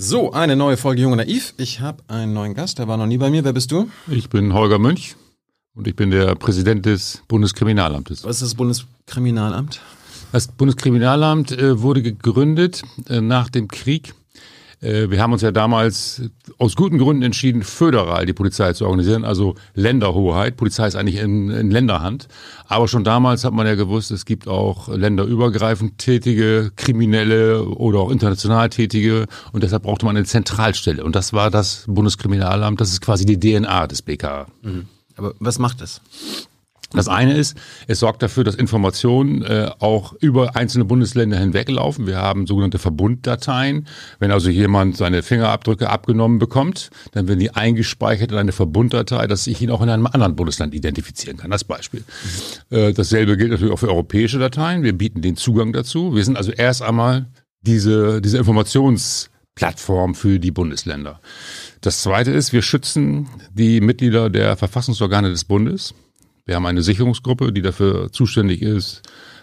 So, eine neue Folge Junge Naiv. Ich habe einen neuen Gast, der war noch nie bei mir. Wer bist du? Ich bin Holger Münch und ich bin der Präsident des Bundeskriminalamtes. Was ist das Bundeskriminalamt? Das Bundeskriminalamt äh, wurde gegründet äh, nach dem Krieg wir haben uns ja damals aus guten Gründen entschieden, föderal die Polizei zu organisieren, also Länderhoheit. Polizei ist eigentlich in, in Länderhand. Aber schon damals hat man ja gewusst, es gibt auch länderübergreifend tätige Kriminelle oder auch international tätige. Und deshalb brauchte man eine Zentralstelle. Und das war das Bundeskriminalamt. Das ist quasi die DNA des BKA. Mhm. Aber was macht es? Das eine ist, es sorgt dafür, dass Informationen äh, auch über einzelne Bundesländer hinweglaufen. Wir haben sogenannte Verbunddateien. Wenn also jemand seine Fingerabdrücke abgenommen bekommt, dann werden die eingespeichert in eine Verbunddatei, dass ich ihn auch in einem anderen Bundesland identifizieren kann. Das Beispiel. Äh, dasselbe gilt natürlich auch für europäische Dateien. Wir bieten den Zugang dazu. Wir sind also erst einmal diese, diese Informationsplattform für die Bundesländer. Das zweite ist, wir schützen die Mitglieder der Verfassungsorgane des Bundes. Wir haben eine Sicherungsgruppe, die dafür zuständig ist,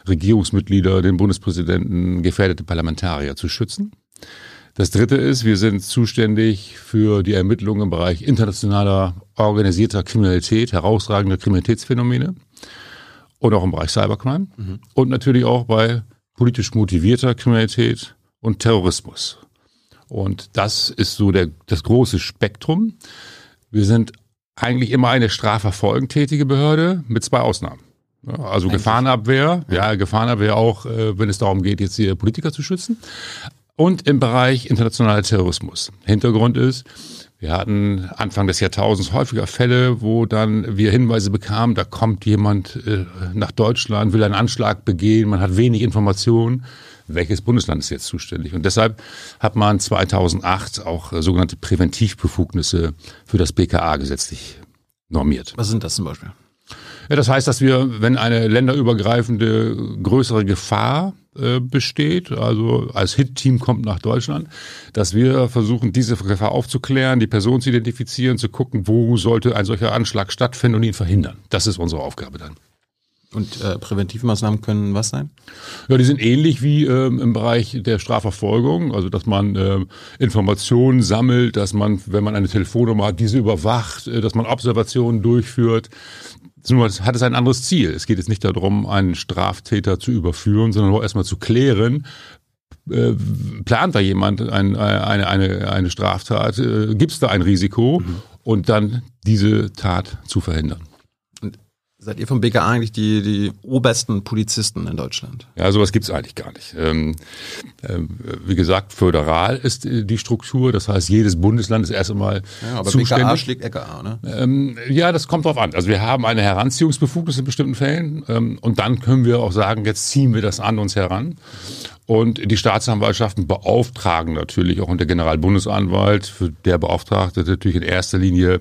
Regierungsmitglieder, den Bundespräsidenten, gefährdete Parlamentarier zu schützen. Das dritte ist, wir sind zuständig für die Ermittlungen im Bereich internationaler organisierter Kriminalität, herausragender Kriminalitätsphänomene und auch im Bereich Cybercrime mhm. und natürlich auch bei politisch motivierter Kriminalität und Terrorismus. Und das ist so der, das große Spektrum. Wir sind eigentlich immer eine strafverfolgend tätige Behörde mit zwei Ausnahmen. also eigentlich. Gefahrenabwehr, ja, Gefahrenabwehr auch, äh, wenn es darum geht, jetzt hier Politiker zu schützen. Und im Bereich internationaler Terrorismus. Hintergrund ist, wir hatten Anfang des Jahrtausends häufiger Fälle, wo dann wir Hinweise bekamen, da kommt jemand äh, nach Deutschland, will einen Anschlag begehen, man hat wenig Informationen welches Bundesland ist jetzt zuständig. Und deshalb hat man 2008 auch äh, sogenannte Präventivbefugnisse für das BKA gesetzlich normiert. Was sind das zum Beispiel? Ja, das heißt, dass wir, wenn eine länderübergreifende größere Gefahr äh, besteht, also als Hit-Team kommt nach Deutschland, dass wir versuchen, diese Gefahr aufzuklären, die Person zu identifizieren, zu gucken, wo sollte ein solcher Anschlag stattfinden und ihn verhindern. Das ist unsere Aufgabe dann. Und äh, Präventivmaßnahmen können was sein? Ja, die sind ähnlich wie ähm, im Bereich der Strafverfolgung, also dass man äh, Informationen sammelt, dass man, wenn man eine Telefonnummer hat, diese überwacht, äh, dass man Observationen durchführt. Nur hat es ein anderes Ziel. Es geht jetzt nicht darum, einen Straftäter zu überführen, sondern nur erstmal zu klären, äh, plant da jemand ein, eine, eine, eine Straftat, äh, gibt es da ein Risiko mhm. und dann diese Tat zu verhindern. Seid ihr vom BKA eigentlich die, die obersten Polizisten in Deutschland? Ja, sowas gibt's eigentlich gar nicht. Ähm, äh, wie gesagt, föderal ist die Struktur, das heißt, jedes Bundesland ist erst einmal ja, aber zuständig. BKA schlägt LKA, ne? Ähm, ja, das kommt drauf an. Also wir haben eine Heranziehungsbefugnis in bestimmten Fällen ähm, und dann können wir auch sagen, jetzt ziehen wir das an uns heran. Und die Staatsanwaltschaften beauftragen natürlich auch unter Generalbundesanwalt, für der beauftragte natürlich in erster Linie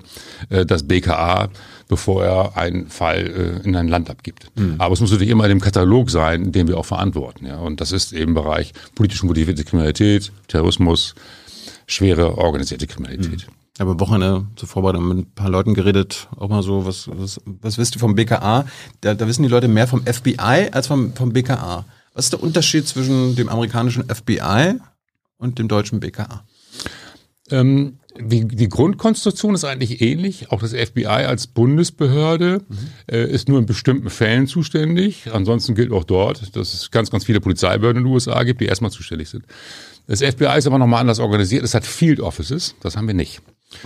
äh, das BKA, bevor er einen Fall äh, in ein Land abgibt. Mhm. Aber es muss natürlich immer in dem Katalog sein, den wir auch verantworten. Ja? Und das ist eben Bereich politisch motivierte Kriminalität, Terrorismus, schwere organisierte Kriminalität. Mhm. Ich habe Wochenende zur Vorbereitung mit ein paar Leuten geredet, auch mal so, was, was, was wisst ihr vom BKA? Da, da wissen die Leute mehr vom FBI als vom, vom BKA. Was ist der Unterschied zwischen dem amerikanischen FBI und dem deutschen BKA? Ähm, die, die Grundkonstruktion ist eigentlich ähnlich. Auch das FBI als Bundesbehörde mhm. äh, ist nur in bestimmten Fällen zuständig. Ansonsten gilt auch dort, dass es ganz, ganz viele Polizeibehörden in den USA gibt, die erstmal zuständig sind. Das FBI ist aber nochmal anders organisiert. Es hat Field Offices. Das haben wir nicht.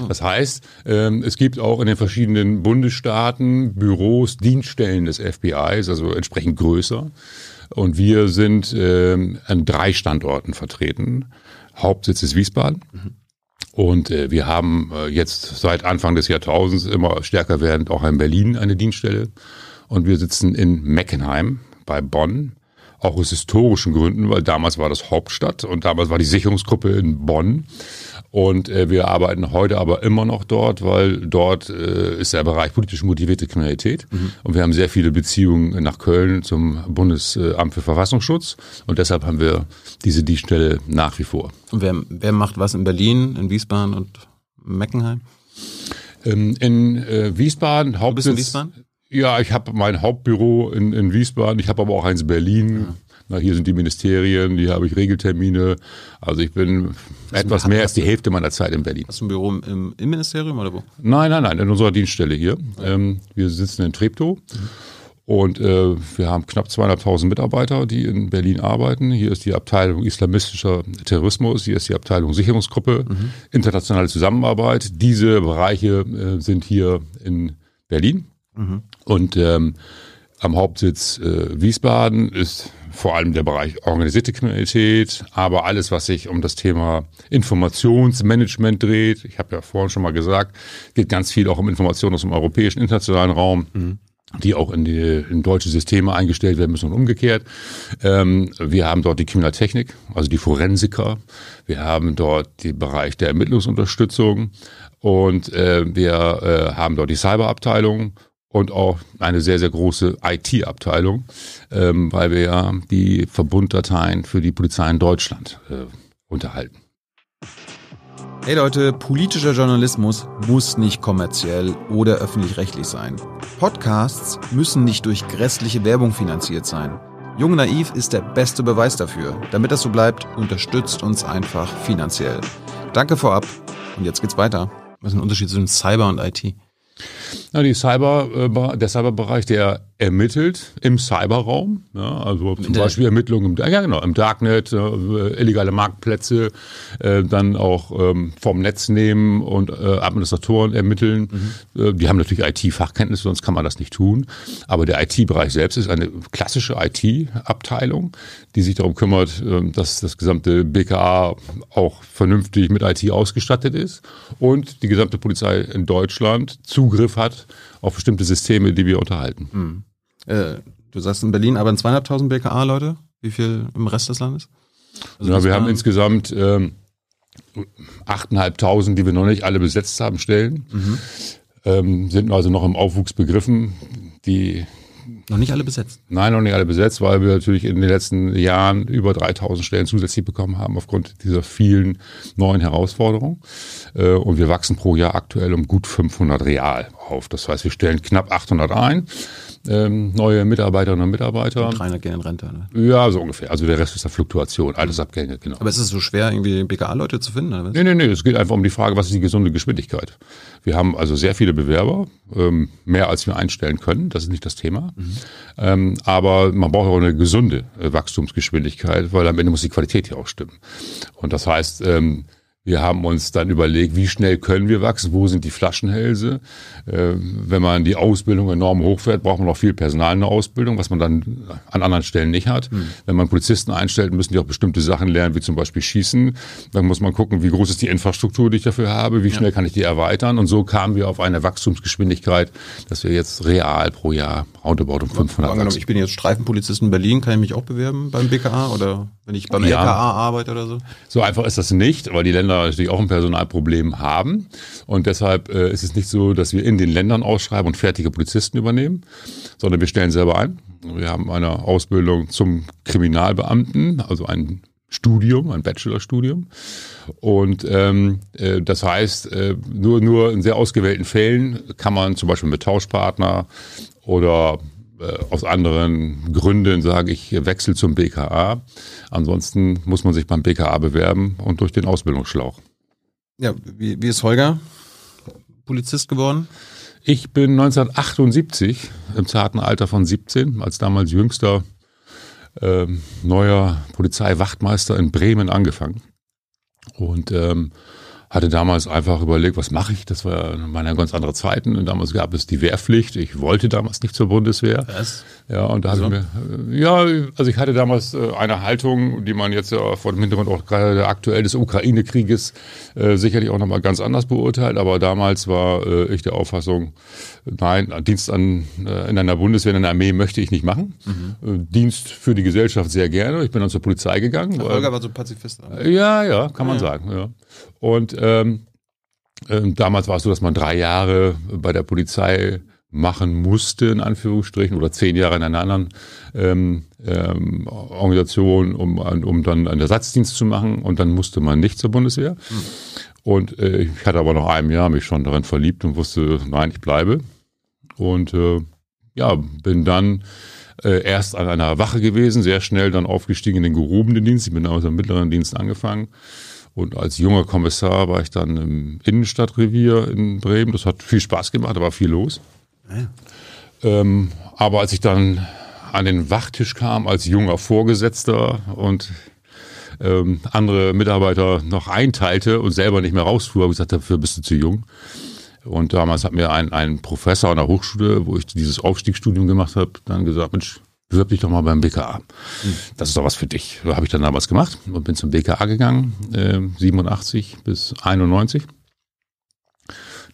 Das heißt, ähm, es gibt auch in den verschiedenen Bundesstaaten Büros, Dienststellen des FBIs, also entsprechend größer. Und wir sind ähm, an drei Standorten vertreten. Hauptsitz ist Wiesbaden. Und äh, wir haben äh, jetzt seit Anfang des Jahrtausends immer stärker werdend auch in Berlin eine Dienststelle. Und wir sitzen in Meckenheim bei Bonn auch aus historischen Gründen, weil damals war das Hauptstadt und damals war die Sicherungsgruppe in Bonn. Und äh, wir arbeiten heute aber immer noch dort, weil dort äh, ist der Bereich politisch motivierte Kriminalität. Mhm. Und wir haben sehr viele Beziehungen nach Köln zum Bundesamt für Verfassungsschutz. Und deshalb haben wir diese Dienststelle nach wie vor. Und wer, wer macht was in Berlin, in Wiesbaden und Meckenheim? Ähm, in äh, Wiesbaden, Hauptsitz. Du bist in Wiesbaden? Ja, ich habe mein Hauptbüro in, in Wiesbaden, ich habe aber auch eins in Berlin. Ja. Na, hier sind die Ministerien, hier habe ich Regeltermine. Also ich bin etwas mehr als die Hälfte meiner Zeit in Berlin. Hast du ein Büro im, im Ministerium oder wo? Nein, nein, nein, in unserer Dienststelle hier. Ähm, wir sitzen in Treptow. Mhm. Und äh, wir haben knapp 200.000 Mitarbeiter, die in Berlin arbeiten. Hier ist die Abteilung islamistischer Terrorismus, hier ist die Abteilung Sicherungsgruppe, mhm. internationale Zusammenarbeit. Diese Bereiche äh, sind hier in Berlin. Mhm. Und ähm, am Hauptsitz äh, Wiesbaden ist vor allem der Bereich organisierte Kriminalität, aber alles, was sich um das Thema Informationsmanagement dreht. Ich habe ja vorhin schon mal gesagt, geht ganz viel auch um Informationen aus dem europäischen internationalen Raum. Mhm die auch in, die, in deutsche Systeme eingestellt werden müssen und umgekehrt. Ähm, wir haben dort die Kriminaltechnik, also die Forensiker. Wir haben dort den Bereich der Ermittlungsunterstützung und äh, wir äh, haben dort die Cyberabteilung und auch eine sehr, sehr große IT-Abteilung, ähm, weil wir ja die Verbunddateien für die Polizei in Deutschland äh, unterhalten. Hey Leute, politischer Journalismus muss nicht kommerziell oder öffentlich-rechtlich sein. Podcasts müssen nicht durch grässliche Werbung finanziert sein. Jung Naiv ist der beste Beweis dafür. Damit das so bleibt, unterstützt uns einfach finanziell. Danke vorab und jetzt geht's weiter. Was ist der Unterschied zwischen Cyber und IT? Na, die Cyber, äh, der Cyberbereich, der ermittelt im Cyberraum, ja, also zum Internet. Beispiel Ermittlungen im, ja, genau, im Darknet, äh, illegale Marktplätze, äh, dann auch ähm, vom Netz nehmen und äh, Administratoren ermitteln. Mhm. Äh, die haben natürlich IT-Fachkenntnisse, sonst kann man das nicht tun. Aber der IT-Bereich selbst ist eine klassische IT-Abteilung, die sich darum kümmert, äh, dass das gesamte BKA auch vernünftig mit IT ausgestattet ist und die gesamte Polizei in Deutschland Zugriff hat auf bestimmte Systeme, die wir unterhalten. Mhm. Äh, du sagst in Berlin aber in zweieinhalbtausend BKA, Leute. Wie viel im Rest des Landes? Also ja, wir haben insgesamt ähm, 8.500, die wir noch nicht alle besetzt haben, Stellen. Mhm. Ähm, sind also noch im Aufwuchs begriffen. Die noch nicht alle besetzt? Nein, noch nicht alle besetzt, weil wir natürlich in den letzten Jahren über 3000 Stellen zusätzlich bekommen haben aufgrund dieser vielen neuen Herausforderungen. Äh, und wir wachsen pro Jahr aktuell um gut 500 real auf. Das heißt, wir stellen knapp 800 ein ähm, neue Mitarbeiterinnen und Mitarbeiter. Und 300 gehen in Rente, ne? Ja, so ungefähr. Also der Rest ist der Fluktuation, Altersabgänge, genau. Aber ist es so schwer, irgendwie BKA-Leute zu finden? Oder was? Nee, nee, nee. Es geht einfach um die Frage, was ist die gesunde Geschwindigkeit? Wir haben also sehr viele Bewerber, ähm, mehr als wir einstellen können. Das ist nicht das Thema. Mhm. Ähm, aber man braucht auch eine gesunde äh, Wachstumsgeschwindigkeit, weil am Ende muss die Qualität ja auch stimmen. Und das heißt, ähm, wir haben uns dann überlegt, wie schnell können wir wachsen, wo sind die Flaschenhälse. Äh, wenn man die Ausbildung enorm hochfährt, braucht man auch viel Personal in der Ausbildung, was man dann an anderen Stellen nicht hat. Mhm. Wenn man Polizisten einstellt, müssen die auch bestimmte Sachen lernen, wie zum Beispiel Schießen. Dann muss man gucken, wie groß ist die Infrastruktur, die ich dafür habe, wie schnell ja. kann ich die erweitern. Und so kamen wir auf eine Wachstumsgeschwindigkeit, dass wir jetzt real pro Jahr roundabout um 500 Angenommen, Ich bin jetzt Streifenpolizist in Berlin, kann ich mich auch bewerben beim BKA oder wenn ich beim ja. LKA arbeite oder so? So einfach ist das nicht, weil die Länder natürlich auch ein Personalproblem haben. Und deshalb äh, ist es nicht so, dass wir in den Ländern ausschreiben und fertige Polizisten übernehmen, sondern wir stellen selber ein. Wir haben eine Ausbildung zum Kriminalbeamten, also ein Studium, ein Bachelorstudium. Und ähm, äh, das heißt, äh, nur, nur in sehr ausgewählten Fällen kann man zum Beispiel mit Tauschpartner oder aus anderen Gründen sage ich, wechsel zum BKA. Ansonsten muss man sich beim BKA bewerben und durch den Ausbildungsschlauch. Ja, wie, wie ist Holger Polizist geworden? Ich bin 1978 im zarten Alter von 17, als damals jüngster äh, neuer Polizeiwachtmeister in Bremen angefangen. Und ähm, hatte damals einfach überlegt, was mache ich? Das war meine ganz andere Zeiten. Und damals gab es die Wehrpflicht. Ich wollte damals nicht zur Bundeswehr. Was? Ja, und da also? habe ich mir, ja, also ich hatte damals äh, eine Haltung, die man jetzt ja vor dem Hintergrund auch gerade aktuell des Ukraine-Krieges äh, sicherlich auch nochmal ganz anders beurteilt. Aber damals war äh, ich der Auffassung, nein, Dienst an, äh, in einer Bundeswehr, in einer Armee möchte ich nicht machen. Mhm. Äh, Dienst für die Gesellschaft sehr gerne. Ich bin dann zur Polizei gegangen. Holger war so Pazifist. Ja, ja, kann man ja. sagen, ja. Und ähm, äh, damals war es so, dass man drei Jahre bei der Polizei machen musste, in Anführungsstrichen, oder zehn Jahre in einer anderen ähm, ähm, Organisation, um, um dann einen Ersatzdienst zu machen. Und dann musste man nicht zur Bundeswehr. Mhm. Und äh, ich hatte aber nach einem Jahr mich schon darin verliebt und wusste, nein, ich bleibe. Und äh, ja, bin dann Äh, erst an einer Wache gewesen, sehr schnell dann aufgestiegen in den gehobenen Dienst. Ich bin aus dem mittleren Dienst angefangen. Und als junger Kommissar war ich dann im Innenstadtrevier in Bremen. Das hat viel Spaß gemacht, da war viel los. Ja. Ähm, aber als ich dann an den Wachtisch kam als junger Vorgesetzter und ähm, andere Mitarbeiter noch einteilte und selber nicht mehr rausfuhr, habe ich gesagt, dafür bist du zu jung. Und damals hat mir ein, ein Professor an der Hochschule, wo ich dieses Aufstiegsstudium gemacht habe, dann gesagt, Mensch, bewirb dich doch mal beim BKA. Das ist doch was für dich. So habe ich dann damals gemacht und bin zum BKA gegangen, äh, 87 bis 91.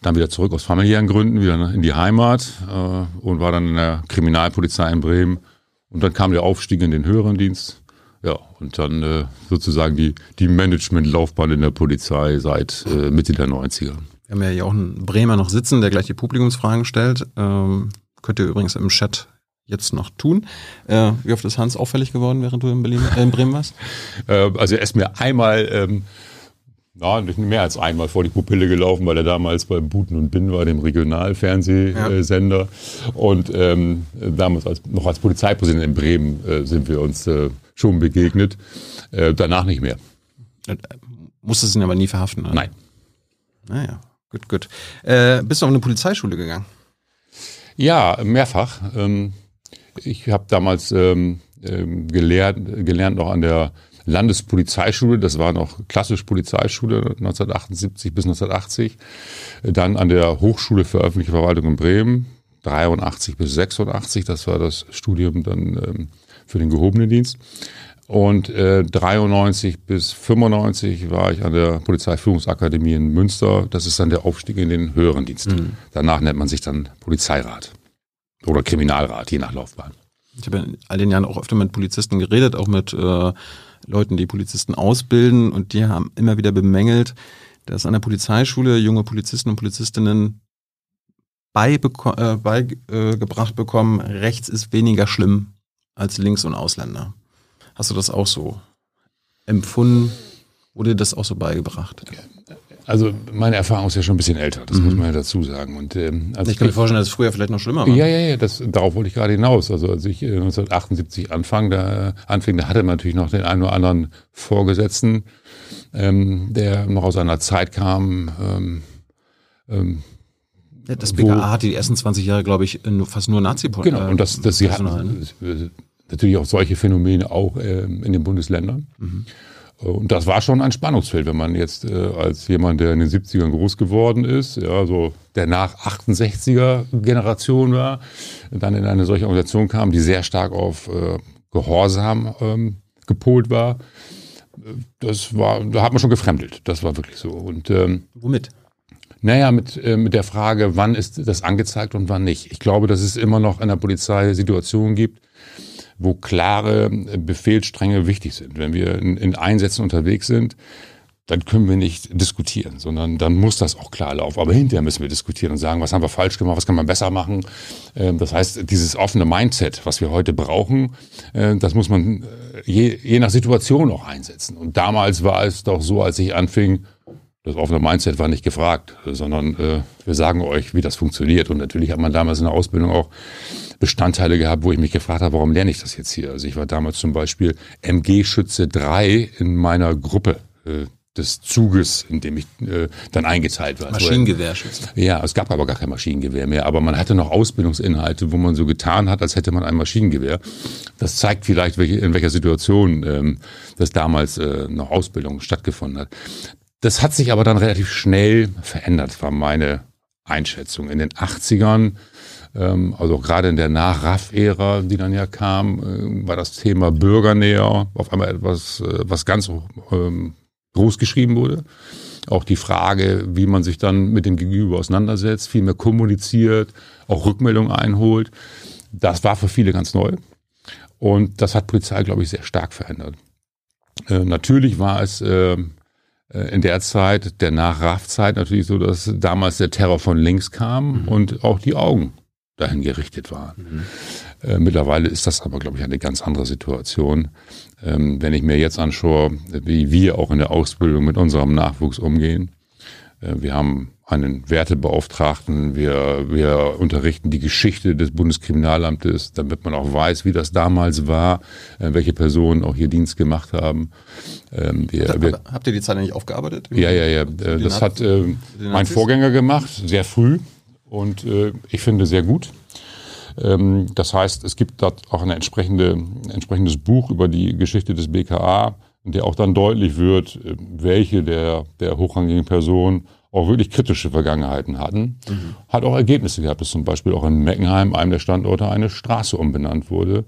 Dann wieder zurück aus familiären Gründen, wieder in die Heimat äh, und war dann in der Kriminalpolizei in Bremen. Und dann kam der Aufstieg in den höheren Dienst. Ja, und dann äh, sozusagen die, die Managementlaufbahn in der Polizei seit äh, Mitte der 90er. Wir haben ja hier auch einen Bremer noch sitzen, der gleich die Publikumsfragen stellt. Ähm, könnt ihr übrigens im Chat jetzt noch tun. Äh, wie oft ist Hans auffällig geworden, während du in, Berlin, äh, in Bremen warst? äh, also er ist mir einmal, ähm, na, nicht mehr als einmal vor die Pupille gelaufen, weil er damals bei Buten und Bin war, dem Regionalfernsehsender. Ja. Und ähm, damals als, noch als Polizeipräsident in Bremen äh, sind wir uns äh, schon begegnet. Äh, danach nicht mehr. Musstest ihn aber nie verhaften? Oder? Nein. Naja. Gut, gut. Bist du auf eine Polizeischule gegangen? Ja, mehrfach. Ähm, ich habe damals ähm, ähm, gelehrt, gelernt noch an der Landespolizeischule, das war noch klassisch Polizeischule 1978 bis 1980. Dann an der Hochschule für öffentliche Verwaltung in Bremen 83 bis 86, das war das Studium dann ähm, für den gehobenen Dienst. Und äh, 93 bis 95 war ich an der Polizeiführungsakademie in Münster. Das ist dann der Aufstieg in den höheren Dienst. Mhm. Danach nennt man sich dann Polizeirat oder Kriminalrat, je nach Laufbahn. Ich habe in all den Jahren auch öfter mit Polizisten geredet, auch mit äh, Leuten, die Polizisten ausbilden. Und die haben immer wieder bemängelt, dass an der Polizeischule junge Polizisten und Polizistinnen beigebracht äh, beigebracht äh, bekommen, rechts ist weniger schlimm als links und Ausländer. Hast du das auch so empfunden? Wurde dir das auch so beigebracht? Also meine Erfahrung ist ja schon ein bisschen älter, das mhm. muss man ja dazu sagen. Und, ähm, als ich kann mir vorstellen, dass es früher vielleicht noch schlimmer war. Ja, ja, ja, das, darauf wollte ich gerade hinaus. Also als ich 1978 anfang, da, anfing, da hatte man natürlich noch den einen oder anderen Vorgesetzten, ähm, der noch aus einer Zeit kam. Ähm, ähm, das BKA hatte die ersten 20 Jahre, glaube ich, fast nur nazi Genau, und das, das sie hatten, ne? natürlich auch solche Phänomene auch äh, in den Bundesländern. Mhm. Und das war schon ein Spannungsfeld, wenn man jetzt äh, als jemand, der in den 70ern groß geworden ist, ja, so der nach 68er Generation war, dann in eine solche Organisation kam, die sehr stark auf äh, Gehorsam ähm, gepolt war. Das war, da hat man schon gefremdelt. Das war wirklich so. Und ähm, womit? Naja, mit, äh, mit der Frage, wann ist das angezeigt und wann nicht. Ich glaube, dass es immer noch in der Polizei Situationen gibt, wo klare Befehlsstränge wichtig sind. Wenn wir in, in Einsätzen unterwegs sind, dann können wir nicht diskutieren, sondern dann muss das auch klar laufen. Aber hinterher müssen wir diskutieren und sagen, was haben wir falsch gemacht, was kann man besser machen. Ähm, das heißt, dieses offene Mindset, was wir heute brauchen, äh, das muss man äh, je, je nach Situation auch einsetzen. Und damals war es doch so, als ich anfing, das offene Mindset war nicht gefragt, sondern äh, wir sagen euch, wie das funktioniert. Und natürlich hat man damals in der Ausbildung auch Bestandteile gehabt, wo ich mich gefragt habe, warum lerne ich das jetzt hier? Also ich war damals zum Beispiel MG-Schütze 3 in meiner Gruppe. Äh, des Zuges, in dem ich äh, dann eingeteilt war. Maschinengewehrschütze. Ja, es gab aber gar kein Maschinengewehr mehr, aber man hatte noch Ausbildungsinhalte, wo man so getan hat, als hätte man ein Maschinengewehr. Das zeigt vielleicht, welche, in welcher Situation ähm, das damals äh, noch Ausbildung stattgefunden hat. Das hat sich aber dann relativ schnell verändert, war meine Einschätzung. In den 80ern ähm, also gerade in der Nach-RAF-Ära, die dann ja kam, äh, war das Thema Bürgernäher auf einmal etwas, äh, was ganz ähm, groß geschrieben wurde. Auch die Frage, wie man sich dann mit dem Gegenüber auseinandersetzt, viel mehr kommuniziert, auch Rückmeldungen einholt. Das war für viele ganz neu. Und das hat Polizei, glaube ich, sehr stark verändert. Äh, natürlich war es äh, in der Zeit, der Nach-RAF-Zeit natürlich so, dass damals der Terror von links kam mhm. und auch die Augen dahin gerichtet waren. Mhm. Äh, mittlerweile ist das aber, glaube ich, eine ganz andere Situation. Ähm, wenn ich mir jetzt anschaue, wie wir auch in der Ausbildung mit unserem Nachwuchs umgehen, Äh, wir haben einen Wertebeauftragten, wir, wir unterrichten die Geschichte des Bundeskriminalamtes, damit man auch weiß, wie das damals war, äh, welche Personen auch hier Dienst gemacht haben. Ähm, wir, wir, habt ihr die Zeit nicht aufgearbeitet? Ja, ja, ja. Das hat äh, mein Vorgänger gemacht, sehr früh und äh, ich finde sehr gut. Ähm, das heißt, es gibt dort auch ein entsprechende, entsprechendes Buch über die Geschichte des BKA, in der auch dann deutlich wird, äh, welche der, der hochrangigen Personen auch wirklich kritische Vergangenheiten hatten. Mhm. Hat auch Ergebnisse gehabt, dass zum Beispiel auch in Meckenheim, einem der Standorte, eine Straße umbenannt wurde,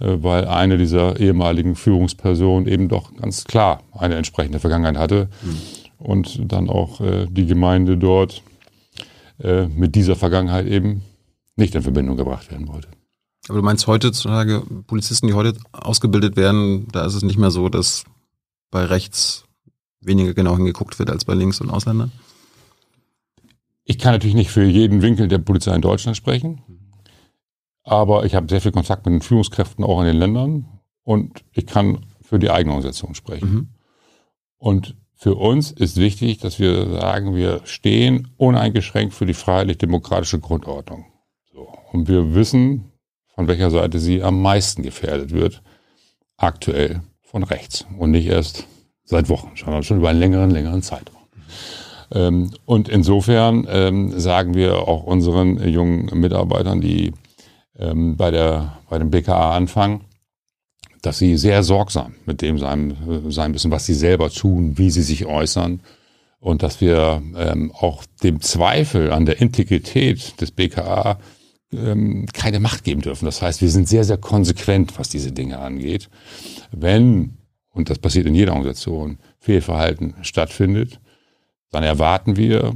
äh, weil eine dieser ehemaligen Führungspersonen eben doch ganz klar eine entsprechende Vergangenheit hatte mhm. und dann auch äh, die Gemeinde dort mit dieser Vergangenheit eben nicht in Verbindung gebracht werden wollte. Aber du meinst heutzutage, Polizisten, die heute ausgebildet werden, da ist es nicht mehr so, dass bei rechts weniger genau hingeguckt wird als bei links und Ausländern? Ich kann natürlich nicht für jeden Winkel der Polizei in Deutschland sprechen, aber ich habe sehr viel Kontakt mit den Führungskräften auch in den Ländern und ich kann für die eigene Organisation sprechen. Mhm. Und für uns ist wichtig, dass wir sagen, wir stehen uneingeschränkt für die freiheitlich-demokratische Grundordnung. Und wir wissen, von welcher Seite sie am meisten gefährdet wird, aktuell von rechts und nicht erst seit Wochen, sondern schon über einen längeren, längeren Zeitraum. Ähm, und insofern ähm, sagen wir auch unseren jungen Mitarbeitern, die ähm, bei, der, bei dem BKA anfangen, dass sie sehr sorgsam mit dem sein, sein müssen, was sie selber tun, wie sie sich äußern und dass wir ähm, auch dem Zweifel an der Integrität des BKA ähm, keine Macht geben dürfen. Das heißt, wir sind sehr, sehr konsequent, was diese Dinge angeht. Wenn, und das passiert in jeder Organisation, Fehlverhalten stattfindet, dann erwarten wir,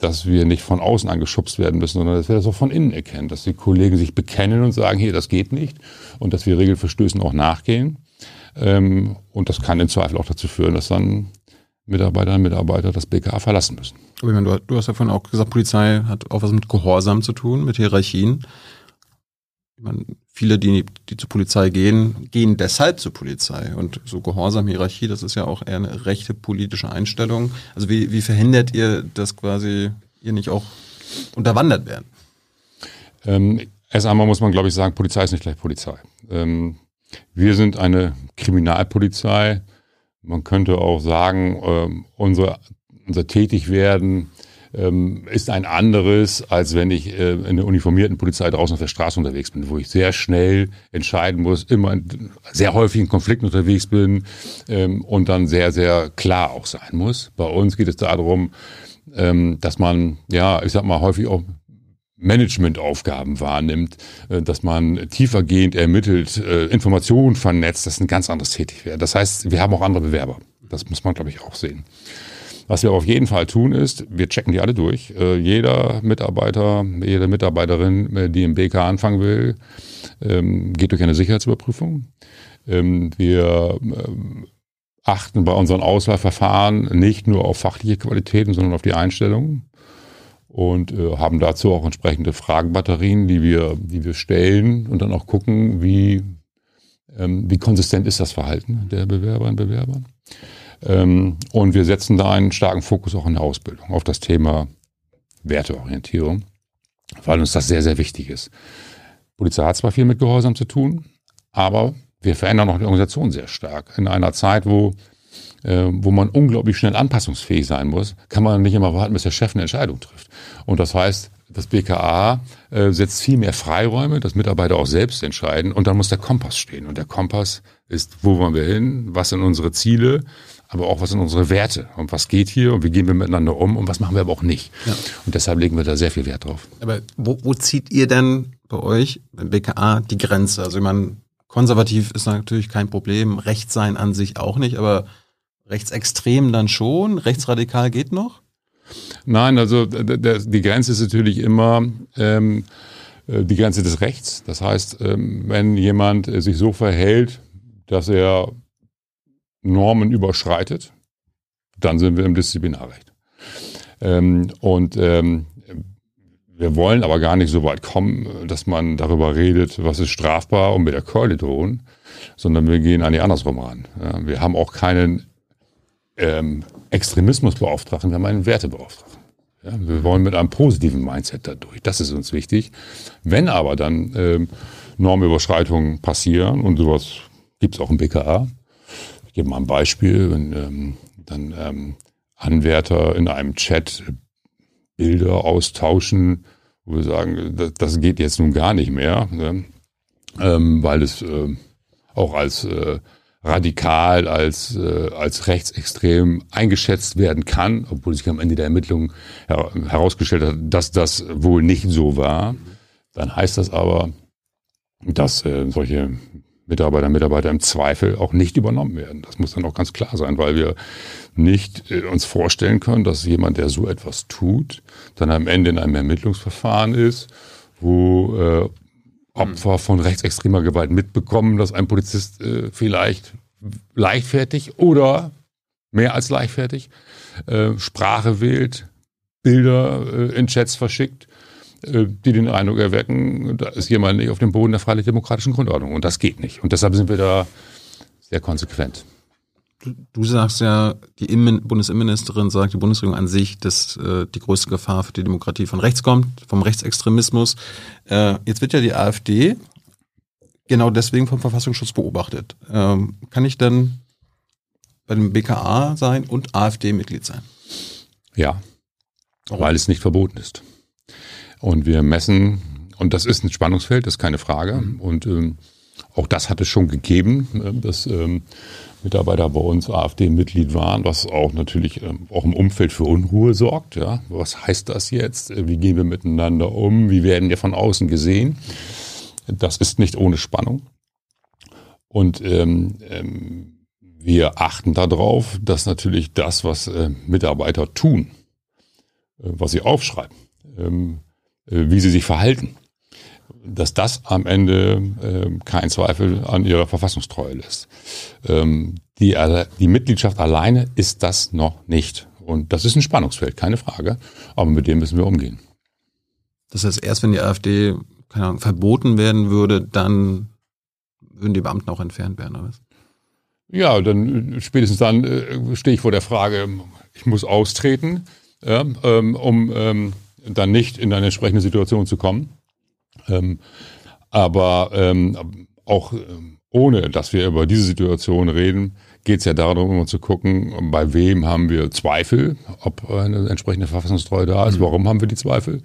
dass wir nicht von außen angeschubst werden müssen, sondern dass wir das auch von innen erkennen, dass die Kollegen sich bekennen und sagen, hier, das geht nicht und dass wir Regelverstößen auch nachgehen. Ähm, und das kann im Zweifel auch dazu führen, dass dann Mitarbeiterinnen und Mitarbeiter das BKA verlassen müssen. Aber ich meine, du, du hast ja vorhin auch gesagt, Polizei hat auch was mit Gehorsam zu tun, mit Hierarchien. Ich meine, viele, die, die zur Polizei gehen, gehen deshalb zur Polizei. Und so Gehorsam, Hierarchie, das ist ja auch eher eine rechte politische Einstellung. Also wie, wie verhindert ihr, dass quasi ihr nicht auch unterwandert werden? Ähm, erst einmal muss man, glaube ich, sagen, Polizei ist nicht gleich Polizei. Ähm, wir sind eine Kriminalpolizei, man könnte auch sagen, äh, unser, unser Tätigwerden ähm, ist ein anderes, als wenn ich äh, in der uniformierten Polizei draußen auf der Straße unterwegs bin, wo ich sehr schnell entscheiden muss, immer sehr häufig in Konflikten unterwegs bin ähm, und dann sehr, sehr klar auch sein muss. Bei uns geht es darum, ähm, dass man, ja, ich sag mal, häufig auch Managementaufgaben wahrnimmt, äh, dass man tiefergehend ermittelt, äh, Informationen vernetzt, das ist ein ganz anderes Tätigwerden. Das heißt, wir haben auch andere Bewerber. Das muss man, glaube ich, auch sehen. Was wir auf jeden Fall tun ist, wir checken die alle durch. Äh, jeder Mitarbeiter, jede Mitarbeiterin, die im BK anfangen will, ähm, geht durch eine Sicherheitsüberprüfung. Ähm, wir ähm, achten bei unseren Auswahlverfahren nicht nur auf fachliche Qualitäten, sondern auf die Einstellung und äh, haben dazu auch entsprechende Fragenbatterien, die wir, die wir stellen und dann auch gucken, wie, ähm, wie konsistent ist das Verhalten der Bewerberinnen und Bewerber. Ähm, und wir setzen da einen starken Fokus auch in der Ausbildung auf das Thema Werteorientierung, weil uns das sehr, sehr wichtig ist. Polizei hat zwar viel mit Gehorsam zu tun, aber wir verändern auch die Organisation sehr stark. In einer Zeit, wo äh, wo man unglaublich schnell anpassungsfähig sein muss, kann man nicht immer warten, bis der Chef eine Entscheidung trifft. Und das heißt, das BKA äh, setzt viel mehr Freiräume, dass Mitarbeiter auch selbst entscheiden. Und dann muss der Kompass stehen. Und der Kompass ist, wo wollen wir hin? Was sind unsere Ziele? Aber auch, was sind unsere Werte? Und was geht hier? Und wie gehen wir miteinander um? Und was machen wir aber auch nicht? Ja. Und deshalb legen wir da sehr viel Wert drauf. Aber wo, wo zieht ihr denn bei euch, beim BKA, die Grenze? Also ich meine, konservativ ist natürlich kein Problem, Recht sein an sich auch nicht, aber rechtsextrem dann schon, rechtsradikal geht noch? Nein, also die Grenze ist natürlich immer ähm, äh, die Grenze des Rechts. Das heißt, ähm, wenn jemand sich so verhält, dass er Normen überschreitet, dann sind wir im Disziplinarrecht. Ähm, und ähm, wir wollen aber gar nicht so weit kommen, dass man darüber redet, was ist strafbar und mit der Keule drohen, sondern wir gehen eigentlich andersrum ran. Ja, wir haben auch keinen ähm, Extremismusbeauftragten, wir haben einen Wertebeauftragten. Ja, wir wollen mit einem positiven Mindset dadurch. Das ist uns wichtig. Wenn aber dann ähm, Normüberschreitungen passieren und sowas gibt es auch im BKA. Ich gebe mal ein Beispiel, wenn ähm, dann ähm, Anwärter in einem Chat Bilder austauschen, wo wir sagen, das, das geht jetzt nun gar nicht mehr, ne? ähm, weil es äh, auch als äh, radikal, als, äh, als rechtsextrem eingeschätzt werden kann, obwohl sich am Ende der Ermittlung her herausgestellt hat, dass das wohl nicht so war. Dann heißt das aber, dass äh, solche Mitarbeiter Mitarbeiter im Zweifel auch nicht übernommen werden. Das muss dann auch ganz klar sein, weil wir nicht äh, uns vorstellen können, dass jemand, der so etwas tut, dann am Ende in einem Ermittlungsverfahren ist, wo äh, Opfer von rechtsextremer Gewalt mitbekommen, dass ein Polizist äh, vielleicht leichtfertig oder mehr als leichtfertig äh, Sprache wählt, Bilder äh, in Chats verschickt, die den Eindruck erwecken, da ist jemand nicht auf dem Boden der freiheitlich-demokratischen Grundordnung. Und das geht nicht. Und deshalb sind wir da sehr konsequent. Du, du sagst ja, die Innen Bundesinnenministerin sagt, die Bundesregierung an sich, dass äh, die größte Gefahr für die Demokratie von rechts kommt, vom Rechtsextremismus. Äh, jetzt wird ja die AfD genau deswegen vom Verfassungsschutz beobachtet. Ähm, kann ich dann bei dem BKA sein und AfD-Mitglied sein? Ja, Warum? weil es nicht verboten ist. Und wir messen, und das ist ein Spannungsfeld, das ist keine Frage. Mhm. Und ähm, auch das hat es schon gegeben, äh, dass ähm, Mitarbeiter bei uns AfD-Mitglied waren, was auch natürlich ähm, auch im Umfeld für Unruhe sorgt. Ja, was heißt das jetzt? Wie gehen wir miteinander um? Wie werden wir von außen gesehen? Das ist nicht ohne Spannung. Und ähm, ähm, wir achten darauf, dass natürlich das, was äh, Mitarbeiter tun, äh, was sie aufschreiben, ähm, äh, wie sie sich verhalten, dass das am Ende äh, kein Zweifel an ihrer Verfassungstreue lässt. Ähm, die, die Mitgliedschaft alleine ist das noch nicht. Und das ist ein Spannungsfeld, keine Frage. Aber mit dem müssen wir umgehen. Das heißt, erst wenn die AfD keine Ahnung, verboten werden würde, dann würden die Beamten auch entfernt werden, oder was? Ja, dann äh, spätestens dann äh, stehe ich vor der Frage, ich muss austreten, ja, ähm, um ähm, dann nicht in eine entsprechende Situation zu kommen. Ähm, aber ähm, auch ähm, ohne, dass wir über diese Situation reden, geht es ja darum, immer zu gucken, bei wem haben wir Zweifel, ob eine entsprechende Verfassungstreue da ist, mhm. warum haben wir die Zweifel.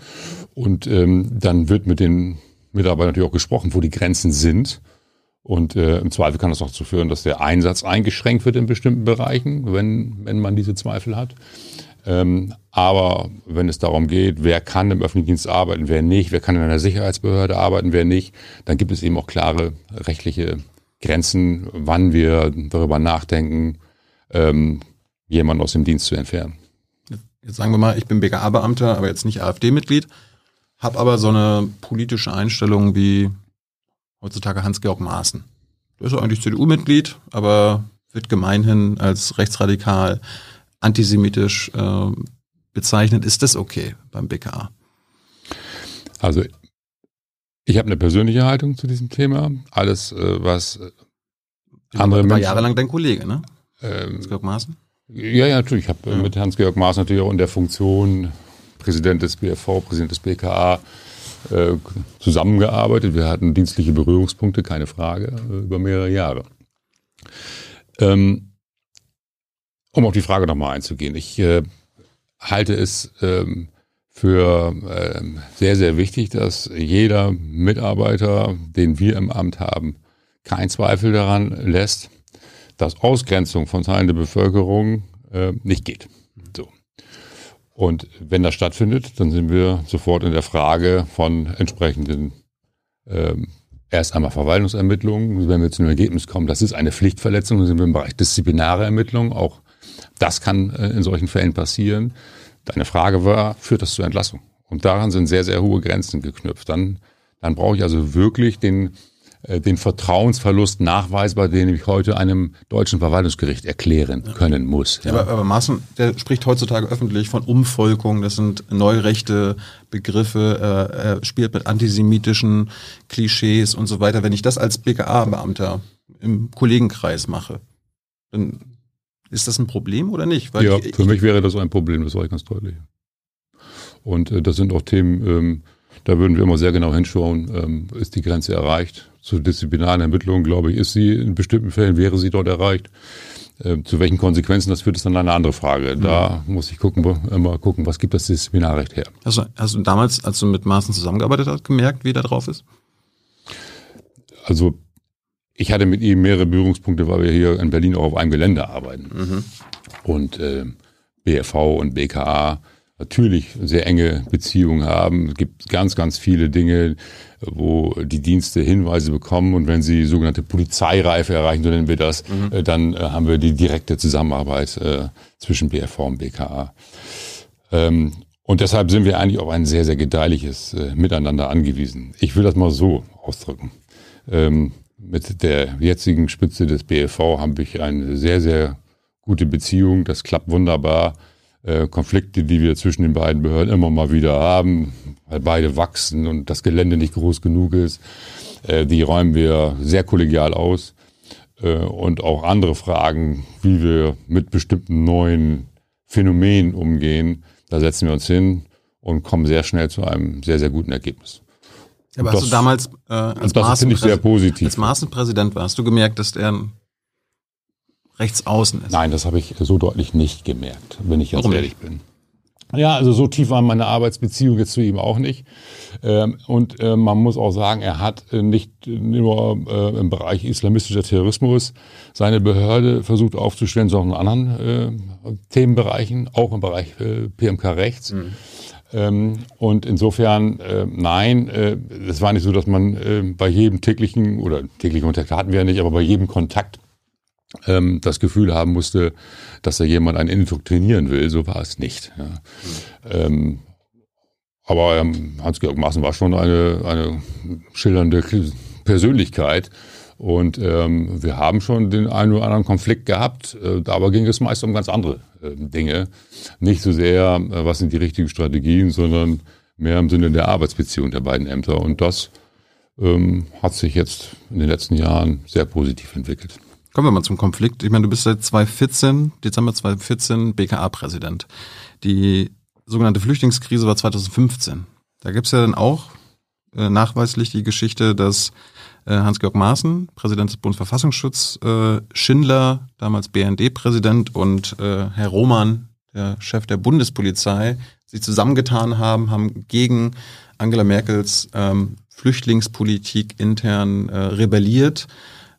Und ähm, dann wird mit den Mitarbeitern natürlich auch gesprochen, wo die Grenzen sind. Und äh, im Zweifel kann das auch dazu führen, dass der Einsatz eingeschränkt wird in bestimmten Bereichen, wenn, wenn man diese Zweifel hat. Ähm, aber wenn es darum geht, wer kann im öffentlichen Dienst arbeiten, wer nicht, wer kann in einer Sicherheitsbehörde arbeiten, wer nicht, dann gibt es eben auch klare rechtliche Grenzen, wann wir darüber nachdenken, ähm, jemanden aus dem Dienst zu entfernen. Jetzt sagen wir mal, ich bin BKA-Beamter, aber jetzt nicht AfD-Mitglied, habe aber so eine politische Einstellung wie heutzutage Hans-Georg Maaßen. Der ist eigentlich CDU-Mitglied, aber wird gemeinhin als rechtsradikal antisemitisch äh, bezeichnet. Ist das okay beim BKA? Also ich habe eine persönliche Haltung zu diesem Thema. Alles, äh, was äh, andere Menschen... War jahrelang dein Kollege, ne? Ähm, Hans-Georg Maaßen? Ja, ja, natürlich. Ich habe ja. mit Hans-Georg Maaßen natürlich auch in der Funktion Präsident des BFV, Präsident des BKA äh, zusammengearbeitet. Wir hatten dienstliche Berührungspunkte, keine Frage, äh, über mehrere Jahre. Ähm, um auf die Frage nochmal einzugehen. Ich äh, halte es ähm, für ähm, sehr, sehr wichtig, dass jeder Mitarbeiter, den wir im Amt haben, keinen Zweifel daran lässt, dass Ausgrenzung von Teilen der Bevölkerung äh, nicht geht. So. Und wenn das stattfindet, dann sind wir sofort in der Frage von entsprechenden ähm, erst einmal Verwaltungsermittlungen. Wenn wir zu einem Ergebnis kommen, das ist eine Pflichtverletzung, dann sind wir im Bereich disziplinare Ermittlungen, auch das kann äh, in solchen Fällen passieren. Deine Frage war, führt das zur Entlassung? Und daran sind sehr, sehr hohe Grenzen geknüpft. Dann, dann brauche ich also wirklich den, äh, den Vertrauensverlust nachweisbar, den ich heute einem deutschen Verwaltungsgericht erklären können muss. Ja. Aber, aber Maaßen, der spricht heutzutage öffentlich von Umvolkung, das sind neurechte Begriffe, äh, er spielt mit antisemitischen Klischees und so weiter. Wenn ich das als BKA-Beamter im Kollegenkreis mache, dann Ist das ein Problem oder nicht? Weil ja, ich, für mich wäre das ein Problem, das sage ich ganz deutlich. Und äh, das sind auch Themen, ähm, da würden wir immer sehr genau hinschauen, ähm, ist die Grenze erreicht. Zur disziplinaren Ermittlung, glaube ich, ist sie in bestimmten Fällen, wäre sie dort erreicht. Äh, zu welchen Konsequenzen das führt, ist dann eine andere Frage. Da mhm. muss ich gucken, immer gucken, was gibt das Disziplinarrecht her. Also hast du damals, als du mit Maaßen zusammengearbeitet hast, gemerkt, wie da drauf ist? Also ich hatte mit ihm mehrere Berührungspunkte, weil wir hier in Berlin auch auf einem Gelände arbeiten. Mhm. Und äh, BFV und BKA natürlich sehr enge Beziehungen haben. Es gibt ganz, ganz viele Dinge, wo die Dienste Hinweise bekommen und wenn sie sogenannte Polizeireife erreichen, so nennen wir das, mhm. Äh, dann äh, haben wir die direkte Zusammenarbeit äh, zwischen BFV und BKA. Ähm, und deshalb sind wir eigentlich auf ein sehr, sehr gedeihliches äh, Miteinander angewiesen. Ich will das mal so ausdrücken. Ähm, mit der jetzigen Spitze des BFV habe ich eine sehr, sehr gute Beziehung. Das klappt wunderbar. Äh, Konflikte, die wir zwischen den beiden Behörden immer mal wieder haben, weil beide wachsen und das Gelände nicht groß genug ist, äh, die räumen wir sehr kollegial aus. Äh, und auch andere Fragen, wie wir mit bestimmten neuen Phänomenen umgehen, da setzen wir uns hin und kommen sehr schnell zu einem sehr, sehr guten Ergebnis. Aber hast du damals äh, als, das ich sehr positiv. als Maßenpräsident war, hast du gemerkt, dass der rechts außen ist? Nein, das habe ich so deutlich nicht gemerkt, wenn ich jetzt Warum ehrlich bin. Ja, also so tief war meine Arbeitsbeziehung jetzt zu ihm auch nicht. Ähm, und äh, man muss auch sagen, er hat äh, nicht nur äh, im Bereich islamistischer Terrorismus seine Behörde versucht aufzustellen, sondern in anderen Themenbereichen, auch im Bereich PMK Rechts. Mhm. Ähm, und insofern, äh, nein, äh, es war nicht so, dass man äh, bei jedem täglichen oder täglichen Kontakt hatten wir ja nicht, aber bei jedem Kontakt ähm, das Gefühl haben musste, dass da jemand einen indoktrinieren will. So war es nicht. Ja. Mhm. Aber ähm, Hans-Georg Maaßen war schon eine, eine schillernde Persönlichkeit. Und ähm, wir haben schon den einen oder anderen Konflikt gehabt, äh, aber ging es meist um ganz andere äh, Dinge. Nicht so sehr, äh, was sind die richtigen Strategien, sondern mehr im Sinne der Arbeitsbeziehung der beiden Ämter. Und das ähm, hat sich jetzt in den letzten Jahren sehr positiv entwickelt. Kommen wir mal zum Konflikt. Ich meine, du bist seit 2014, Dezember 2014 BKA-Präsident. Die sogenannte Flüchtlingskrise war 2015. Da gibt es ja dann auch äh, nachweislich die Geschichte, dass Hans-Georg Maaßen, Präsident des Bundesverfassungsschutzes, äh, Schindler, damals BND-Präsident und äh, Herr Roman, der Chef der Bundespolizei, sich zusammengetan haben, haben gegen Angela Merkels ähm, Flüchtlingspolitik intern äh, rebelliert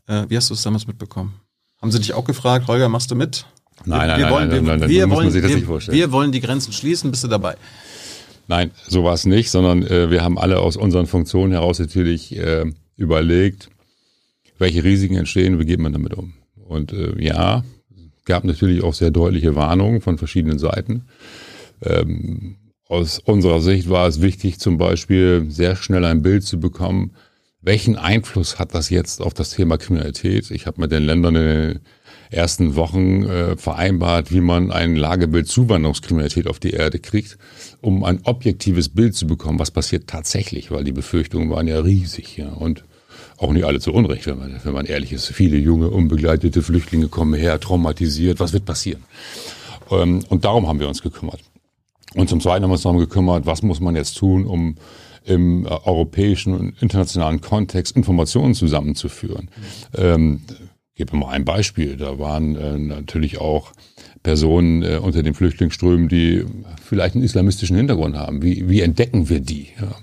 äh, wie hast du es damals mitbekommen? Haben sie dich auch gefragt, Holger, machst du mit? Nein, nein, wir wollen, nein, nein, nein, wir, wollen, wir, wir wollen die Grenzen schließen, bist du dabei? Nein, so war es nicht, sondern äh, wir haben alle aus unseren Funktionen heraus natürlich äh, überlegt, welche Risiken entstehen, wie geht man damit um. Und äh, ja, gab natürlich auch sehr deutliche Warnungen von verschiedenen Seiten. Ähm, aus unserer Sicht war es wichtig, zum Beispiel sehr schnell ein Bild zu bekommen, welchen Einfluss hat das jetzt auf das Thema Kriminalität? Ich habe mit den Ländern in den ersten Wochen äh, vereinbart, wie man ein Lagebild Zuwanderungskriminalität auf die Erde kriegt, um ein objektives Bild zu bekommen, was passiert tatsächlich, weil die Befürchtungen waren ja riesig. Ja. Und auch nicht alle zu Unrecht, wenn man, wenn man ehrlich ist. Viele junge, unbegleitete Flüchtlinge kommen her, traumatisiert. Was wird passieren? Ähm, und darum haben wir uns gekümmert. Und zum Zweiten haben wir uns darum gekümmert, was muss man jetzt tun, um im äh, europäischen und internationalen Kontext Informationen zusammenzuführen. Ähm, gebe mal ein Beispiel. Da waren äh, natürlich auch Personen äh, unter den Flüchtlingsströmen, die vielleicht einen islamistischen Hintergrund haben. Wie, wie entdecken wir die? Ja.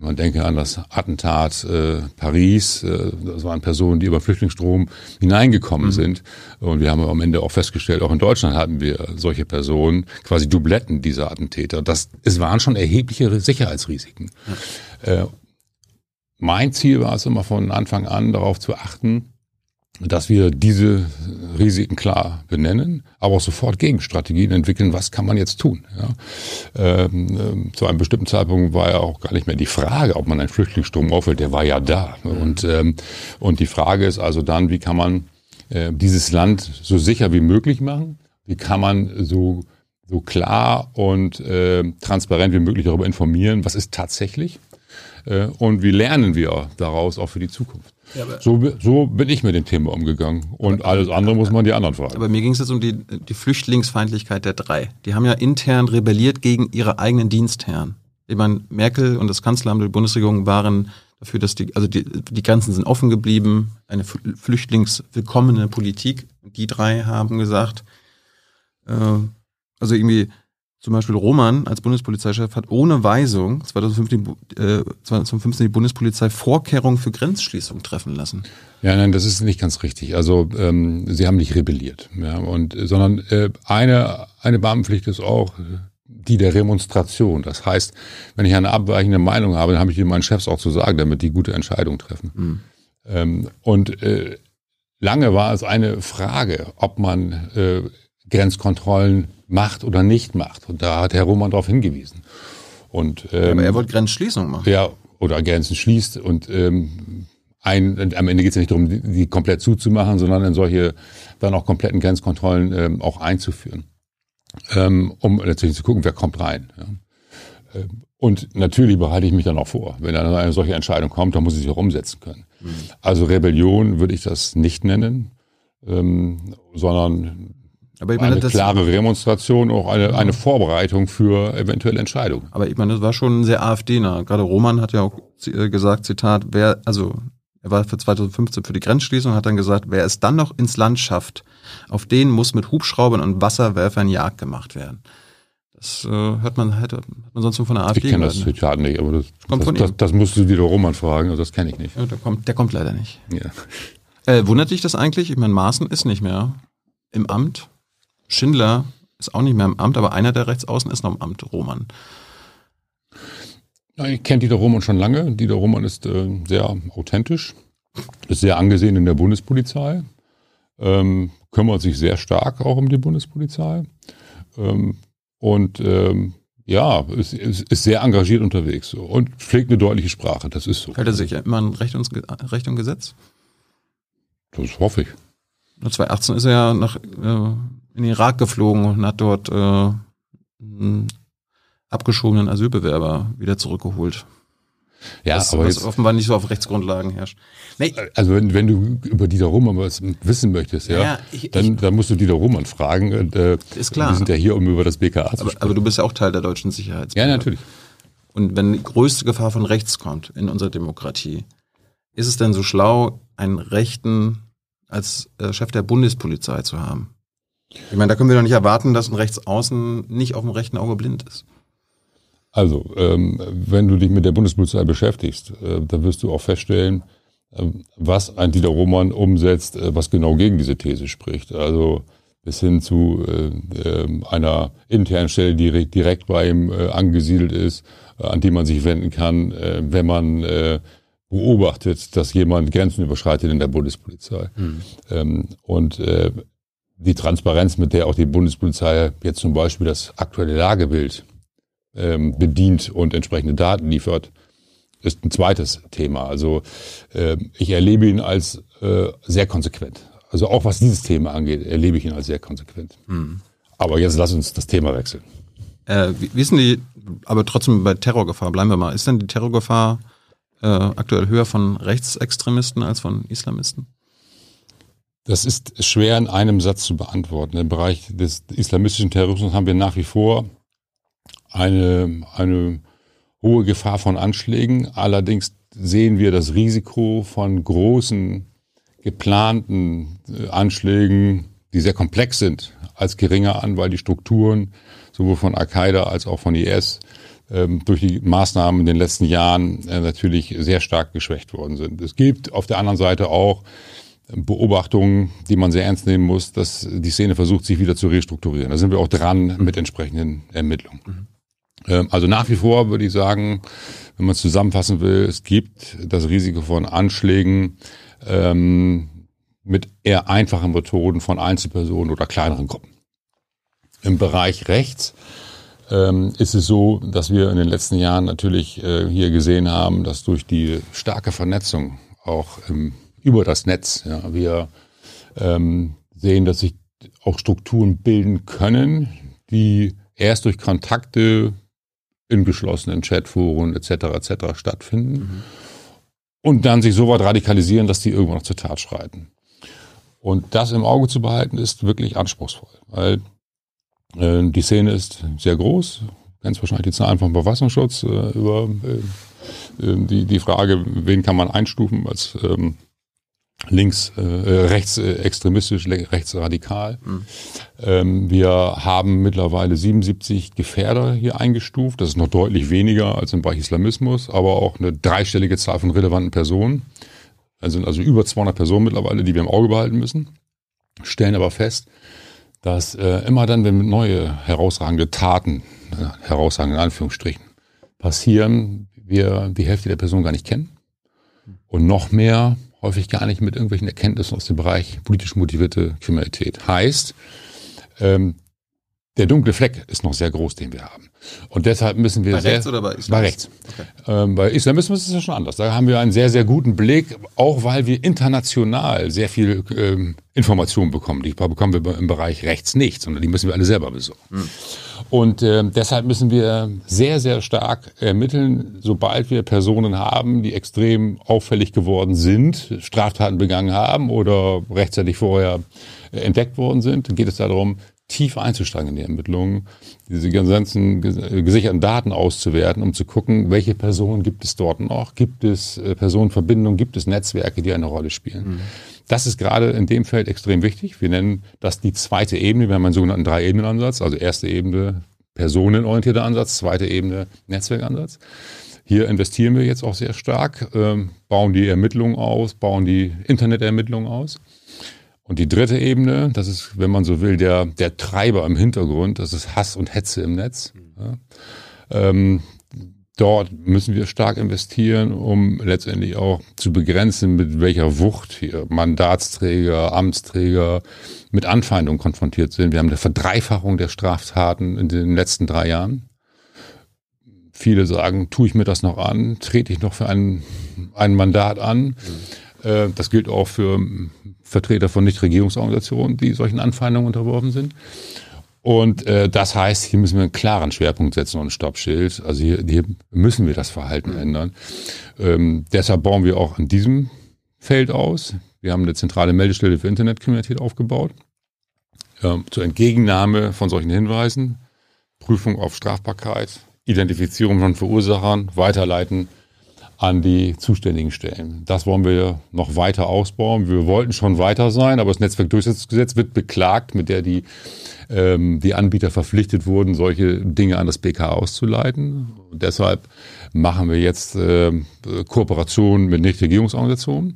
Man denke an das Attentat äh, Paris. Äh, das waren Personen, die über Flüchtlingsstrom hineingekommen mhm. sind. Und wir haben am Ende auch festgestellt, auch in Deutschland hatten wir solche Personen, quasi Dubletten dieser Attentäter. Das, es waren schon erhebliche Sicherheitsrisiken. Ja. Äh, mein Ziel war es immer von Anfang an darauf zu achten, dass wir diese Risiken klar benennen, aber auch sofort Gegenstrategien entwickeln, was kann man jetzt tun. Ja. Ähm, ähm, zu einem bestimmten Zeitpunkt war ja auch gar nicht mehr die Frage, ob man einen Flüchtlingsstrom aufhält, der war ja da. Und, ähm, und die Frage ist also dann, wie kann man äh, dieses Land so sicher wie möglich machen? Wie kann man so, so klar und äh, transparent wie möglich darüber informieren, was ist tatsächlich? Äh, und wie lernen wir daraus auch für die Zukunft? Ja, so, so bin ich mit dem Thema umgegangen. Und alles andere muss man die anderen fragen. Aber mir ging es jetzt um die, die Flüchtlingsfeindlichkeit der drei. Die haben ja intern rebelliert gegen ihre eigenen Dienstherren. Ich meine, Merkel und das Kanzleramt der Bundesregierung waren dafür, dass die, also die, die Grenzen sind offen geblieben, eine flüchtlingswillkommene Politik. Die drei haben gesagt, äh, also irgendwie zum Beispiel Roman als Bundespolizeichef hat ohne Weisung 2015, äh, 2015 die Bundespolizei Vorkehrungen für Grenzschließung treffen lassen. Ja, nein, das ist nicht ganz richtig. Also ähm, sie haben nicht rebelliert, ja, und sondern äh, eine eine Beamtenpflicht ist auch die der Remonstration. Das heißt, wenn ich eine abweichende Meinung habe, dann habe ich die meinen Chefs auch zu sagen, damit die gute Entscheidung treffen. Mhm. Ähm, und äh, lange war es eine Frage, ob man äh, Grenzkontrollen macht oder nicht macht. Und da hat Herr Roman darauf hingewiesen. Und, ähm, Aber er wollte Grenzschließung machen. Ja, oder Grenzen schließt und ähm, ein, am Ende geht es ja nicht darum, die, die, komplett zuzumachen, sondern in solche dann auch kompletten Grenzkontrollen ähm, auch einzuführen. Ähm, um natürlich zu gucken, wer kommt rein. Ja. Ähm, und natürlich behalte ich mich dann auch vor. Wenn dann eine solche Entscheidung kommt, dann muss ich sie auch umsetzen können. Mhm. Also Rebellion würde ich das nicht nennen, ähm, sondern aber ich meine, eine klare Remonstration, auch eine, eine Vorbereitung für eventuelle Entscheidungen. Aber ich meine, das war schon sehr AfD-nah. Gerade Roman hat ja auch äh, gesagt, Zitat, wer, also er war für 2015 für die Grenzschließung, hat dann gesagt, wer es dann noch ins Land schafft, auf den muss mit Hubschraubern und Wasserwerfern Jagd gemacht werden. Das äh, hört man halt, hat man sonst nur von der AfD. Ich kenne das Zitat nicht, aber das, kommt das, von das, das musst du doch Roman fragen, also das kenne ich nicht. Ja, der, kommt, der kommt leider nicht. Ja. Äh, wundert dich das eigentlich? Ich meine, Maaßen ist nicht mehr im Amt. Schindler ist auch nicht mehr im Amt, aber einer der Rechtsaußen ist noch im Amt, Roman. Ich kenne Dieter Roman schon lange. Dieter Roman ist äh, sehr authentisch, ist sehr angesehen in der Bundespolizei, ähm, kümmert sich sehr stark auch um die Bundespolizei ähm, und ähm, ja, ist, ist, ist, sehr engagiert unterwegs so, und pflegt eine deutliche Sprache. Das ist so. Hält er sich immer an Recht und, Recht und Gesetz? Das hoffe ich. 2018 ist er ja nach äh, in den Irak geflogen und hat dort äh, einen abgeschobenen Asylbewerber wieder zurückgeholt. Ja, das, aber was jetzt, offenbar nicht so auf Rechtsgrundlagen herrscht. Nee. Also wenn, wenn du über Dieter Roman was wissen möchtest, ja, ja ich, dann, ich, dann musst du Dieter Roman fragen. Und, äh, ist klar. Wir sind ja hier, um über das BKA zu sprechen. Aber du bist ja auch Teil der deutschen Sicherheitsbehörde. Ja, natürlich. Und wenn die größte Gefahr von rechts kommt in unserer Demokratie, ist es denn so schlau, einen Rechten als äh, Chef der Bundespolizei zu haben? Ich meine, da können wir doch nicht erwarten, dass ein Rechtsaußen nicht auf dem rechten Auge blind ist. Also, ähm, wenn du dich mit der Bundespolizei beschäftigst, äh, dann wirst du auch feststellen, äh, was ein Dieter Roman umsetzt, äh, was genau gegen diese These spricht. Also bis hin zu äh, ähm, einer internen Stelle, die direkt, bei ihm äh, angesiedelt ist, äh, an die man sich wenden kann, wenn man beobachtet, dass jemand Grenzen überschreitet in der Bundespolizei. Mhm. Ähm, und die Transparenz, mit der auch die Bundespolizei jetzt zum Beispiel das aktuelle Lagebild ähm, bedient und entsprechende Daten liefert, ist ein zweites Thema. Also äh, ich erlebe ihn als äh, sehr konsequent. Also auch was dieses Thema angeht, erlebe ich ihn als sehr konsequent. Mhm. Aber jetzt lass uns das Thema wechseln. Äh, wie, ist denn die, aber trotzdem bei Terrorgefahr, bleiben wir mal, ist denn die Terrorgefahr äh, aktuell höher von Rechtsextremisten als von Islamisten? Das ist schwer in einem Satz zu beantworten. Im Bereich des islamistischen Terrorismus haben wir nach wie vor eine, eine hohe Gefahr von Anschlägen. Allerdings sehen wir das Risiko von großen geplanten äh, Anschlägen, die sehr komplex sind, als geringer an, weil die Strukturen sowohl von Al-Qaida als auch von IS ähm, durch die Maßnahmen in den letzten Jahren äh, natürlich sehr stark geschwächt worden sind. Es gibt auf der anderen Seite auch Beobachtungen, die man sehr ernst nehmen muss, dass die Szene versucht, sich wieder zu restrukturieren. Da sind wir auch dran mit entsprechenden Ermittlungen. Mhm. Also nach wie vor würde ich sagen, wenn man es zusammenfassen will, es gibt das Risiko von Anschlägen ähm, mit eher einfachen Methoden von Einzelpersonen oder kleineren Gruppen. Im Bereich rechts ähm, ist es so, dass wir in den letzten Jahren natürlich äh, hier gesehen haben, dass durch die starke Vernetzung auch im über das Netz. Ja. Wir ähm, sehen, dass sich auch Strukturen bilden können, die erst durch Kontakte in geschlossenen Chatforen etc. etc. stattfinden. Mhm. und dann sich so weit radikalisieren, dass die irgendwann noch zur Tat schreiten. Und das im Auge zu behalten, ist wirklich anspruchsvoll, weil äh, die Szene ist sehr groß. Ganz wahrscheinlich die Zahlen vom Verfassungsschutz äh, über äh, äh, die, die Frage, wen kann man einstufen als ähm, links, äh, äh, extremistisch, rechtsradikal. Mhm. Ähm, wir haben mittlerweile 77 Gefährder hier eingestuft. Das ist noch deutlich weniger als im Bereich Islamismus, aber auch eine dreistellige Zahl von relevanten Personen. Es sind also über 200 Personen mittlerweile, die wir im Auge behalten müssen. Stellen aber fest, dass äh, immer dann, wenn neue herausragende Taten, äh, herausragende in Anführungsstrichen, passieren, wir die Hälfte der Personen gar nicht kennen. Und noch mehr häufig gar nicht mit irgendwelchen Erkenntnissen aus dem Bereich politisch motivierte Kriminalität. Heißt, ähm, der dunkle Fleck ist noch sehr groß, den wir haben. Und deshalb müssen wir bei sehr, rechts oder bei Islamismus? Bei rechts. Okay. Ähm, bei Islamismus ist es ja schon anders. Da haben wir einen sehr, sehr guten Blick, auch weil wir international sehr viel ähm, Informationen bekommen. Die bekommen wir im Bereich rechts nicht, sondern die müssen wir alle selber besorgen. Hm. Und äh, deshalb müssen wir sehr, sehr stark ermitteln, sobald wir Personen haben, die extrem auffällig geworden sind, Straftaten begangen haben oder rechtzeitig vorher äh, entdeckt worden sind, dann geht es darum, tief einzusteigen in die Ermittlungen, diese ganzen gesicherten Daten auszuwerten, um zu gucken, welche Personen gibt es dort noch, gibt es äh, Personenverbindungen, gibt es Netzwerke, die eine Rolle spielen. Mhm. Das ist gerade in dem Feld extrem wichtig. Wir nennen das die zweite Ebene. Wir haben einen sogenannten Drei-Ebenen-Ansatz. Also erste Ebene personenorientierter Ansatz, zweite Ebene Netzwerkansatz. Hier investieren wir jetzt auch sehr stark, ähm, bauen die Ermittlungen aus, bauen die Internetermittlungen aus. Und die dritte Ebene, das ist, wenn man so will, der, der Treiber im Hintergrund, das ist Hass und Hetze im Netz. Ja. Ähm, dort müssen wir stark investieren, um letztendlich auch zu begrenzen, mit welcher Wucht hier Mandatsträger, Amtsträger mit Anfeindungen konfrontiert sind. Wir haben eine Verdreifachung der Straftaten in den letzten drei Jahren. Viele sagen, tue ich mir das noch an, trete ich noch für ein, ein Mandat an. Mhm. Das gilt auch für Vertreter von Nichtregierungsorganisationen, die solchen Anfeindungen unterworfen sind. Und äh, das heißt, hier müssen wir einen klaren Schwerpunkt setzen und ein Stoppschild. Also hier, hier müssen wir das Verhalten mhm. ändern. Ähm, deshalb bauen wir auch an diesem Feld aus. Wir haben eine zentrale Meldestelle für Internetkriminalität aufgebaut. Ähm, zur Entgegennahme von solchen Hinweisen, Prüfung auf Strafbarkeit, Identifizierung von Verursachern, Weiterleiten an die zuständigen Stellen. Das wollen wir noch weiter ausbauen. Wir wollten schon weiter sein, aber das Netzwerkdurchsetzungsgesetz wird beklagt, mit der die ähm, die Anbieter verpflichtet wurden, solche Dinge an das BK auszuleiten. Und deshalb machen wir jetzt äh, Kooperationen mit Nichtregierungsorganisationen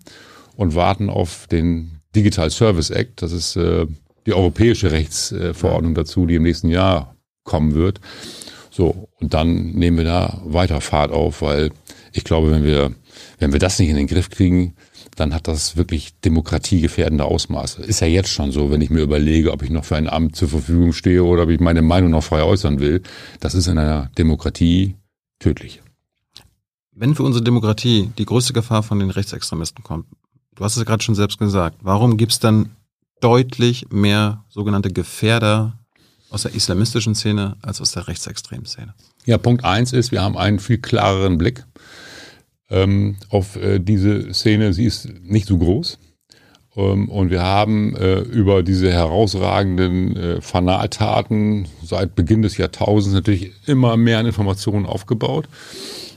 und warten auf den Digital Service Act. Das ist äh, die europäische Rechtsverordnung dazu, die im nächsten Jahr kommen wird. So, und dann nehmen wir da weiter Fahrt auf, weil ich glaube, wenn wir, wenn wir das nicht in den Griff kriegen, dann hat das wirklich demokratiegefährdende Ausmaße. Ist ja jetzt schon so, wenn ich mir überlege, ob ich noch für ein Amt zur Verfügung stehe oder ob ich meine Meinung noch frei äußern will. Das ist in einer Demokratie tödlich. Wenn für unsere Demokratie die größte Gefahr von den Rechtsextremisten kommt, du hast es gerade schon selbst gesagt, warum gibt es dann deutlich mehr sogenannte Gefährder aus der islamistischen Szene als aus der rechtsextremen Szene? Ja, Punkt eins ist, wir haben einen viel klareren Blick ähm, auf äh, diese Szene. Sie ist nicht so groß. Ähm, und wir haben äh, über diese herausragenden äh, Fanaltaten seit Beginn des Jahrtausends natürlich immer mehr an Informationen aufgebaut.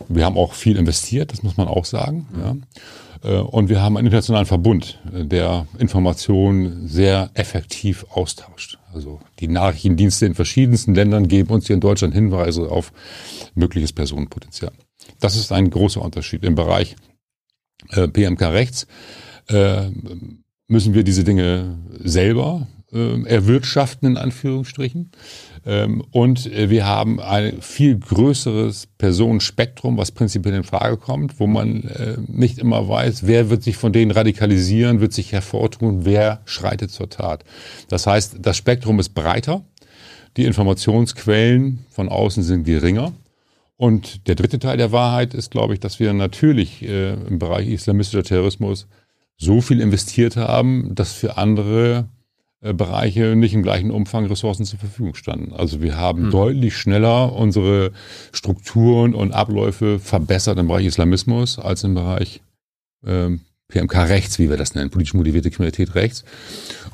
Wir haben auch viel investiert, das muss man auch sagen. Ja. Äh, und wir haben einen internationalen Verbund, äh, der Informationen sehr effektiv austauscht. Also die Nachrichtendienste in verschiedensten Ländern geben uns hier in Deutschland Hinweise auf mögliches Personenpotenzial. Das ist ein großer Unterschied. Im Bereich äh, PMK Rechts äh, müssen wir diese Dinge selber äh, erwirtschaften, in Anführungsstrichen. Ähm, und äh, wir haben ein viel größeres Personenspektrum, was prinzipiell in Frage kommt, wo man äh, nicht immer weiß, wer wird sich von denen radikalisieren, wird sich hervortun, wer schreitet zur Tat. Das heißt, das Spektrum ist breiter, die Informationsquellen von außen sind geringer. Und der dritte Teil der Wahrheit ist, glaube ich, dass wir natürlich äh, im Bereich islamistischer Terrorismus so viel investiert haben, dass für andere Bereiche nicht im gleichen Umfang Ressourcen zur Verfügung standen. Also wir haben hm. deutlich schneller unsere Strukturen und Abläufe verbessert im Bereich Islamismus als im Bereich ähm, PMK rechts, wie wir das nennen, politisch motivierte Kriminalität rechts.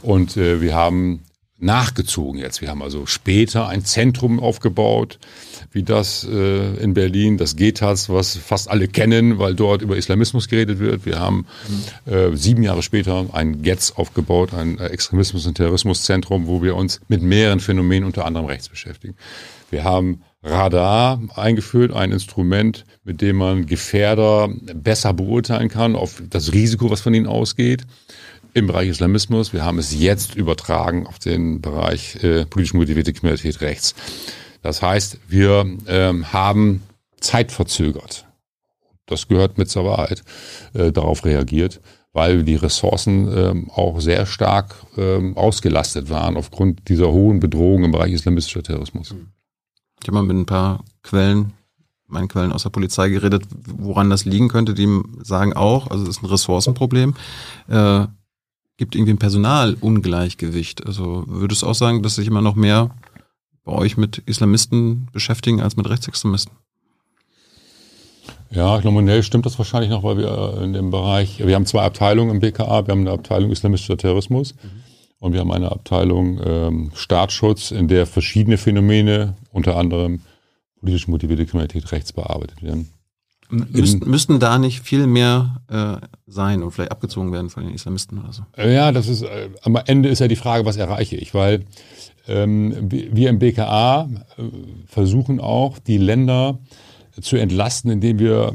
Und äh, wir haben nachgezogen jetzt. Wir haben also später ein Zentrum aufgebaut, wie das äh, in Berlin, das GETAS, was fast alle kennen, weil dort über Islamismus geredet wird. Wir haben äh, sieben Jahre später ein GETS aufgebaut, ein Extremismus- und Terrorismuszentrum, wo wir uns mit mehreren Phänomenen unter anderem rechts beschäftigen. Wir haben Radar eingeführt, ein Instrument, mit dem man Gefährder besser beurteilen kann auf das Risiko, was von ihnen ausgeht im Bereich Islamismus. Wir haben es jetzt übertragen auf den Bereich äh, politisch motivierte Kriminalität rechts. Das heißt, wir ähm, haben zeitverzögert, das gehört mit zur Wahrheit, äh, darauf reagiert, weil die Ressourcen ähm, auch sehr stark ähm, ausgelastet waren aufgrund dieser hohen Bedrohung im Bereich islamistischer Terrorismus. Ich habe mal mit ein paar Quellen, meinen Quellen aus der Polizei geredet, woran das liegen könnte. Die sagen auch, also es ist ein Ressourcenproblem. Äh, gibt irgendwie ein Personalungleichgewicht. Also würdest du auch sagen, dass sich immer noch mehr bei euch mit Islamisten beschäftigen als mit Rechtsextremisten? Ja, nominell stimmt das wahrscheinlich noch, weil wir in dem Bereich, wir haben zwei Abteilungen im BKA, wir haben eine Abteilung islamistischer Terrorismus mhm. und wir haben eine Abteilung ähm, Staatsschutz, in der verschiedene Phänomene, unter anderem politisch motivierte Kriminalität rechts bearbeitet werden. Müssten, müssten da nicht viel mehr äh, sein und vielleicht abgezogen werden von den Islamisten oder so? Ja, das ist, äh, am Ende ist ja die Frage, was erreiche ich, weil wir im BKA äh, versuchen auch, die Länder zu entlasten, indem wir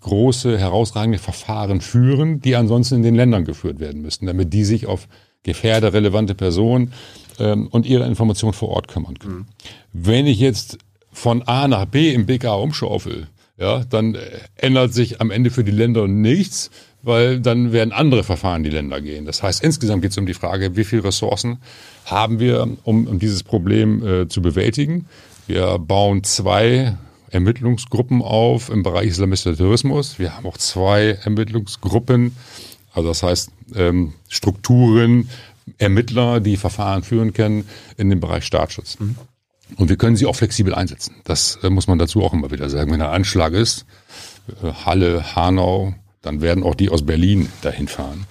große, herausragende Verfahren führen, die ansonsten in den Ländern geführt werden müssten, damit die sich auf gefährderrelevante Personen ähm, und ihre Informationen vor Ort kümmern können. Mhm. Wenn ich jetzt von A nach B im BKA umschaufel, ja, dann äh, ändert sich am Ende für die Länder nichts, weil dann werden andere Verfahren die Länder gehen. Das heißt, insgesamt geht es um die Frage, wie viele Ressourcen haben wir, um, um dieses Problem äh, zu bewältigen. Wir bauen zwei Ermittlungsgruppen auf im Bereich islamistischer Terrorismus. Wir haben auch zwei Ermittlungsgruppen, also das heißt ähm, Strukturen, Ermittler, die Verfahren führen können in dem Bereich Staatsschutz. Mhm. Und wir können sie auch flexibel einsetzen. Das äh, muss man dazu auch immer wieder sagen. Wenn ein Anschlag ist, äh, Halle, Hanau, dann werden auch die aus Berlin dahin fahren.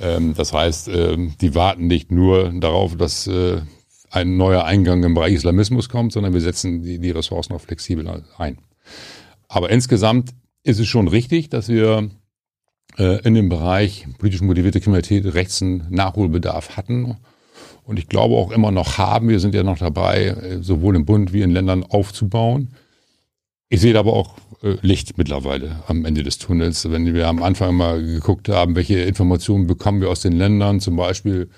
Ähm, das heißt, äh, die warten nicht nur darauf, dass äh, ein neuer Eingang im Bereich Islamismus kommt, sondern wir setzen die, die Ressourcen auch flexibel ein. Aber insgesamt ist es schon richtig, dass wir äh, in dem Bereich politisch motivierte Kriminalität rechts einen Nachholbedarf hatten. Und ich glaube auch immer noch haben. Wir sind ja noch dabei, äh, sowohl im Bund wie in Ländern aufzubauen. Ich sehe aber auch äh, Licht mittlerweile am Ende des Tunnels. Wenn wir am Anfang mal geguckt haben, welche Informationen bekommen wir aus den Ländern, zum Beispiel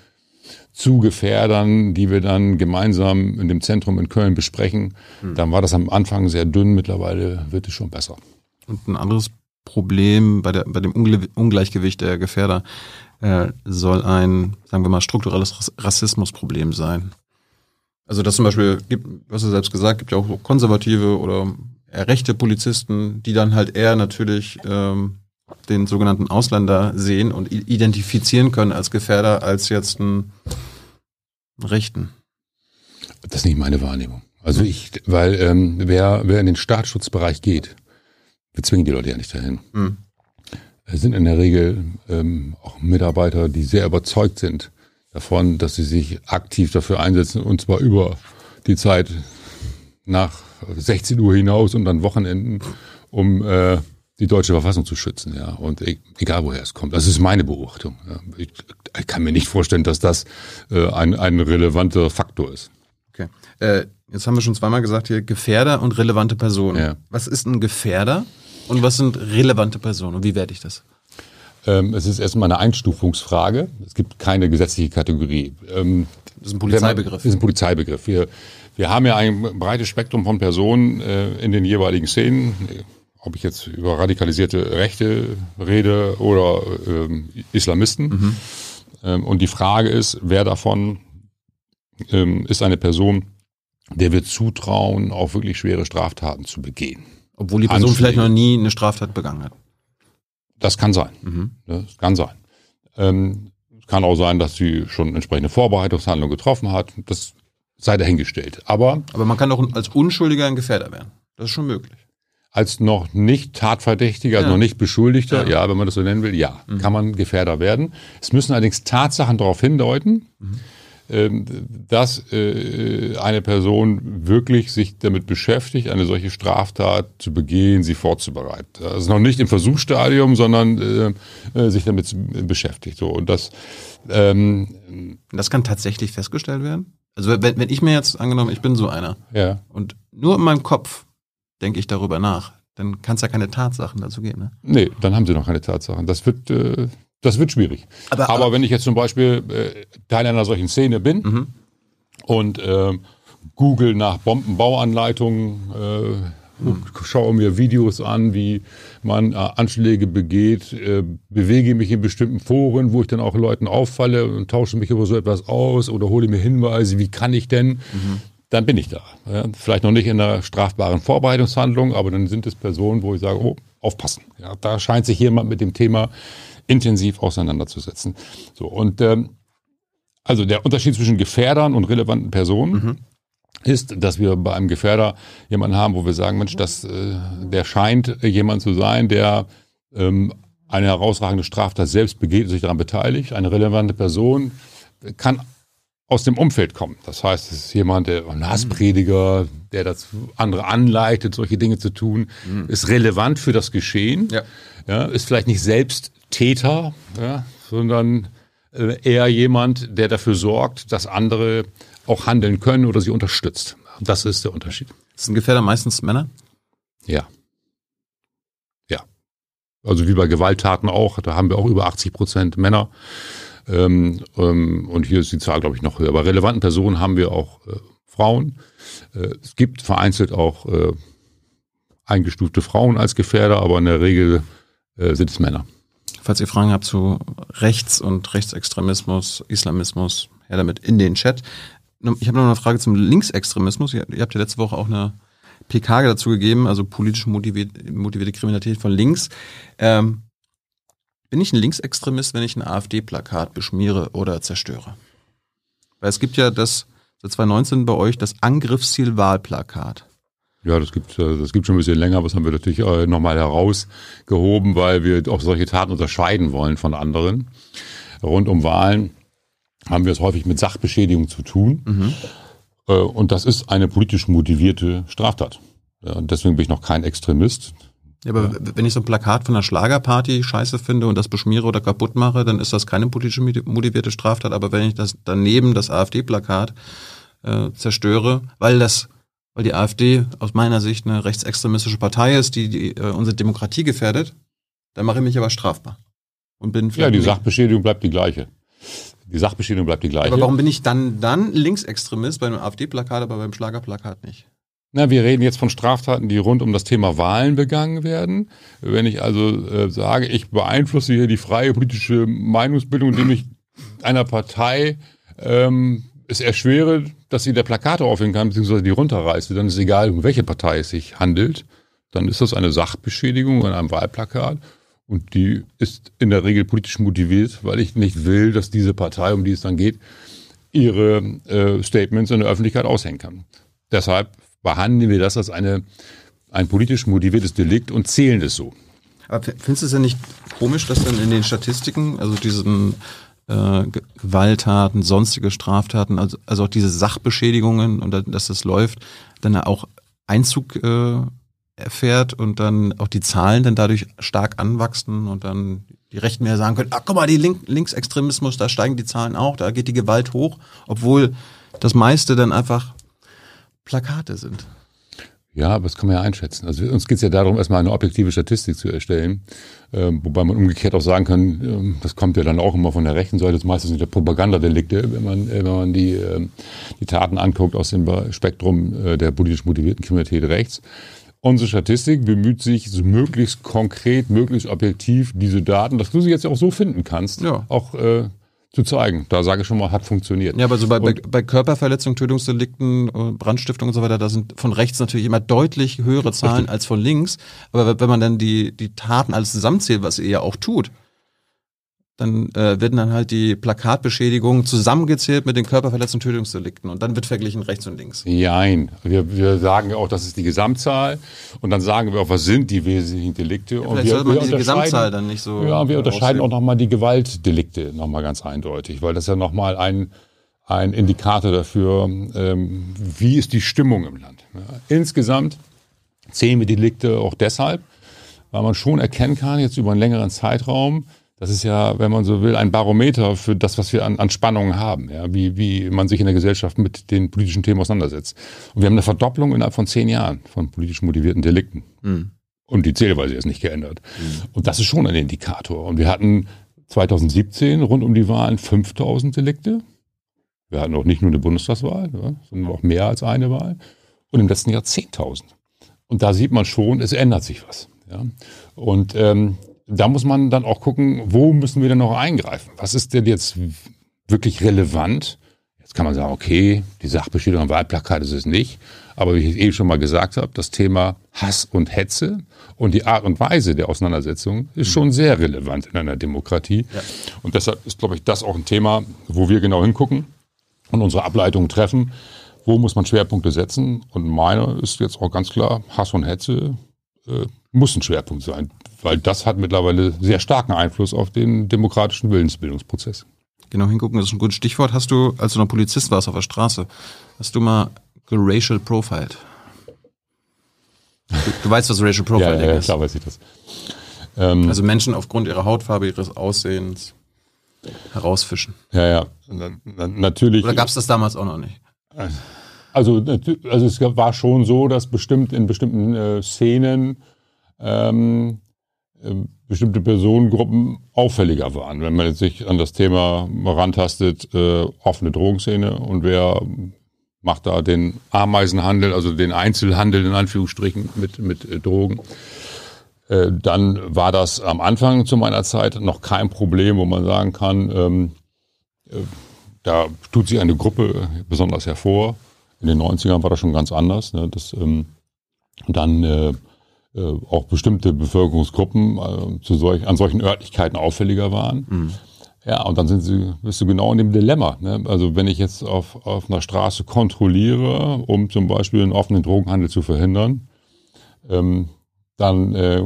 zu Gefährdern, die wir dann gemeinsam in dem Zentrum in Köln besprechen. Hm. Dann war das am Anfang sehr dünn, mittlerweile wird es schon besser. Und ein anderes Problem bei, der, bei dem Ungleichgewicht der Gefährder äh, soll ein, sagen wir mal, strukturelles Rassismusproblem sein. Also das zum Beispiel gibt, was du selbst gesagt, gibt ja auch konservative oder rechte Polizisten, die dann halt eher natürlich ähm, den sogenannten Ausländer sehen und identifizieren können als Gefährder als jetzt einen Rechten. Das ist nicht meine Wahrnehmung. Also ich, weil ähm, wer, wer in den Staatsschutzbereich geht, wir zwingen die Leute ja nicht dahin. Mhm. Es sind in der Regel ähm, auch Mitarbeiter, die sehr überzeugt sind davon, dass sie sich aktiv dafür einsetzen und zwar über die Zeit nach 16 Uhr hinaus und an Wochenenden, um äh, die deutsche Verfassung zu schützen, ja. Und e-, egal woher es kommt. Das ist meine Beobachtung. Ja. Ich, ich, kann mir nicht vorstellen, dass das äh, ein, ein relevanter Faktor ist. Okay. Äh, jetzt haben wir schon zweimal gesagt hier Gefährder und relevante Personen. Ja. Was ist ein Gefährder und was sind relevante Personen und wie werde ich das? Ähm, es ist erstmal eine Einstufungsfrage. Es gibt keine gesetzliche Kategorie. Ähm, das ist ein Polizeibegriff. Das ist ein Polizeibegriff. Wir, wir haben ja ein breites Spektrum von Personen äh, in den jeweiligen Szenen ob ich jetzt über radikalisierte Rechte rede oder ähm, Islamisten. Mhm. Ähm, und die Frage ist, wer davon ähm, ist eine Person, der wir zutrauen, auch wirklich schwere Straftaten zu begehen. Obwohl die Person Anschläge. vielleicht noch nie eine Straftat begangen hat. Das kann sein. Mhm. Das kann sein. Ähm, kann auch sein, dass sie schon entsprechende Vorbereitungshandlungen getroffen hat. Das sei dahingestellt. Aber, Aber man kann auch als Unschuldiger ein Gefährder werden. Das ist schon möglich. als noch nicht Tatverdächtiger, also Ja. noch nicht Beschuldigter, Ja. ja. wenn man das so nennen will, ja, kann man Gefährder werden. Es müssen allerdings Tatsachen darauf hindeuten, ähm, dass äh, eine Person wirklich sich damit beschäftigt, eine solche Straftat zu begehen, sie vorzubereiten. Also noch nicht im Versuchsstadium, sondern äh, äh, sich damit beschäftigt. So und das ähm, Das kann tatsächlich festgestellt werden? Also wenn, wenn ich mir jetzt angenommen, ich bin so einer ja. und nur in meinem Kopf denke ich darüber nach, dann kann es ja keine Tatsachen dazu geben. Ne? Nee, dann haben sie noch keine Tatsachen. Das wird, äh, das wird schwierig. Aber- Aber, aber- wenn ich jetzt zum Beispiel äh, Teil einer solchen Szene bin Mhm. und ähm, google nach Bombenbauanleitungen, äh, und schaue mir Videos an, wie man äh, Anschläge begeht, äh, bewege mich in bestimmten Foren, wo ich dann auch Leuten auffalle und tausche mich über so etwas aus oder hole mir Hinweise, wie kann ich denn, dann bin ich da. Ja, vielleicht noch nicht in einer strafbaren Vorbereitungshandlung, aber dann sind es Personen, wo ich sage, oh, aufpassen. Ja, da scheint sich jemand mit dem Thema intensiv auseinanderzusetzen. So, und ähm, also der Unterschied zwischen Gefährdern und relevanten Personen ist, dass wir bei einem Gefährder jemanden haben, wo wir sagen, Mensch, das, äh, der scheint jemand zu sein, der ähm, eine herausragende Straftat selbst begeht und sich daran beteiligt. Eine relevante Person kann aus dem Umfeld kommen. Das heißt, es ist jemand, der ein Hassprediger, der das andere anleitet, solche Dinge zu tun, ist relevant für das Geschehen. Ja. Ja, ist vielleicht nicht selbst Täter, ja, sondern äh, eher jemand, der dafür sorgt, dass andere auch handeln können oder sie unterstützt. Das ist der Unterschied. Sind Gefährder meistens Männer? Ja. Ja. Also wie bei Gewalttaten auch, da haben wir auch über 80 Prozent Männer. Ähm, ähm, und hier ist die Zahl, glaube ich, noch höher. Bei relevanten Personen haben wir auch äh, Frauen. Äh, es gibt vereinzelt auch äh, eingestufte Frauen als Gefährder, aber in der Regel äh, sind es Männer. Falls ihr Fragen habt zu Rechts- und Rechtsextremismus, Islamismus, her damit in den Chat. Ich habe noch eine Frage zum Linksextremismus. Ihr, habt ja letzte Woche auch eine PK dazu gegeben, also politisch motivierte, motivierte Kriminalität von links. Ähm, bin ich ein Linksextremist, wenn ich ein AfD-Plakat beschmiere oder zerstöre? Weil es gibt ja das, seit 2019 bei euch, das Angriffsziel Wahlplakat. Ja, das gibt äh, das gibt schon ein bisschen länger, aber das haben wir natürlich äh, nochmal herausgehoben, weil wir auch solche Taten unterscheiden wollen von anderen. Rund um Wahlen haben wir es häufig mit Sachbeschädigung zu tun. Äh, Und das ist eine politisch motivierte Straftat. Ja, und deswegen bin ich noch kein Extremist. Ja, aber wenn ich so ein Plakat von einer Schlagerparty scheiße finde und das beschmiere oder kaputt mache, dann ist das keine politisch motivierte Straftat. Aber wenn ich das daneben das AfD-Plakat äh, zerstöre, weil das, weil die AfD aus meiner Sicht eine rechtsextremistische Partei ist, die, die äh, unsere Demokratie gefährdet, dann mache ich mich aber strafbar. Und bin Ja, die Sachbeschädigung bleibt die gleiche. Die Sachbeschädigung bleibt die gleiche. Aber warum bin ich dann, dann Linksextremist bei einem AfD-Plakat, aber beim Schlagerplakat nicht? Na, wir reden jetzt von Straftaten, die rund um das Thema Wahlen begangen werden. Wenn ich also äh, sage, ich beeinflusse hier die freie politische Meinungsbildung, indem ich einer Partei ähm, es erschwere, dass sie der Plakate aufhängen kann, beziehungsweise die runterreiße, dann ist egal, um welche Partei es sich handelt, dann ist das eine Sachbeschädigung an einem Wahlplakat. Und die ist in der Regel politisch motiviert, weil ich nicht will, dass diese Partei, um die es dann geht, ihre äh, Statements in der Öffentlichkeit aushängen kann. Deshalb behandeln wir das als eine, ein politisch motiviertes Delikt und zählen es so. Aber findest du es ja nicht komisch, dass dann in den Statistiken, also diesen äh, Ge- Gewalttaten, sonstige Straftaten, also, also auch diese Sachbeschädigungen und dass das läuft, dann auch Einzug äh, erfährt und dann auch die Zahlen dann dadurch stark anwachsen und dann die Rechten mehr sagen können, ach guck mal, die Link Linksextremismus, da steigen die Zahlen auch, da geht die Gewalt hoch, obwohl das meiste dann einfach Plakate sind. Ja, aber das kann man ja einschätzen. Also uns geht es ja darum, erstmal eine objektive Statistik zu erstellen, ähm, wobei man umgekehrt auch sagen kann, ähm, das kommt ja dann auch immer von der rechten Seite, das meiste sind ja Propagandadelikte, wenn man, äh, wenn man die, ähm, die Taten anguckt aus dem Spektrum äh, der politisch motivierten Kriminalität rechts. Unsere Statistik bemüht sich, so möglichst konkret, möglichst objektiv diese Daten, dass du sie jetzt auch so finden kannst, Ja. auch äh, zu zeigen. Da sage ich schon mal, hat funktioniert. Ja, aber so bei, Und- bei Körperverletzungen, Tötungsdelikten, äh, Brandstiftung und so weiter, da sind von rechts natürlich immer deutlich höhere Zahlen als von links. Aber wenn man dann die, die Taten alles zusammenzählt, was ihr ja auch tut, dann äh, werden dann halt die Plakatbeschädigungen zusammengezählt mit den Körperverletzungen und Tötungsdelikten und dann wird verglichen rechts und links. Nein, wir, wir sagen ja auch, das ist die Gesamtzahl und dann sagen wir auch, was sind die wesentlichen Delikte. Ja, und wir, sollte man diese Gesamtzahl dann nicht so. Ja, wir unterscheiden auch nochmal die Gewaltdelikte nochmal ganz eindeutig, weil das ja nochmal ein, ein Indikator dafür, ähm, wie ist die Stimmung im Land. Ja, insgesamt zählen wir Delikte auch deshalb, weil man schon erkennen kann, jetzt über einen längeren Zeitraum, das ist ja, wenn man so will, ein Barometer für das, was wir an, an Spannungen haben, ja, wie, wie man sich in der Gesellschaft mit den politischen Themen auseinandersetzt. Und wir haben eine Verdopplung innerhalb von zehn Jahren von politisch motivierten Delikten. Mhm. Und die Zählweise ist nicht geändert. Mhm. Und das ist schon ein Indikator. Und wir hatten 2017 rund um die Wahlen 5000 Delikte. Wir hatten auch nicht nur eine Bundestagswahl, ja, sondern auch mehr als eine Wahl. Und im letzten Jahr 10.000. Und da sieht man schon, es ändert sich was. Ja. Und ähm, da muss man dann auch gucken, wo müssen wir denn noch eingreifen? Was ist denn jetzt wirklich relevant? Jetzt kann man sagen, okay, die Sachbeschädigung am Wahlplakat ist es nicht. Aber wie ich eben schon mal gesagt habe, das Thema Hass und Hetze und die Art und Weise der Auseinandersetzung ist schon sehr relevant in einer Demokratie. Ja. Und deshalb ist, glaube ich, das auch ein Thema, wo wir genau hingucken und unsere Ableitungen treffen. Wo muss man Schwerpunkte setzen? Und meine ist jetzt auch ganz klar, Hass und Hetze äh, muss ein Schwerpunkt sein weil das hat mittlerweile sehr starken Einfluss auf den demokratischen Willensbildungsprozess. Genau hingucken, das ist ein gutes Stichwort. Hast du, als du noch Polizist warst auf der Straße, hast du mal geracial profiled? Du, du weißt, was Racial Profiling ja, ja, ist. klar weiß ich das. Ähm, also Menschen aufgrund ihrer Hautfarbe, ihres Aussehens herausfischen. Ja, ja, na, na, natürlich. Oder gab es das damals auch noch nicht? Also, also es war schon so, dass bestimmt in bestimmten äh, Szenen ähm, ähm, bestimmte Personengruppen auffälliger waren. Wenn man sich an das Thema rantastet, äh, offene Drogenszene und wer macht da den Ameisenhandel, also den Einzelhandel in Anführungsstrichen mit, mit äh, Drogen, äh, dann war das am Anfang zu meiner Zeit noch kein Problem, wo man sagen kann, ähm, äh, da tut sich eine Gruppe besonders hervor. In den 90ern war das schon ganz anders. Ne? Das, ähm, dann äh, äh, auch bestimmte Bevölkerungsgruppen äh, zu solch, an solchen Örtlichkeiten auffälliger waren. Mhm. Ja, und dann sind sie, bist du genau in dem Dilemma. Ne? Also wenn ich jetzt auf, auf einer Straße kontrolliere, um zum Beispiel einen offenen Drogenhandel zu verhindern, ähm, dann äh,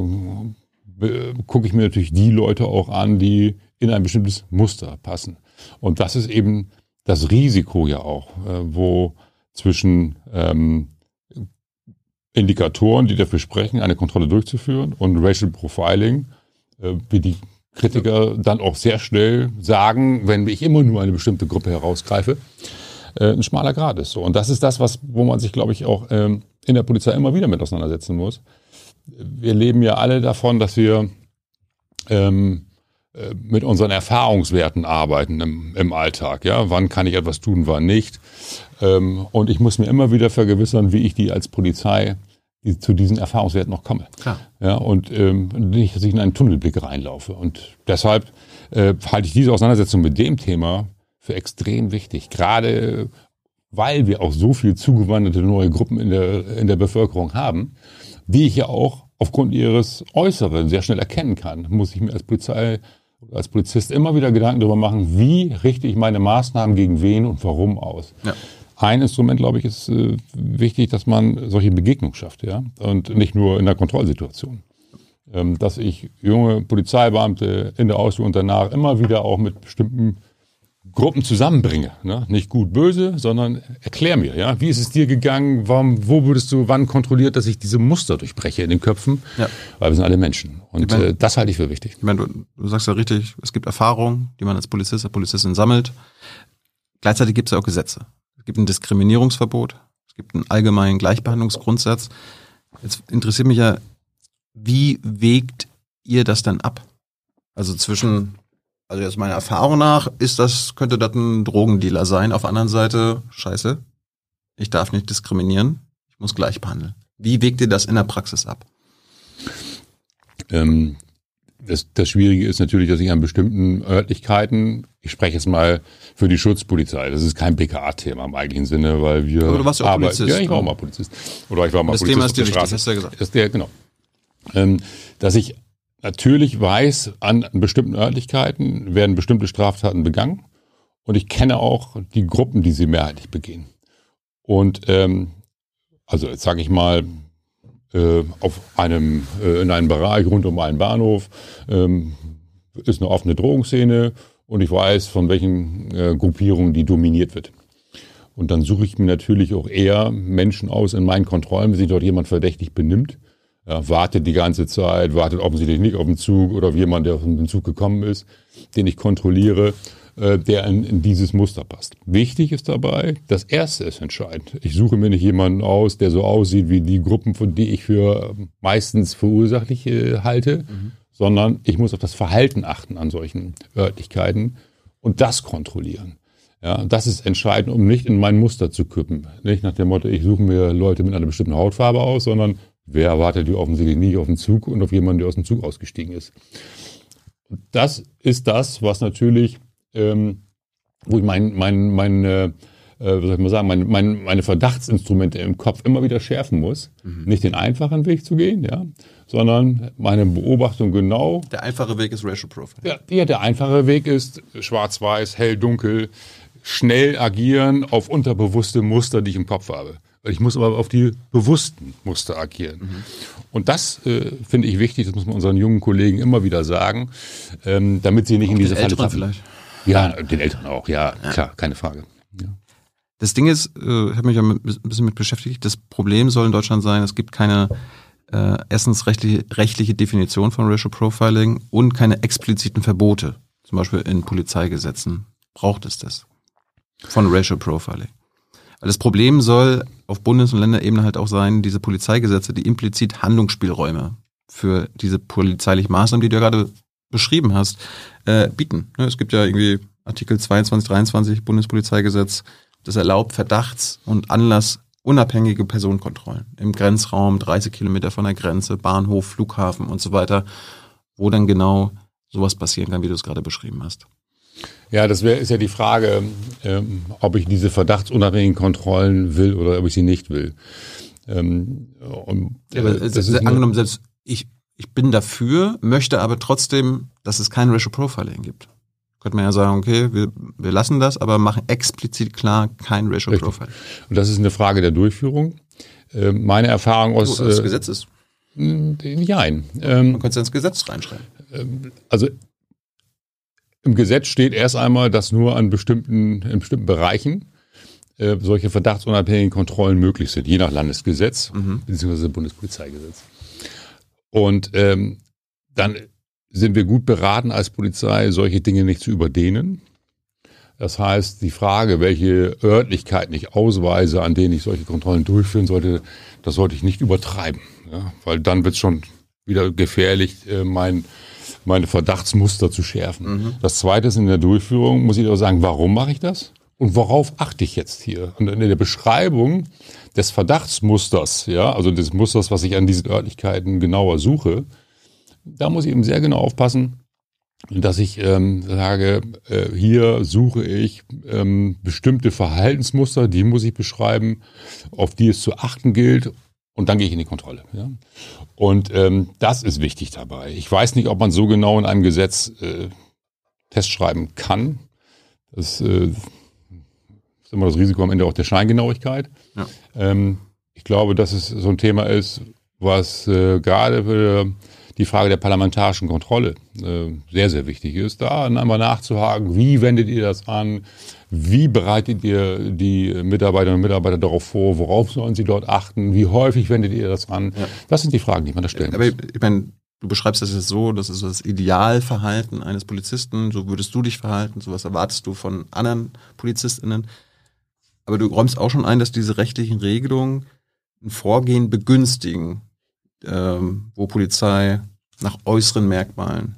gucke ich mir natürlich die Leute auch an, die in ein bestimmtes Muster passen. Und das ist eben das Risiko ja auch, äh, wo zwischen ähm, Indikatoren, die dafür sprechen, eine Kontrolle durchzuführen und Racial Profiling, äh, wie die Kritiker dann auch sehr schnell sagen, wenn ich immer nur eine bestimmte Gruppe herausgreife, äh, ein schmaler Grad ist. So. Und das ist das, was, wo man sich, glaube ich, auch ähm, in der Polizei immer wieder mit auseinandersetzen muss. Wir leben ja alle davon, dass wir ähm, äh, mit unseren Erfahrungswerten arbeiten im, im Alltag. Ja, wann kann ich etwas tun, wann nicht? Ähm, und ich muss mir immer wieder vergewissern, wie ich die als Polizei die, zu diesen Erfahrungswerten noch komme. Klar. Ja, und ähm, nicht, dass ich in einen Tunnelblick reinlaufe. Und deshalb äh, halte ich diese Auseinandersetzung mit dem Thema für extrem wichtig. Gerade weil wir auch so viel zugewanderte neue Gruppen in der, in der Bevölkerung haben, die ich ja auch aufgrund ihres Äußeren sehr schnell erkennen kann, muss ich mir als Polizei als Polizist immer wieder Gedanken darüber machen, wie richte ich meine Maßnahmen gegen wen und warum aus. Ja ein Instrument, glaube ich, ist äh, wichtig, dass man solche Begegnungen schafft, ja, und nicht nur in der Kontrollsituation. Ähm, dass ich junge Polizeibeamte in der Ausbildung und danach immer wieder auch mit bestimmten Gruppen zusammenbringe. Ne? Nicht gut böse, sondern erklär mir, ja, wie ist es dir gegangen, warum, wo würdest du wann kontrolliert, dass ich diese Muster durchbreche in den Köpfen? Ja. Weil wir sind alle Menschen. Und meine, äh, das halte ich für wichtig. Ich meine, du, du sagst ja richtig, es gibt Erfahrungen, die man als Polizist, als Polizistin sammelt. Gleichzeitig gibt es ja auch Gesetze gibt ein Diskriminierungsverbot, es gibt einen allgemeinen Gleichbehandlungsgrundsatz. Jetzt interessiert mich ja, wie wägt ihr das dann ab? Also zwischen, also jetzt meiner Erfahrung nach, ist das, könnte das ein Drogendealer sein. Auf der anderen Seite, scheiße, ich darf nicht diskriminieren, ich muss gleich behandeln. Wie wägt ihr das in der Praxis ab? Ähm, das, das Schwierige ist natürlich, dass ich an bestimmten Örtlichkeiten, ich spreche jetzt mal für die Schutzpolizei, das ist kein BKA-Thema im eigentlichen Sinne, weil wir. Aber du warst ja auch aber, Polizist. Ja, ich war auch mal Polizist. Oder ich war mal das Polizist. Das Thema ist dir wichtig, hast du ja gesagt. Das, der, genau. Ähm, dass ich natürlich weiß, an bestimmten Örtlichkeiten werden bestimmte Straftaten begangen. Und ich kenne auch die Gruppen, die sie mehrheitlich begehen. Und ähm, also jetzt sage ich mal, äh, auf einem, äh, in einem Bereich rund um einen Bahnhof ähm, ist eine offene Drogenszene und ich weiß, von welchen äh, Gruppierungen die dominiert wird. Und dann suche ich mir natürlich auch eher Menschen aus in meinen Kontrollen, wenn sich dort jemand verdächtig benimmt. Ja, wartet die ganze Zeit, wartet offensichtlich nicht auf den Zug oder auf jemand, der auf den Zug gekommen ist, den ich kontrolliere, äh, der in, in dieses Muster passt. Wichtig ist dabei, das Erste ist entscheidend. Ich suche mir nicht jemanden aus, der so aussieht wie die Gruppen, von die ich für ähm, meistens verursächlich äh, halte, mhm. sondern ich muss auf das Verhalten achten an solchen Örtlichkeiten und das kontrollieren. Ja, das ist entscheidend, um nicht in mein Muster zu kippen. Nicht nach dem Motto, ich suche mir Leute mit einer bestimmten Hautfarbe aus, sondern wer erwartet die offensichtlich nicht auf den Zug und auf jemanden, der aus dem Zug ausgestiegen ist. Das ist das, was natürlich, ähm, wo ich mein, mein, mein äh, äh, wie soll ich mal sagen, meine, meine, meine Verdachtsinstrumente im Kopf immer wieder schärfen muss. Mhm. Nicht den einfachen Weg zu gehen, ja, sondern meine Beobachtung genau. Der einfache Weg ist Racial Profiling. Ja, ja der einfache Weg ist schwarz-weiß, hell, dunkel, schnell agieren auf unterbewusste Muster, die ich im Kopf habe. Ich muss aber auf die bewussten Muster agieren. Mhm. Und das äh, finde ich wichtig, das muss man unseren jungen Kollegen immer wieder sagen, ähm, damit sie nicht auch in diese Falle tappen. vielleicht. Ja, den Eltern auch, ja, ja. klar, keine Frage. Ja. Das Ding ist, äh, ich habe mich ja ein bisschen mit beschäftigt, das Problem soll in Deutschland sein, es gibt keine äh, erstens rechtliche, rechtliche Definition von Racial Profiling und keine expliziten Verbote, zum Beispiel in Polizeigesetzen. Braucht es das? von Racial Profiling. Das Problem soll auf Bundes- und Länderebene halt auch sein, diese Polizeigesetze, die implizit Handlungsspielräume für diese polizeilichen Maßnahmen, die du ja gerade beschrieben hast, äh, bieten. Ne, es gibt ja irgendwie Artikel 22, 23 Bundespolizeigesetz, das erlaubt Verdachts- und Anlass unabhängige Personenkontrollen im Grenzraum, 30 Kilometer von der Grenze, Bahnhof, Flughafen und so weiter, wo dann genau sowas passieren kann, wie du es gerade beschrieben hast. Ja, das wär, ist ja die Frage, ähm, ob ich diese verdachtsunabhängigen Kontrollen will oder ob ich sie nicht will. Ähm, und, äh, ja, das ist angenommen, selbst ich, ich bin dafür, möchte aber trotzdem, dass es kein Racial Profiling gibt. Könnte man ja sagen, okay, wir, wir lassen das, aber machen explizit klar kein Racial Richtig. Profiling. Und das ist eine Frage der Durchführung. Äh, meine Erfahrung aus... Du, das äh, Gesetz ist. Nein. Ähm, man könnte es ins Gesetz reinschreiben. Ähm, also im Gesetz steht erst einmal, dass nur an bestimmten, in bestimmten Bereichen äh, solche verdachtsunabhängigen Kontrollen möglich sind, je nach Landesgesetz mhm. bzw. Bundespolizeigesetz. Und ähm, dann sind wir gut beraten als Polizei, solche Dinge nicht zu überdehnen. Das heißt, die Frage, welche Örtlichkeiten ich ausweise, an denen ich solche Kontrollen durchführen sollte, das sollte ich nicht übertreiben. Ja? Weil dann wird es schon wieder gefährlich, äh, mein meine Verdachtsmuster zu schärfen. Mhm. Das zweite ist in der Durchführung, muss ich auch sagen, warum mache ich das? Und worauf achte ich jetzt hier? Und in der Beschreibung des Verdachtsmusters, ja, also des Musters, was ich an diesen Örtlichkeiten genauer suche, da muss ich eben sehr genau aufpassen, dass ich ähm, sage, äh, hier suche ich ähm, bestimmte Verhaltensmuster, die muss ich beschreiben, auf die es zu achten gilt und dann gehe ich in die Kontrolle. Ja? Und ähm, das ist wichtig dabei. Ich weiß nicht, ob man so genau in einem Gesetz äh, Test schreiben kann. Das äh, ist immer das Risiko am Ende auch der Scheingenauigkeit. Ja. Ähm, ich glaube, dass es so ein Thema ist, was äh, gerade für die Frage der parlamentarischen Kontrolle äh, sehr, sehr wichtig ist, da einmal nachzuhaken, wie wendet ihr das an, wie bereitet ihr die Mitarbeiterinnen und Mitarbeiter darauf vor, worauf sollen sie dort achten, wie häufig wendet ihr das an? Ja. Das sind die Fragen, die man da stellen Aber muss. ich meine, du beschreibst das jetzt so, das ist das Idealverhalten eines Polizisten, so würdest du dich verhalten, sowas erwartest du von anderen PolizistInnen. Aber du räumst auch schon ein, dass diese rechtlichen Regelungen ein Vorgehen begünstigen, ähm, wo Polizei nach äußeren Merkmalen,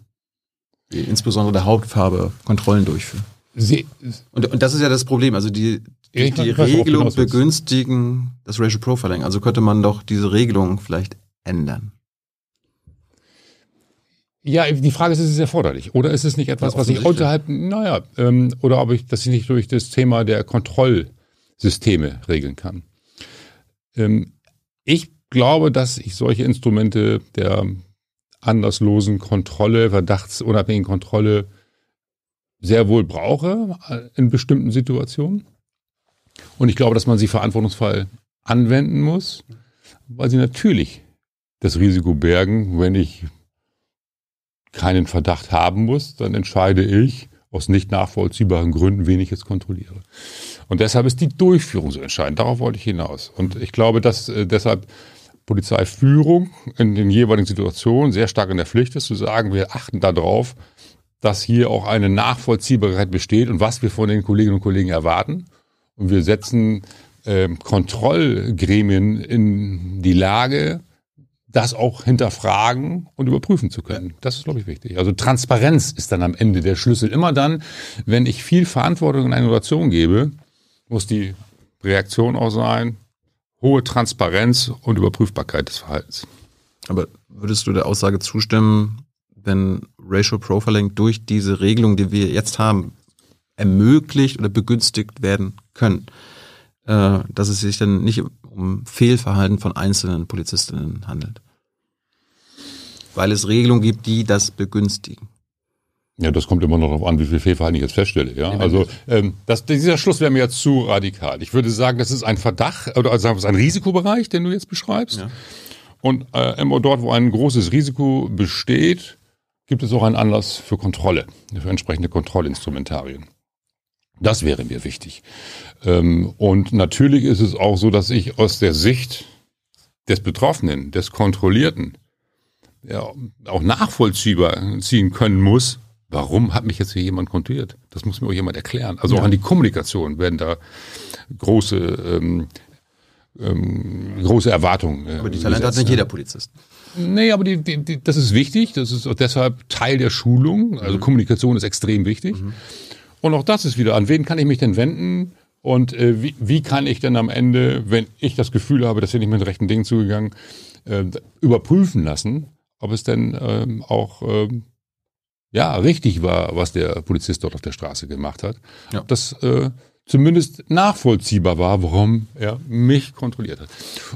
wie insbesondere der Hautfarbe, Kontrollen durchführt. Sie, und, und das ist ja das Problem. Also die, die, die Regelung begünstigen das Racial Profiling. Also könnte man doch diese Regelung vielleicht ändern. Ja, die Frage ist, ist es erforderlich? Oder ist es nicht etwas, ja, was ich unterhalb, naja, ähm, oder ob ich das nicht durch das Thema der Kontrollsysteme regeln kann? Ähm, ich glaube, dass ich solche Instrumente der anlasslosen Kontrolle, verdachtsunabhängigen Kontrolle sehr wohl brauche äh, in bestimmten Situationen. Und ich glaube, dass man sie verantwortungsvoll anwenden muss, weil sie natürlich das Risiko bergen, wenn ich keinen Verdacht haben muss, dann entscheide ich aus nicht nachvollziehbaren Gründen, wen ich jetzt kontrolliere. Und deshalb ist die Durchführung so entscheidend. Darauf wollte ich hinaus. Und ich glaube, dass äh, deshalb Polizeiführung in den jeweiligen Situationen sehr stark in der Pflicht ist, zu sagen, wir achten darauf, dass hier auch eine Nachvollziehbarkeit besteht und was wir von den Kolleginnen und Kollegen erwarten. Und wir setzen äh, Kontrollgremien in die Lage, das auch hinterfragen und überprüfen zu können. Das ist, glaube ich, wichtig. Also Transparenz ist dann am Ende der Schlüssel. Immer dann, wenn ich viel Verantwortung in eine Innovation gebe, muss die Reaktion auch sein, hohe Transparenz und Überprüfbarkeit des Verhaltens. Aber würdest du der Aussage zustimmen, wenn Racial Profiling durch diese Regelung, die wir jetzt haben, ermöglicht oder begünstigt werden können, äh, dass es sich dann nicht um Fehlverhalten von einzelnen Polizistinnen handelt? Weil es Regelungen gibt, die das begünstigen. Ja, das kommt immer noch darauf an, wie viel Fehlverhalten ich jetzt feststelle. Ja, also ähm, das, dieser Schluss wäre mir jetzt zu radikal. Ich würde sagen, das ist ein Verdacht oder also sagen wir, ein Risikobereich, den du jetzt beschreibst. Ja. Und äh, immer dort, wo ein großes Risiko besteht, gibt es auch einen Anlass für Kontrolle, für entsprechende Kontrollinstrumentarien. Das wäre mir wichtig. Ähm, und natürlich ist es auch so, dass ich aus der Sicht des Betroffenen, des Kontrollierten, ja, auch nachvollziehbar ziehen können muss, warum hat mich jetzt hier jemand kontrolliert? Das muss mir auch jemand erklären. Also ja. auch an die Kommunikation werden da große, ähm, ähm, große Erwartungen. Äh, aber die Talente hat nicht jeder Polizist. Nee, aber die, die, die, das ist wichtig. Das ist auch deshalb Teil der Schulung. Also mhm. Kommunikation ist extrem wichtig. Mhm. Und auch das ist wieder, an wen kann ich mich denn wenden? Und äh, wie, wie kann ich denn am Ende, wenn ich das Gefühl habe, dass wir nicht mit den rechten Dingen zugegangen, äh, überprüfen lassen, ob es denn ähm, auch ähm, ja, richtig war, was der Polizist dort auf der Straße gemacht hat. Ja. Das äh, zumindest nachvollziehbar war, warum er mich kontrolliert hat.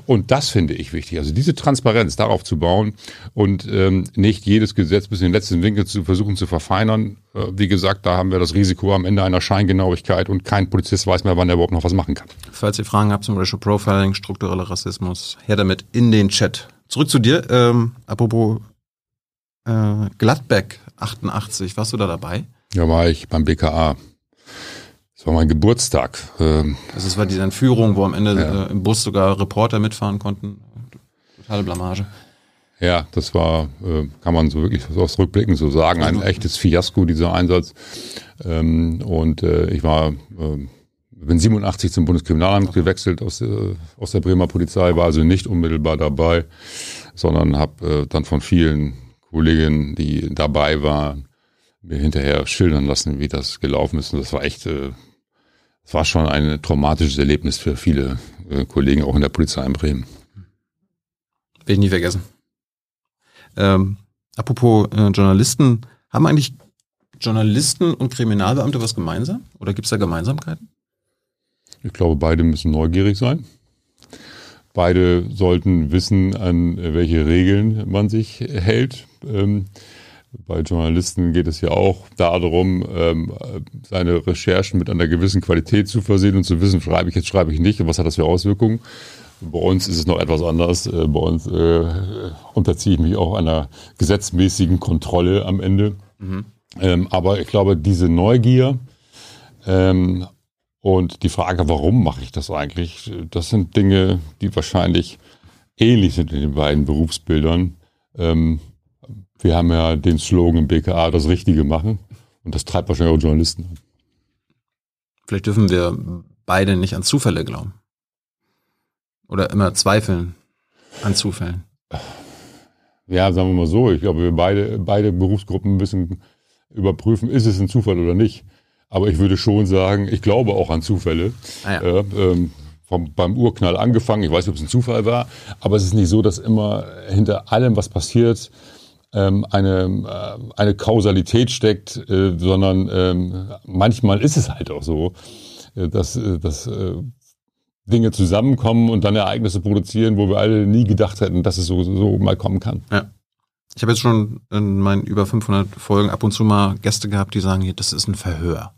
Und das finde ich wichtig. Also diese Transparenz darauf zu bauen und ähm, nicht jedes Gesetz bis in den letzten Winkel zu versuchen zu verfeinern. Äh, wie gesagt, da haben wir das Risiko am Ende einer Scheingenauigkeit und kein Polizist weiß mehr, wann er überhaupt noch was machen kann. Falls ihr Fragen habt zum Racial Profiling, struktureller Rassismus, her damit in den Chat. Zurück zu dir. Ähm, apropos äh, Gladbeck 88. Warst du da dabei? Ja, war ich beim BKA. Das war mein Geburtstag. Ähm, also es war diese Entführung, wo am Ende ja. äh, im Bus sogar Reporter mitfahren konnten. Totale Blamage. Ja, das war, äh, kann man so wirklich aus Rückblicken so sagen, ein echtes Fiasko, dieser Einsatz. Ähm, und äh, ich war, äh, bin 87 zum Bundeskriminalamt gewechselt aus, der, aus der Bremer Polizei, war also nicht unmittelbar dabei, sondern habe dann von vielen Kollegin, die dabei war, mir hinterher schildern lassen, wie das gelaufen ist. Und das war echt, äh, das war schon ein traumatisches Erlebnis für viele äh, Kollegen, auch in der Polizei in Bremen. Will ich nie vergessen. Ähm, apropos äh, Journalisten, haben eigentlich Journalisten und Kriminalbeamte was gemeinsam? Oder gibt es da Gemeinsamkeiten? Ich glaube, beide müssen neugierig sein. Beide sollten wissen, an welche Regeln man sich hält. Ähm, bei Journalisten geht es ja auch darum, ähm, seine Recherchen mit einer gewissen Qualität zu versehen und zu wissen, schreibe ich jetzt, schreibe ich nicht und was hat das für Auswirkungen. Bei uns ist es noch etwas anders. Äh, bei uns äh, unterziehe ich mich auch einer gesetzmäßigen Kontrolle am Ende. Mhm. Ähm, aber ich glaube, diese Neugier ähm, und die Frage, warum mache ich das eigentlich, das sind Dinge, die wahrscheinlich ähnlich sind in den beiden Berufsbildern. Ähm, wir haben ja den Slogan im BKA, das Richtige machen. Und das treibt wahrscheinlich auch Journalisten an. Vielleicht dürfen wir beide nicht an Zufälle glauben. Oder immer zweifeln an Zufällen. Ja, sagen wir mal so. Ich glaube, wir beide, beide Berufsgruppen müssen überprüfen, ist es ein Zufall oder nicht. Aber ich würde schon sagen, ich glaube auch an Zufälle. Ah ja. äh, ähm, vom, beim Urknall angefangen, ich weiß nicht, ob es ein Zufall war, aber es ist nicht so, dass immer hinter allem, was passiert, ähm, eine, äh, eine Kausalität steckt, äh, sondern ähm, manchmal ist es halt auch so, äh, dass, äh, dass äh, Dinge zusammenkommen und dann Ereignisse produzieren, wo wir alle nie gedacht hätten, dass es so, so mal kommen kann. Ja. Ich habe jetzt schon in meinen über 500 Folgen ab und zu mal Gäste gehabt, die sagen, hier, das ist ein Verhör.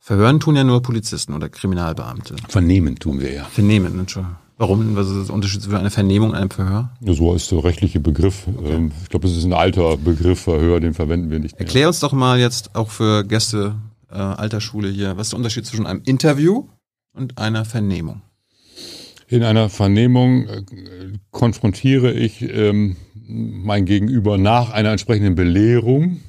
Verhören tun ja nur Polizisten oder Kriminalbeamte. Vernehmen tun wir ja. Vernehmen, Entschuldigung. Warum? Was ist der Unterschied zwischen einer Vernehmung und einem Verhör? Ja, so ist der rechtliche Begriff. Okay. Ich glaube, es ist ein alter Begriff, Verhör, den verwenden wir nicht mehr. Erklär uns doch mal jetzt auch für Gäste äh, alter Schule hier, was ist der Unterschied zwischen einem Interview und einer Vernehmung? In einer Vernehmung äh, konfrontiere ich ähm, mein Gegenüber nach einer entsprechenden Belehrung,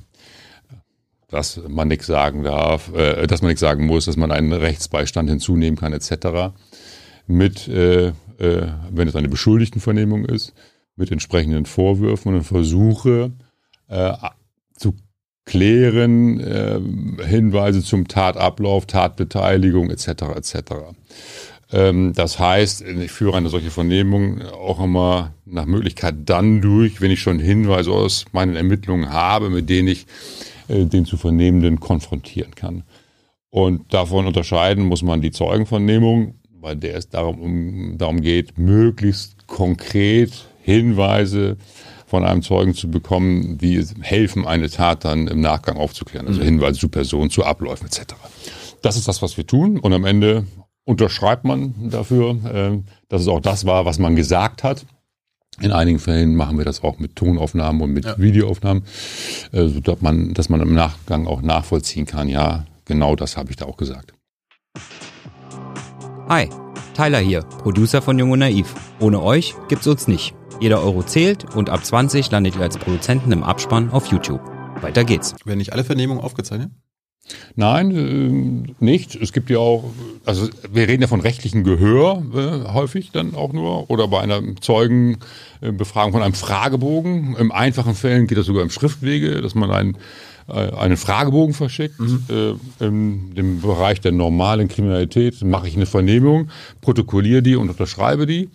dass man nichts sagen darf, äh, dass man nichts sagen muss, dass man einen Rechtsbeistand hinzunehmen kann, etc. Mit, äh, äh, wenn es eine Beschuldigtenvernehmung ist, mit entsprechenden Vorwürfen und versuche äh, zu klären, äh, Hinweise zum Tatablauf, Tatbeteiligung etc. etc. Ähm, das heißt, ich führe eine solche Vernehmung auch immer nach Möglichkeit dann durch, wenn ich schon Hinweise aus meinen Ermittlungen habe, mit denen ich äh, den zu Vernehmenden konfrontieren kann. Und davon unterscheiden muss man die Zeugenvernehmung, bei der es darum, um, darum geht, möglichst konkret Hinweise von einem Zeugen zu bekommen, die helfen, eine Tat dann im Nachgang aufzuklären. Also mhm. Hinweise zu Personen, zu Abläufen etc. Das ist das, was wir tun. Und am Ende unterschreibt man dafür, äh, dass es auch das war, was man gesagt hat. In einigen Fällen machen wir das auch mit Tonaufnahmen und mit ja. Videoaufnahmen, äh, so dass man, dass man im Nachgang auch nachvollziehen kann, ja, genau das habe ich da auch gesagt. Hi, Tyler hier, Producer von Jung und Naiv. Ohne euch gibt's uns nicht. Jeder Euro zählt und ab 20 landet ihr als Produzenten im Abspann auf YouTube. Weiter geht's. Werden nicht alle Vernehmungen aufgezeichnet? Nein, äh, nicht. Es gibt ja auch, also wir reden ja von rechtlichem Gehör äh, häufig dann auch nur oder bei einer Zeugenbefragung von einem Fragebogen. Im einfachen Fällen geht das sogar im Schriftwege, dass man einen, einen Fragebogen verschickt. Mhm. Äh, in dem Bereich der normalen Kriminalität mache ich eine Vernehmung, protokolliere die und unterschreibe die.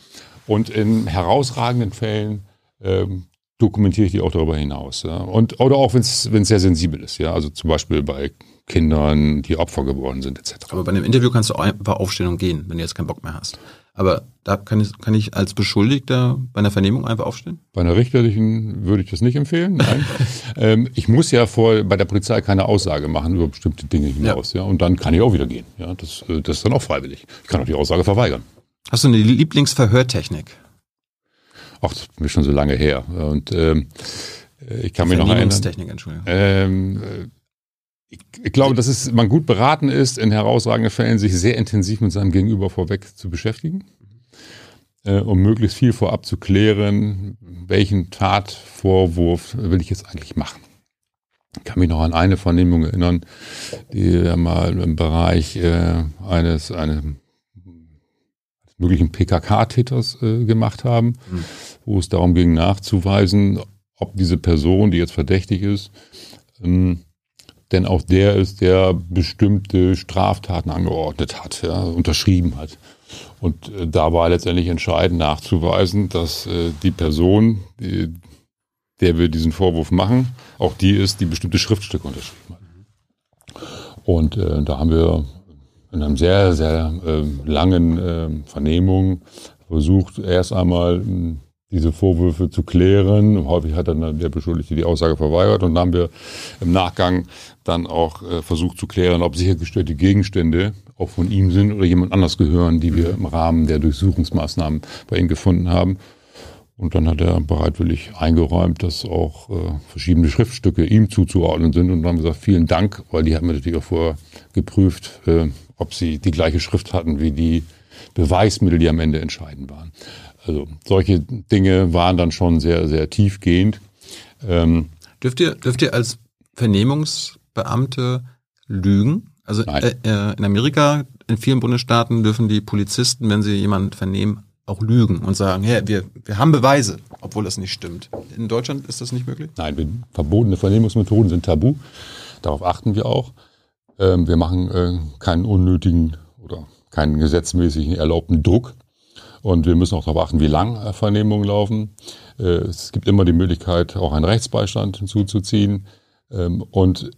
Und in herausragenden Fällen ähm, dokumentiere ich die auch darüber hinaus. Ja. Und, oder auch wenn es sehr sensibel ist, ja. Also zum Beispiel bei Kindern, die Opfer geworden sind, etc. Aber bei einem Interview kannst du einfach aufstehen und gehen, wenn du jetzt keinen Bock mehr hast. Aber da kann ich, kann ich als Beschuldigter bei einer Vernehmung einfach aufstehen? Bei einer richterlichen würde ich das nicht empfehlen. Nein. ähm, ich muss ja vor, bei der Polizei keine Aussage machen über bestimmte Dinge hinaus. Ja. ja. Und dann kann ich auch wieder gehen. Ja. Das, äh, das ist dann auch freiwillig. Ich kann auch die Aussage verweigern. Hast du eine Lieblingsverhörtechnik? Ach, das ist schon so lange her. Und ähm, ich kann mich noch erinnern. Entschuldigung. Ähm, ich, glaube, dass es man gut beraten ist, in herausragenden Fällen sich sehr intensiv mit seinem Gegenüber vorweg zu beschäftigen, äh, um möglichst viel vorab zu klären, welchen Tatvorwurf will ich jetzt eigentlich machen. Ich kann mich noch an eine Vernehmung erinnern, die wir mal im Bereich äh, eines, eines möglichen PKK-Täters äh, gemacht haben, mhm. wo es darum ging nachzuweisen, ob diese Person, die jetzt verdächtig ist, ähm, denn auch der ist, der bestimmte Straftaten angeordnet hat, ja, unterschrieben hat. Und äh, da war letztendlich entscheidend nachzuweisen, dass äh, die Person, die, der wir diesen Vorwurf machen, auch die ist, die bestimmte Schriftstücke unterschrieben hat. Und äh, da haben wir in einem sehr, sehr äh, langen äh, Vernehmung versucht, erst einmal äh, diese Vorwürfe zu klären. Häufig hat dann der Beschuldigte die Aussage verweigert und dann haben wir im Nachgang dann auch äh, versucht zu klären, ob sichergestellte Gegenstände auch von ihm sind oder jemand anders gehören, die wir im Rahmen der Durchsuchungsmaßnahmen bei ihm gefunden haben. Und dann hat er bereitwillig eingeräumt, dass auch äh, verschiedene Schriftstücke ihm zuzuordnen sind. Und dann haben gesagt, vielen Dank, weil die haben wir natürlich auch vorher geprüft, äh, ob sie die gleiche Schrift hatten wie die Beweismittel, die am Ende entscheidend waren. Also solche Dinge waren dann schon sehr, sehr tiefgehend. Ähm, dürft, ihr, dürft ihr als Vernehmungsbeamte lügen? Also äh, äh, in Amerika, in vielen Bundesstaaten dürfen die Polizisten, wenn sie jemanden vernehmen, auch lügen und sagen, ja, wir, wir haben Beweise, obwohl das nicht stimmt. In Deutschland ist das nicht möglich? Nein, verbotene Vernehmungsmethoden sind tabu. Darauf achten wir auch. Ähm, wir machen äh, keinen unnötigen oder keinen gesetzmäßigen erlaubten Druck. Und wir müssen auch darauf achten, wie lang äh, Vernehmungen laufen. Äh, es gibt immer die Möglichkeit, auch einen Rechtsbeistand hinzuzuziehen. Ähm, und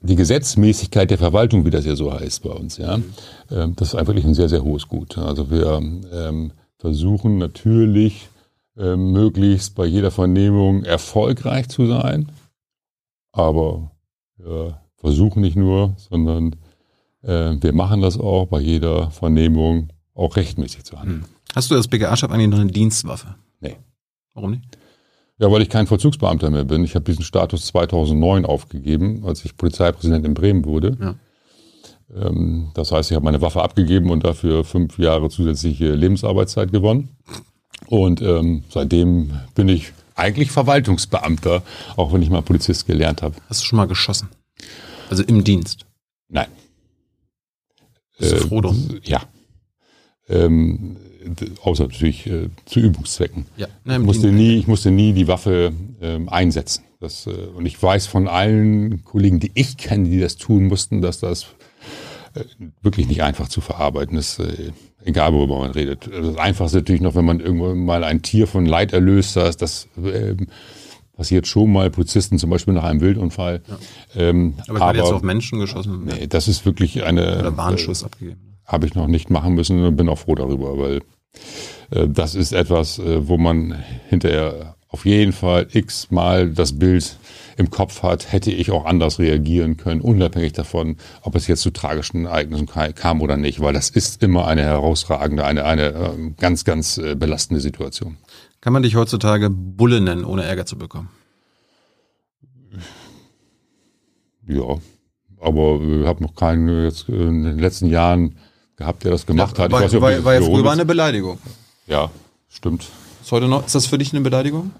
die Gesetzmäßigkeit der Verwaltung, wie das ja so heißt bei uns, ja, ähm, das ist einfach ein sehr, sehr hohes Gut. Also wir ähm, versuchen natürlich äh, möglichst bei jeder Vernehmung erfolgreich zu sein. Aber wir versuchen nicht nur, sondern äh, wir machen das auch bei jeder Vernehmung auch rechtmäßig zu handeln. Hast du als BKA-Chef eigentlich noch eine Dienstwaffe? Nee. Warum nicht? Ja, weil ich kein Vollzugsbeamter mehr bin. Ich habe diesen Status 2009 aufgegeben, als ich Polizeipräsident in Bremen wurde. Ja. Ähm, das heißt, ich habe meine Waffe abgegeben und dafür fünf Jahre zusätzliche Lebensarbeitszeit gewonnen. Und ähm, seitdem bin ich eigentlich Verwaltungsbeamter, auch wenn ich mal Polizist gelernt habe. Hast du schon mal geschossen? Also im Dienst? Nein. Bist du froh drum? Ja. Ähm, außer natürlich äh, zu Übungszwecken. Ja. Na, Ich musste nie, ich musste nie die Waffe ähm, einsetzen. Das, äh, und ich weiß von allen Kollegen, die ich kenne, die das tun mussten, dass das äh, wirklich nicht einfach zu verarbeiten ist, äh, egal worüber man redet. Das Einfachste natürlich noch, wenn man irgendwann mal ein Tier von Leid erlöst, das, das ähm, passiert schon mal Polizisten, zum Beispiel nach einem Wildunfall. Ähm, Aber ich meine jetzt auf Menschen geschossen nee, das ist wirklich eine oder Warnschuss abgegeben. habe ich noch nicht machen müssen und bin auch froh darüber, weil äh, das ist etwas, äh, wo man hinterher auf jeden Fall x-mal das Bild im Kopf hat, hätte ich auch anders reagieren können, unabhängig davon, ob es jetzt zu tragischen Ereignissen ka- kam oder nicht, weil das ist immer eine herausragende, eine, eine ähm, ganz, ganz äh, belastende Situation. Kann man dich heutzutage Bulle nennen, ohne Ärger zu bekommen? Ja, aber ich habe noch keinen äh, jetzt äh, in den letzten Jahren gehabt, der das gemacht hat. Ich War, weiß nicht, war, das war ja früher ist. eine Beleidigung. Ja, stimmt. Ist heute noch, ist das für dich eine Beleidigung?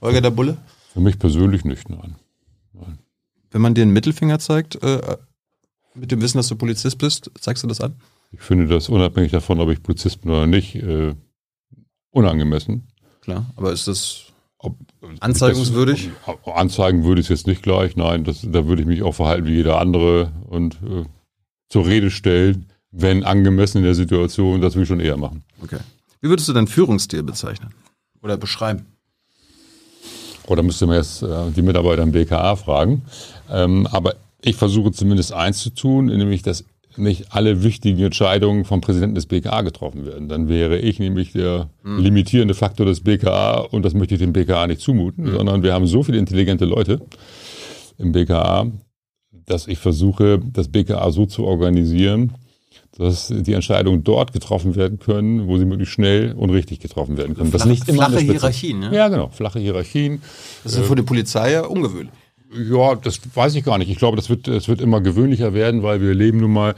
Holger der Bulle? Für mich persönlich nicht, nein. Wenn man dir einen Mittelfinger zeigt, äh, mit dem Wissen, dass du Polizist bist, zeigst du das an? Ich finde das unabhängig davon, ob ich Polizist bin oder nicht, äh, unangemessen. Klar, aber ist das Ob, Anzeigungswürdig? Das, anzeigen würde ich es jetzt nicht gleich, nein, das, da würde ich mich auch verhalten wie jeder andere und äh, zur Rede stellen, wenn angemessen in der Situation, das würde ich schon eher machen. okay? Wie würdest du deinen Führungsstil bezeichnen? Oder beschreiben? Oder müsste man jetzt äh, die Mitarbeiter im BKA fragen. Ähm, aber ich versuche zumindest eins zu tun, nämlich dass nicht alle wichtigen Entscheidungen vom Präsidenten des BKA getroffen werden. Dann wäre ich nämlich der limitierende Faktor des BKA und das möchte ich dem BKA nicht zumuten, sondern wir haben so viele intelligente Leute im BKA, dass ich versuche, das BKA so zu organisieren, dass die Entscheidungen dort getroffen werden können, wo sie möglichst schnell und richtig getroffen werden können. Was Flach- nicht immer flache Hierarchien, ja? Ja, genau. Flache Hierarchien. Das ist für die Polizei ja ungewöhnlich. Ja, das weiß ich gar nicht. Ich glaube, das wird, das wird immer gewöhnlicher werden, weil wir leben nun mal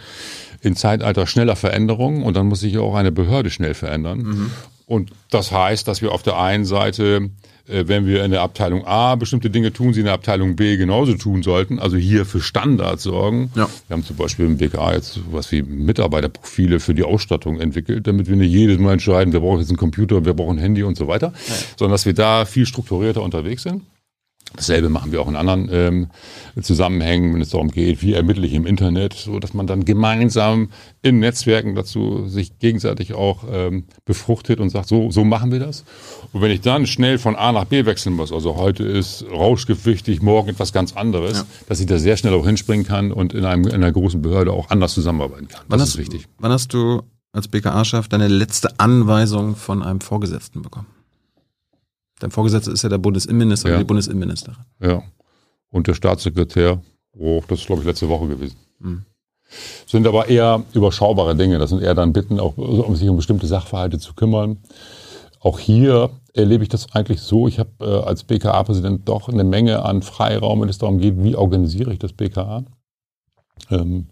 in Zeitalter schneller Veränderungen und dann muss sich ja auch eine Behörde schnell verändern. Und das heißt, dass wir auf der einen Seite, wenn wir in der Abteilung A bestimmte Dinge tun, sie in der Abteilung B genauso tun sollten, also hier für Standards sorgen. Ja. Wir haben zum Beispiel im BKA jetzt was wie Mitarbeiterprofile für die Ausstattung entwickelt, damit wir nicht jedes Mal entscheiden, wir brauchen jetzt einen Computer, wir brauchen ein Handy und so weiter, sondern dass wir da viel strukturierter unterwegs sind. Dasselbe machen wir auch in anderen ähm, Zusammenhängen, wenn es darum geht, wie ermittle ich im Internet, so dass man dann gemeinsam in Netzwerken dazu sich gegenseitig auch ähm, befruchtet und sagt, so, so machen wir das. Und wenn ich dann schnell von A nach B wechseln muss, also heute ist Rauschgift wichtig, morgen etwas ganz anderes, Ja. dass ich da sehr schnell auch hinspringen kann und in, einem, in einer großen Behörde auch anders zusammenarbeiten kann. Wann Das hast, ist wichtig. Wann hast du als BKA-Chef deine letzte Anweisung von einem Vorgesetzten bekommen? Dein Vorgesetzter ist ja der Bundesinnenminister Ja. oder die Bundesinnenministerin. Ja. Und der Staatssekretär, oh, das ist, glaube ich, letzte Woche gewesen. Sind aber eher überschaubare Dinge. Das sind eher dann Bitten, auch um sich um bestimmte Sachverhalte zu kümmern. Auch hier erlebe ich das eigentlich so. Ich habe äh, als BKA-Präsident doch eine Menge an Freiraum, wenn es darum geht, wie organisiere ich das BKA. Ähm,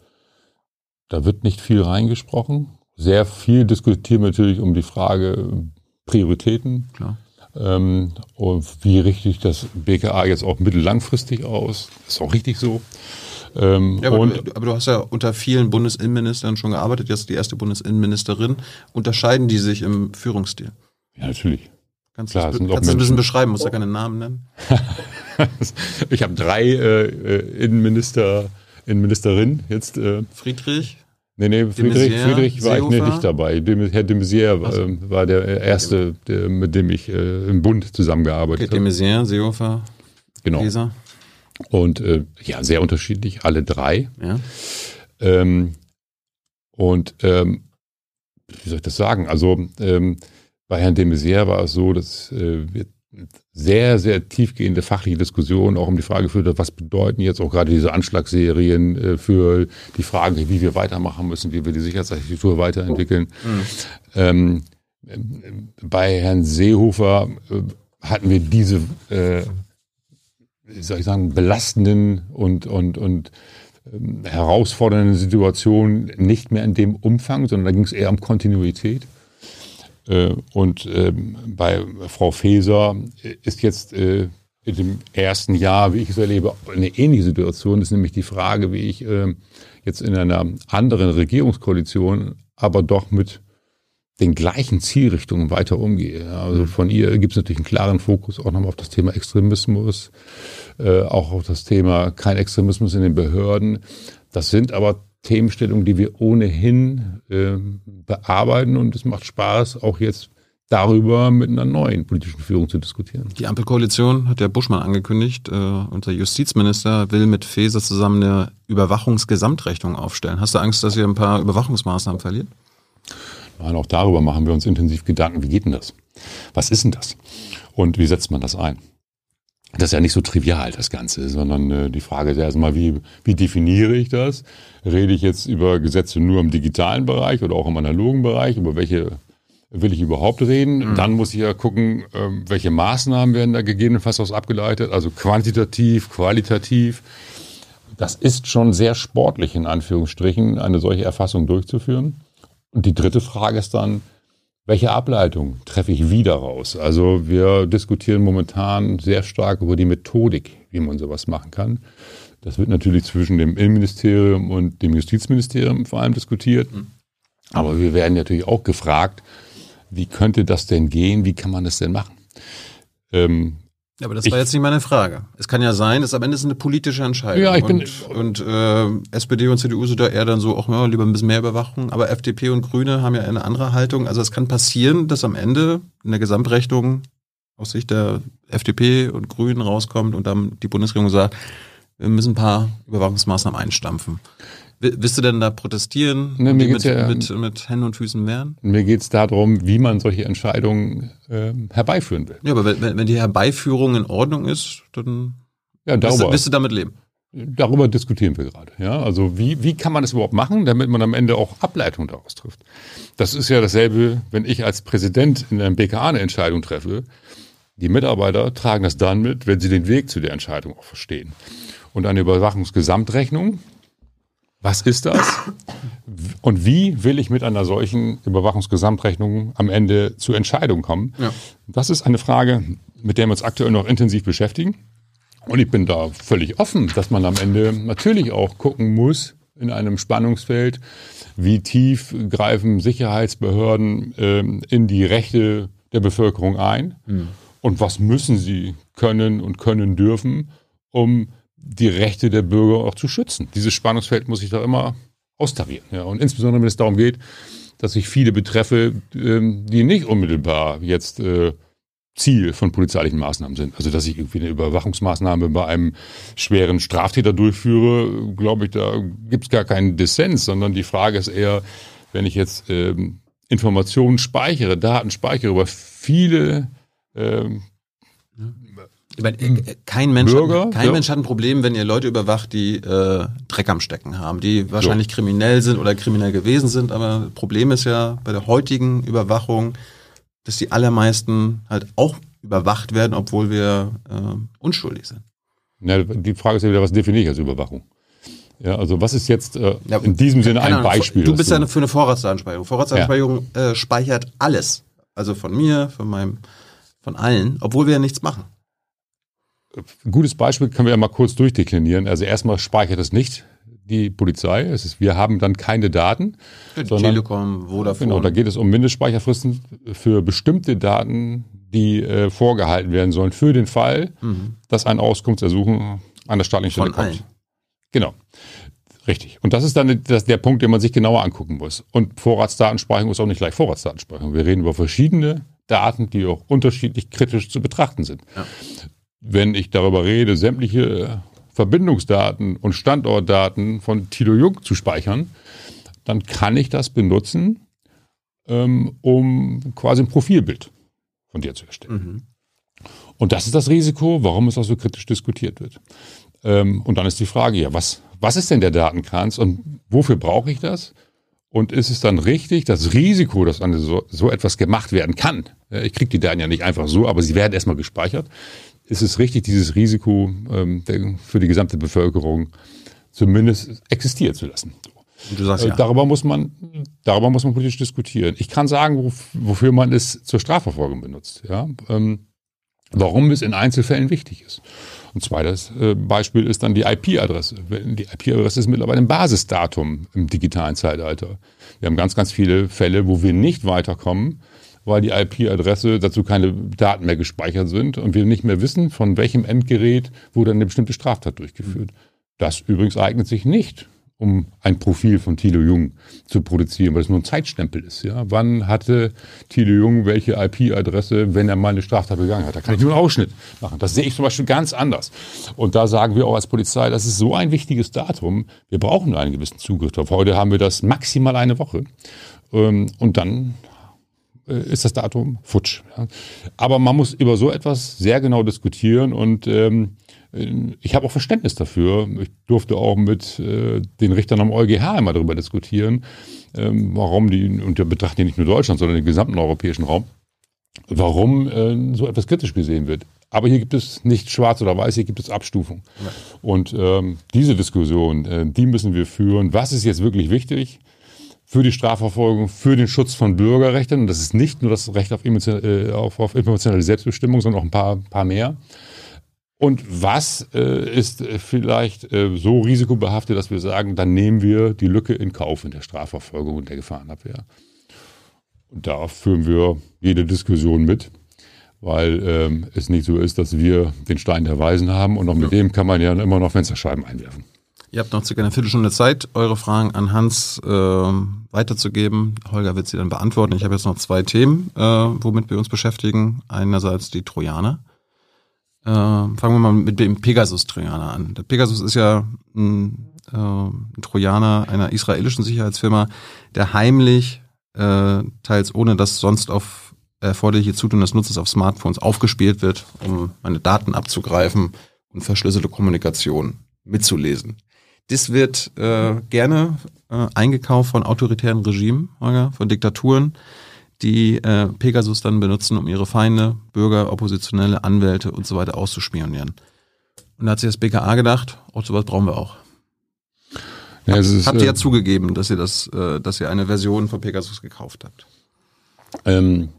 da wird nicht viel reingesprochen. Sehr viel diskutieren wir natürlich um die Frage Prioritäten. Klar. Ähm, und wie richte ich das BKA jetzt auch mittellangfristig aus? ist auch richtig so. Ähm, Ja, aber, du, aber du hast ja unter vielen Bundesinnenministern schon gearbeitet, jetzt die erste Bundesinnenministerin. Unterscheiden die sich im Führungsstil? ja, natürlich. Kannst du Klar, du das ein bisschen beschreiben? Musst ja keine Namen nennen. ich habe drei äh, äh, Innenminister, Innenministerinnen jetzt. Äh, Friedrich, nee, nee, Friedrich, Maizière, Friedrich war ich Seehofer? nicht, nicht dabei. De, Herr de Maizière ähm, war der erste, der, mit dem ich äh, im Bund zusammengearbeitet de habe. Maizière, Seehofer, Genau. Weser. Und äh, ja, sehr unterschiedlich, alle drei. Ja. Ähm, und ähm, wie soll ich das sagen? Also ähm, bei Herrn de Maizière war es so, dass äh, wir sehr, sehr tiefgehende fachliche Diskussionen auch um die Frage geführt hat, was bedeuten jetzt auch gerade diese Anschlagsserien äh, für die Frage, wie wir weitermachen müssen, wie wir die Sicherheitsarchitektur weiterentwickeln. Mhm. Ähm, bei Herrn Seehofer äh, hatten wir diese, äh, soll ich sagen, belastenden und, und, und ähm, herausfordernden Situationen nicht mehr in dem Umfang, sondern da ging es eher um Kontinuität. Äh, und ähm, bei Frau Faeser ist jetzt äh, in dem ersten Jahr, wie ich es erlebe, eine ähnliche Situation. Das ist nämlich die Frage, wie ich äh, jetzt in einer anderen Regierungskoalition, aber doch mit den gleichen Zielrichtungen weiter umgehe. Also mhm. von ihr gibt es natürlich einen klaren Fokus auch nochmal auf das Thema Extremismus, äh, auch auf das Thema kein Extremismus in den Behörden. Das sind aber Themenstellungen, die wir ohnehin äh, bearbeiten und es macht Spaß, auch jetzt darüber mit einer neuen politischen Führung zu diskutieren. Die Ampelkoalition hat der Buschmann angekündigt, äh, unser Justizminister will mit Faeser zusammen eine Überwachungsgesamtrechnung aufstellen. Hast du Angst, dass ihr ein paar Überwachungsmaßnahmen verliert? Nein, auch darüber machen wir uns intensiv Gedanken. Wie geht denn das? Was ist denn das? Und wie setzt man das ein? Das ist ja nicht so trivial, das Ganze, sondern äh, die Frage ist ja erstmal, wie, wie definiere ich das? Rede ich jetzt über Gesetze nur im digitalen Bereich oder auch im analogen Bereich? Über welche will ich überhaupt reden? Mhm. Dann muss ich ja gucken, äh, welche Maßnahmen werden da gegebenenfalls aus abgeleitet, also quantitativ, qualitativ. Das ist schon sehr sportlich, in Anführungsstrichen, eine solche Erfassung durchzuführen. Und die dritte Frage ist dann, welche Ableitung treffe ich wieder raus? Also wir diskutieren momentan sehr stark über die Methodik, wie man sowas machen kann. Das wird natürlich zwischen dem Innenministerium und dem Justizministerium vor allem diskutiert. Aber wir werden natürlich auch gefragt, wie könnte das denn gehen? Wie kann man das denn machen? Ähm, aber das war jetzt nicht meine Frage. Es kann ja sein, dass am Ende ist eine politische Entscheidung. Ja, ich bin und, und äh, SPD und CDU sind da eher dann so, auch ja, lieber ein bisschen mehr Überwachung. Aber FDP und Grüne haben ja eine andere Haltung. Also es kann passieren, dass am Ende in der Gesamtrechnung aus Sicht der FDP und Grünen rauskommt und dann die Bundesregierung sagt, wir müssen ein paar Überwachungsmaßnahmen einstampfen. Willst du denn da protestieren? Ne, mir geht's mit, ja, mit, mit Händen und Füßen wehren? Mir geht es darum, wie man solche Entscheidungen äh, herbeiführen will. Ja, aber wenn, wenn die Herbeiführung in Ordnung ist, dann ja, darüber, wirst, du, wirst du damit leben. Darüber diskutieren wir gerade. Ja? Also wie, wie kann man das überhaupt machen, damit man am Ende auch Ableitung daraus trifft? Das ist ja dasselbe, wenn ich als Präsident in einem BKA eine Entscheidung treffe. Die Mitarbeiter tragen das dann mit, wenn sie den Weg zu der Entscheidung auch verstehen. Und eine Überwachungsgesamtrechnung, was ist das? Und wie will ich mit einer solchen Überwachungsgesamtrechnung am Ende zur Entscheidung kommen? Ja. Das ist eine Frage, mit der wir uns aktuell noch intensiv beschäftigen. Und ich bin da völlig offen, dass man am Ende natürlich auch gucken muss in einem Spannungsfeld, wie tief greifen Sicherheitsbehörden ähm, in die Rechte der Bevölkerung ein mhm. und was müssen sie können und können dürfen, um die Rechte der Bürger auch zu schützen. Dieses Spannungsfeld muss ich da immer austarieren. Ja. Und insbesondere, wenn es darum geht, dass ich viele betreffe, ähm, die nicht unmittelbar jetzt äh, Ziel von polizeilichen Maßnahmen sind. Also dass ich irgendwie eine Überwachungsmaßnahme bei einem schweren Straftäter durchführe, glaube ich, da gibt es gar keinen Dissens, sondern die Frage ist eher, wenn ich jetzt ähm, Informationen speichere, Daten speichere über viele ähm, meine, äh, kein Mensch, Bürger, hat, kein ja. Mensch hat ein Problem, wenn ihr Leute überwacht, die äh, Dreck am Stecken haben, die wahrscheinlich so. kriminell sind oder kriminell gewesen sind. Aber Problem ist ja bei der heutigen Überwachung, dass die allermeisten halt auch überwacht werden, obwohl wir äh, unschuldig sind. Ja, die Frage ist ja wieder, was definiere ich als Überwachung? Ja, also was ist jetzt äh, ja, in diesem Sinne ein Ahnung, Beispiel? Du bist ja für eine Vorratsdatenspeicherung. Vorratsdatenspeicherung ja. äh, speichert alles. Also von mir, von meinem, von allen, obwohl wir ja nichts machen. Ein gutes Beispiel können wir ja mal kurz durchdeklinieren. Also erstmal speichert es nicht die Polizei. Es ist, wir haben dann keine Daten. Die sondern, Telekom, Vodafone. Genau, da geht es um Mindestspeicherfristen für bestimmte Daten, die äh, vorgehalten werden sollen für den Fall, mhm. dass ein Auskunftsersuchen an der staatlichen Stelle kommt. Allen. Genau. Richtig. Und das ist dann das, der Punkt, den man sich genauer angucken muss. Und Vorratsdatenspeicherung ist auch nicht gleich Vorratsdatenspeicherung. Wir reden über verschiedene Daten, die auch unterschiedlich kritisch zu betrachten sind. Ja wenn ich darüber rede, sämtliche Verbindungsdaten und Standortdaten von Tilo Jung zu speichern, dann kann ich das benutzen ähm, um quasi ein Profilbild von dir zu erstellen. Mhm. Und das ist das Risiko, warum es auch so kritisch diskutiert wird. Ähm, und dann ist die Frage, ja, was, was ist denn der Datenkranz und wofür brauche ich das? Und ist es dann richtig, das Risiko, dass an so, so etwas gemacht werden kann, ich kriege die Daten ja nicht einfach so, aber sie werden erstmal gespeichert, ist es richtig, dieses Risiko ähm, für die gesamte Bevölkerung zumindest existieren zu lassen? Du sagst, äh, ja. darüber, muss man, darüber muss man politisch diskutieren. Ich kann sagen, wofür man es zur Strafverfolgung benutzt. Ja? Ähm, warum es in Einzelfällen wichtig ist. Und zweites äh, Beispiel ist dann die IP-Adresse. Die IP-Adresse ist mittlerweile ein Basisdatum im digitalen Zeitalter. Wir haben ganz, ganz viele Fälle, wo wir nicht weiterkommen, weil die IP-Adresse dazu keine Daten mehr gespeichert sind und wir nicht mehr wissen, von welchem Endgerät wurde eine bestimmte Straftat durchgeführt. Das übrigens eignet sich nicht um ein Profil von Thilo Jung zu produzieren, weil es nur ein Zeitstempel ist. Ja? Wann hatte Thilo Jung welche IP-Adresse, wenn er mal eine Straftat begangen hat? Da kann ich nur einen Ausschnitt machen. Das sehe ich zum Beispiel ganz anders. Und da sagen wir auch als Polizei, das ist so ein wichtiges Datum, wir brauchen einen gewissen Zugriff darauf. Heute haben wir das maximal eine Woche. Ähm, und dann ist das Datum futsch. Aber man muss über so etwas sehr genau diskutieren und ähm, ich habe auch Verständnis dafür. Ich durfte auch mit äh, den Richtern am EuGH immer darüber diskutieren, ähm, warum die, und wir betrachten nicht nur Deutschland, sondern den gesamten europäischen Raum, warum äh, so etwas kritisch gesehen wird. Aber hier gibt es nicht schwarz oder weiß, hier gibt es Abstufung. Ja. Und ähm, diese Diskussion, äh, die müssen wir führen. Was ist jetzt wirklich wichtig? Für die Strafverfolgung, für den Schutz von Bürgerrechten. Und das ist nicht nur das Recht auf, emotionale, äh, auf, auf emotionale Selbstbestimmung, sondern auch ein paar, paar mehr. Und was äh, ist äh, vielleicht äh, so risikobehaftet, dass wir sagen, dann nehmen wir die Lücke in Kauf in der Strafverfolgung und der Gefahrenabwehr. Und da führen wir jede Diskussion mit, weil ähm, es nicht so ist, dass wir den Stein der Weisen haben und auch mit ja. dem kann man ja immer noch Fensterscheiben einwerfen. Ihr habt noch circa eine Viertelstunde Zeit, eure Fragen an Hans äh, weiterzugeben. Holger wird sie dann beantworten. Ich habe jetzt noch zwei Themen, äh, womit wir uns beschäftigen. Einerseits die Trojaner. Äh, fangen wir mal mit dem Pegasus-Trojaner an. Der Pegasus ist ja ein, äh, ein Trojaner einer israelischen Sicherheitsfirma, der heimlich, äh, teils ohne dass sonst auf erforderliche Zutun des Nutzers auf Smartphones aufgespielt wird, um meine Daten abzugreifen und verschlüsselte Kommunikation mitzulesen. Das wird äh, gerne äh, eingekauft von autoritären Regimen, von Diktaturen die äh, Pegasus dann benutzen, um ihre Feinde, Bürger, Oppositionelle, Anwälte und so weiter auszuspionieren. Und da hat sich das BKA gedacht, oh, sowas brauchen wir auch. Ja, es ist, habt ihr ja äh, zugegeben, dass ihr das, äh, dass ihr eine Version von Pegasus gekauft habt. Ähm,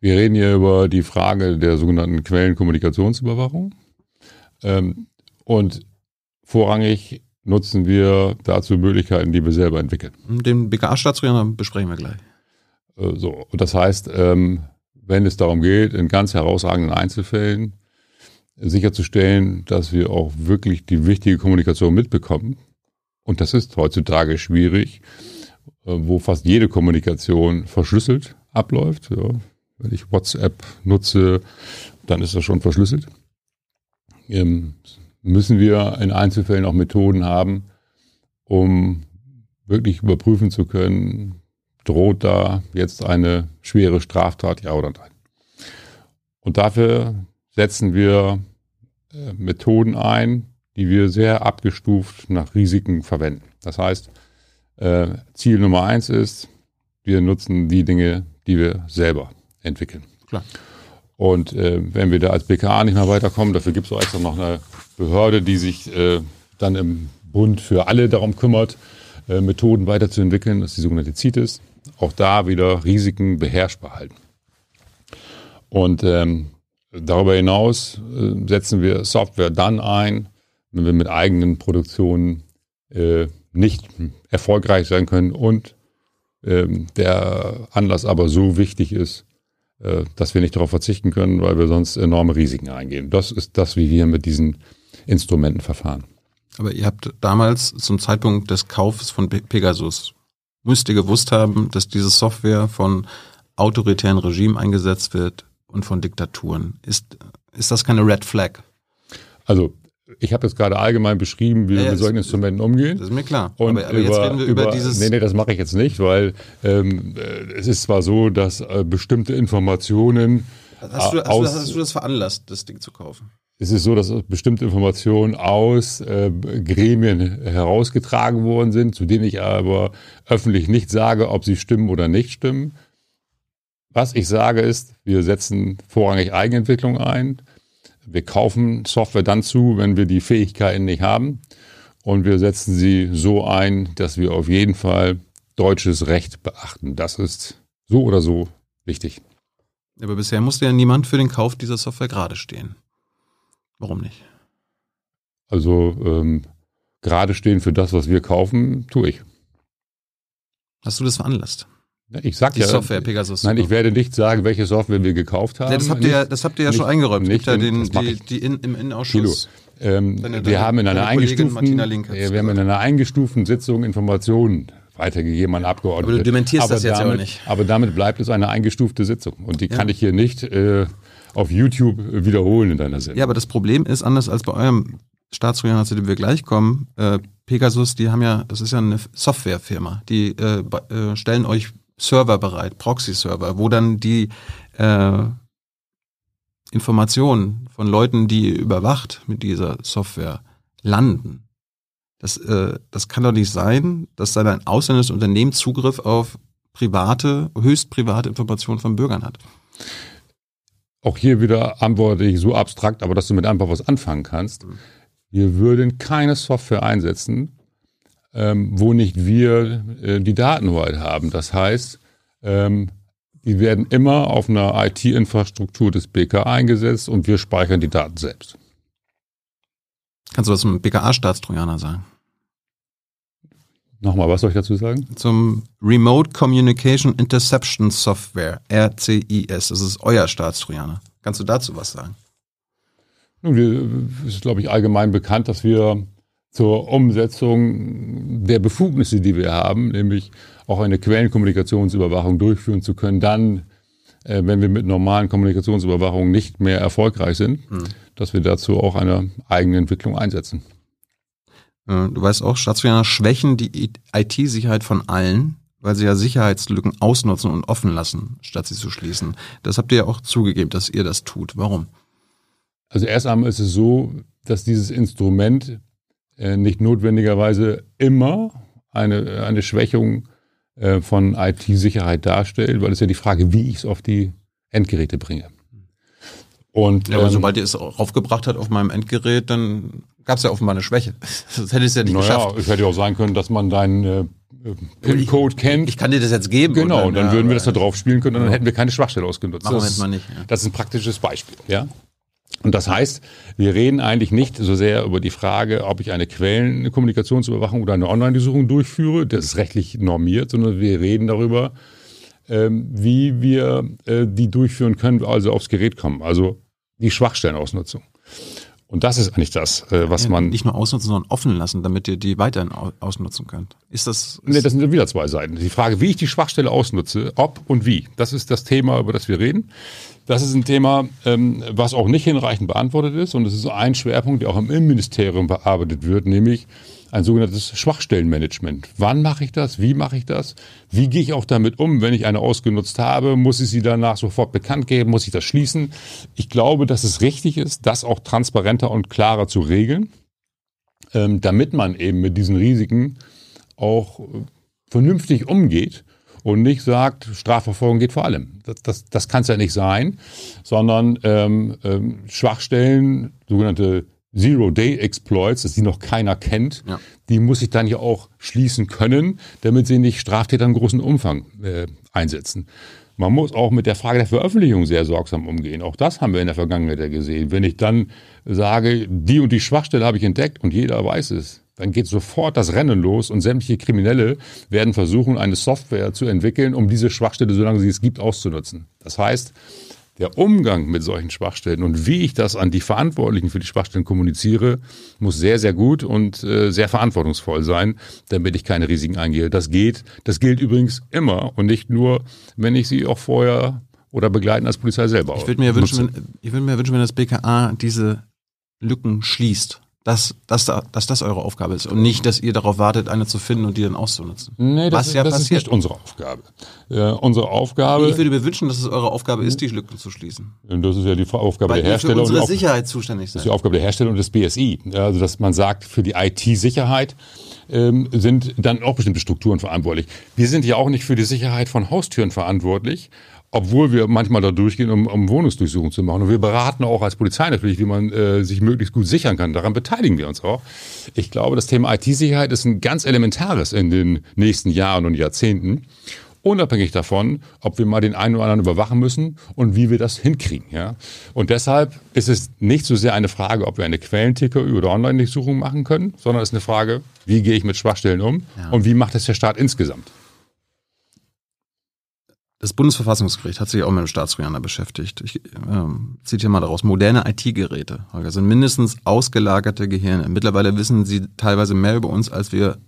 wir reden hier über die Frage der sogenannten Quellenkommunikationsüberwachung. Ähm, und vorrangig nutzen wir dazu Möglichkeiten, die wir selber entwickeln. Den BKA-Staatstrojaner besprechen wir gleich. Äh, so, und das heißt, ähm, wenn es darum geht, in ganz herausragenden Einzelfällen sicherzustellen, dass wir auch wirklich die wichtige Kommunikation mitbekommen, und das ist heutzutage schwierig, äh, wo fast jede Kommunikation verschlüsselt abläuft. Ja. Wenn ich WhatsApp nutze, dann ist das schon verschlüsselt. Ähm, müssen wir in Einzelfällen auch Methoden haben, um wirklich überprüfen zu können, droht da jetzt eine schwere Straftat, ja oder nein. Und dafür setzen wir äh, Methoden ein, die wir sehr abgestuft nach Risiken verwenden. Das heißt, äh, Ziel Nummer eins ist, wir nutzen die Dinge, die wir selber entwickeln. Klar. Und äh, wenn wir da als BKA nicht mehr weiterkommen, dafür gibt es auch extra noch eine Behörde, die sich äh, dann im Bund für alle darum kümmert, äh, Methoden weiterzuentwickeln. Das ist die sogenannte CITES auch da wieder Risiken beherrschbar halten. Und ähm, darüber hinaus äh, setzen wir Software dann ein, wenn wir mit eigenen Produktionen äh, nicht erfolgreich sein können und ähm, der Anlass aber so wichtig ist, äh, dass wir nicht darauf verzichten können, weil wir sonst enorme Risiken eingehen. Das ist das, wie wir mit diesen Instrumenten verfahren. Aber ihr habt damals zum Zeitpunkt des Kaufs von Pegasus müsst ihr gewusst haben, dass diese Software von autoritären Regimen eingesetzt wird und von Diktaturen. Ist, ist das keine Red Flag? Also ich habe jetzt gerade allgemein beschrieben, wie Ja, wir mit solchen Instrumenten umgehen. Das ist mir klar. Und aber, aber jetzt reden wir über, dieses. Nee, nee, das mache ich jetzt nicht, weil ähm, äh, es ist zwar so, dass äh, bestimmte Informationen hast, du, hast, aus, du, hast du das veranlasst, das Ding zu kaufen? Es ist so, dass bestimmte Informationen aus äh, Gremien herausgetragen worden sind, zu denen ich aber öffentlich nicht sage, ob sie stimmen oder nicht stimmen. Was ich sage ist, wir setzen vorrangig Eigenentwicklung ein. Wir kaufen Software dann zu, wenn wir die Fähigkeiten nicht haben. Und wir setzen sie so ein, dass wir auf jeden Fall deutsches Recht beachten. Das ist so oder so wichtig. Aber bisher musste ja niemand für den Kauf dieser Software gerade stehen. Warum nicht? Also ähm, gerade stehen für das, was wir kaufen, tue ich. Hast du das veranlasst? Ich sag Die ja, Software Pegasus. Nein, ich werde nicht sagen, welche Software wir gekauft haben. ja, das habt ihr ja, das habt ihr ja nicht- schon eingeräumt. Nicht ja den, die, die in, im. Innenausschuss. Ähm, Deine- wir haben in einer eingestuften, Martina Link hat's wir haben in gesagt. einer eingestuften Sitzung Informationen weitergegeben an Abgeordnete. Aber du dementierst das jetzt damit, nicht. Aber damit bleibt es eine eingestufte Sitzung und die Ja. kann ich hier nicht äh, auf YouTube wiederholen in deiner Sendung. Ja, aber das Problem ist, anders als bei eurem Staatstrojaner, zu dem wir gleich kommen, äh, Pegasus, die haben ja, das ist ja eine Softwarefirma, die äh, äh, stellen euch Server bereit, Proxy-Server, wo dann die äh, Informationen von Leuten, die ihr überwacht mit dieser Software, landen. Das, äh, das kann doch nicht sein, dass dann ein ausländisches Unternehmen Zugriff auf private, höchst private Informationen von Bürgern hat. Auch hier wieder antworte ich so abstrakt, aber dass du mit einfach was anfangen kannst. Mhm. Wir würden keine Software einsetzen, ähm, wo nicht wir äh, die Datenhoheit haben. Das heißt, ähm, die werden immer auf einer IT-Infrastruktur des BK eingesetzt und wir speichern die Daten selbst. Kannst du das zum BKA-Staatstrojaner sagen? Nochmal, was soll ich dazu sagen? zum Remote Communication Interception Software, RCIS. Das ist euer Staatstrojaner. Kannst du dazu was sagen? Nun, es ist, glaube ich, allgemein bekannt, dass wir zur Umsetzung der Befugnisse, die wir haben, nämlich auch eine Quellenkommunikationsüberwachung durchführen zu können, dann, äh, wenn wir mit normalen Kommunikationsüberwachungen nicht mehr erfolgreich sind, dass wir dazu auch eine eigene Entwicklung einsetzen. Äh, Du weißt auch, Staatstrojaner schwächen die IT-Sicherheit von allen, weil sie ja Sicherheitslücken ausnutzen und offen lassen, statt sie zu schließen. Das habt ihr ja auch zugegeben, dass ihr das tut. Warum? Also erst einmal ist es so, dass dieses Instrument äh, nicht notwendigerweise immer eine, eine Schwächung äh, von IT-Sicherheit darstellt, weil es ja die Frage, wie ich es auf die Endgeräte bringe. Und Ja, aber ähm, sobald ihr es aufgebracht hat auf meinem Endgerät, dann gab es ja offenbar eine Schwäche. Das hätte es ja nicht naja, geschafft. es hätte ja auch sein können, dass man deinen äh, äh, PIN-Code kennt. Ich kann dir das jetzt geben. Genau, und dann ja, würden wir das da drauf spielen können und dann hätten wir keine Schwachstelle ausgenutzt. Machen wir das, jetzt mal nicht, ja. das ist ein praktisches Beispiel. Ja? Und das heißt, wir reden eigentlich nicht so sehr über die Frage, ob ich eine Quellenkommunikationsüberwachung oder eine Online-Durchsuchung durchführe, das ist rechtlich normiert, sondern wir reden darüber, ähm, wie wir äh, die durchführen können, also aufs Gerät kommen, also die Schwachstellenausnutzung. Und das ist eigentlich das, äh, was Ja, man nicht nur ausnutzen, sondern offen lassen, damit ihr die weiterhin au- ausnutzen könnt. Ist das? Nee, das sind wieder zwei Seiten. Die Frage, wie ich die Schwachstelle ausnutze, ob und wie, das ist das Thema, über das wir reden. Das ist ein Thema, ähm, was auch nicht hinreichend beantwortet ist. Und es ist ein Schwerpunkt, der auch im Innenministerium bearbeitet wird, nämlich ein sogenanntes Schwachstellenmanagement. Wann mache ich das? Wie mache ich das? Wie gehe ich auch damit um, wenn ich eine ausgenutzt habe? Muss ich sie danach sofort bekannt geben? Muss ich das schließen? Ich glaube, dass es richtig ist, das auch transparenter und klarer zu regeln, ähm, damit man eben mit diesen Risiken auch äh, vernünftig umgeht und nicht sagt, Strafverfolgung geht vor allem. Das, das, das kann es ja nicht sein, sondern ähm, ähm, Schwachstellen, sogenannte Zero-Day-Exploits, dass die noch keiner kennt, Ja. die muss ich dann ja auch schließen können, damit sie nicht Straftäter in großen Umfang äh, einsetzen. Man muss auch mit der Frage der Veröffentlichung sehr sorgsam umgehen. Auch das haben wir in der Vergangenheit ja gesehen. Wenn ich dann sage, die und die Schwachstelle habe ich entdeckt und jeder weiß es, dann geht sofort das Rennen los und sämtliche Kriminelle werden versuchen, eine Software zu entwickeln, um diese Schwachstelle, solange sie es gibt, auszunutzen. Das heißt, der Umgang mit solchen Schwachstellen und wie ich das an die Verantwortlichen für die Schwachstellen kommuniziere, muss sehr, sehr gut und äh, sehr verantwortungsvoll sein, damit ich keine Risiken eingehe. Das geht. Das gilt übrigens immer und nicht nur, wenn ich sie auch vorher oder begleiten als Polizei selber. Ich würde mir ja wünschen, wenn, ich würde mir wünschen, wenn das BKA diese Lücken schließt. Dass, dass, da, dass das eure Aufgabe ist und nicht, dass ihr darauf wartet, eine zu finden und die dann auszunutzen. Nee, das, Was ja das ist nicht unsere Aufgabe. Äh, unsere Aufgabe, Ich würde mir wünschen, dass es eure Aufgabe ist, die Lücken zu schließen. und das ist ja die Aufgabe Weil der für Hersteller und unsere auch, Sicherheit zuständig Das ist die Aufgabe der Hersteller und des BSI. Also, dass man sagt, für die IT-Sicherheit ähm, sind dann auch bestimmte Strukturen verantwortlich. Wir sind ja auch nicht für die Sicherheit von Haustüren verantwortlich, obwohl wir manchmal da durchgehen, um, um Wohnungsdurchsuchungen zu machen. Und wir beraten auch als Polizei natürlich, wie man äh, sich möglichst gut sichern kann. Daran beteiligen wir uns auch. Ich glaube, das Thema IT-Sicherheit ist ein ganz elementares in den nächsten Jahren und Jahrzehnten. Unabhängig davon, ob wir mal den einen oder anderen überwachen müssen und wie wir das hinkriegen. Ja? Und deshalb ist es nicht so sehr eine Frage, ob wir eine Quellenticker oder Online-Durchsuchung machen können, sondern es ist eine Frage, wie gehe ich mit Schwachstellen um und wie macht es der Staat insgesamt. Das Bundesverfassungsgericht hat sich auch mit dem Staatstrojaner beschäftigt. Ich ähm, zitiere mal daraus. Moderne IT-Geräte Holger, sind mindestens ausgelagerte Gehirne. Mittlerweile wissen sie teilweise mehr über uns, als wir,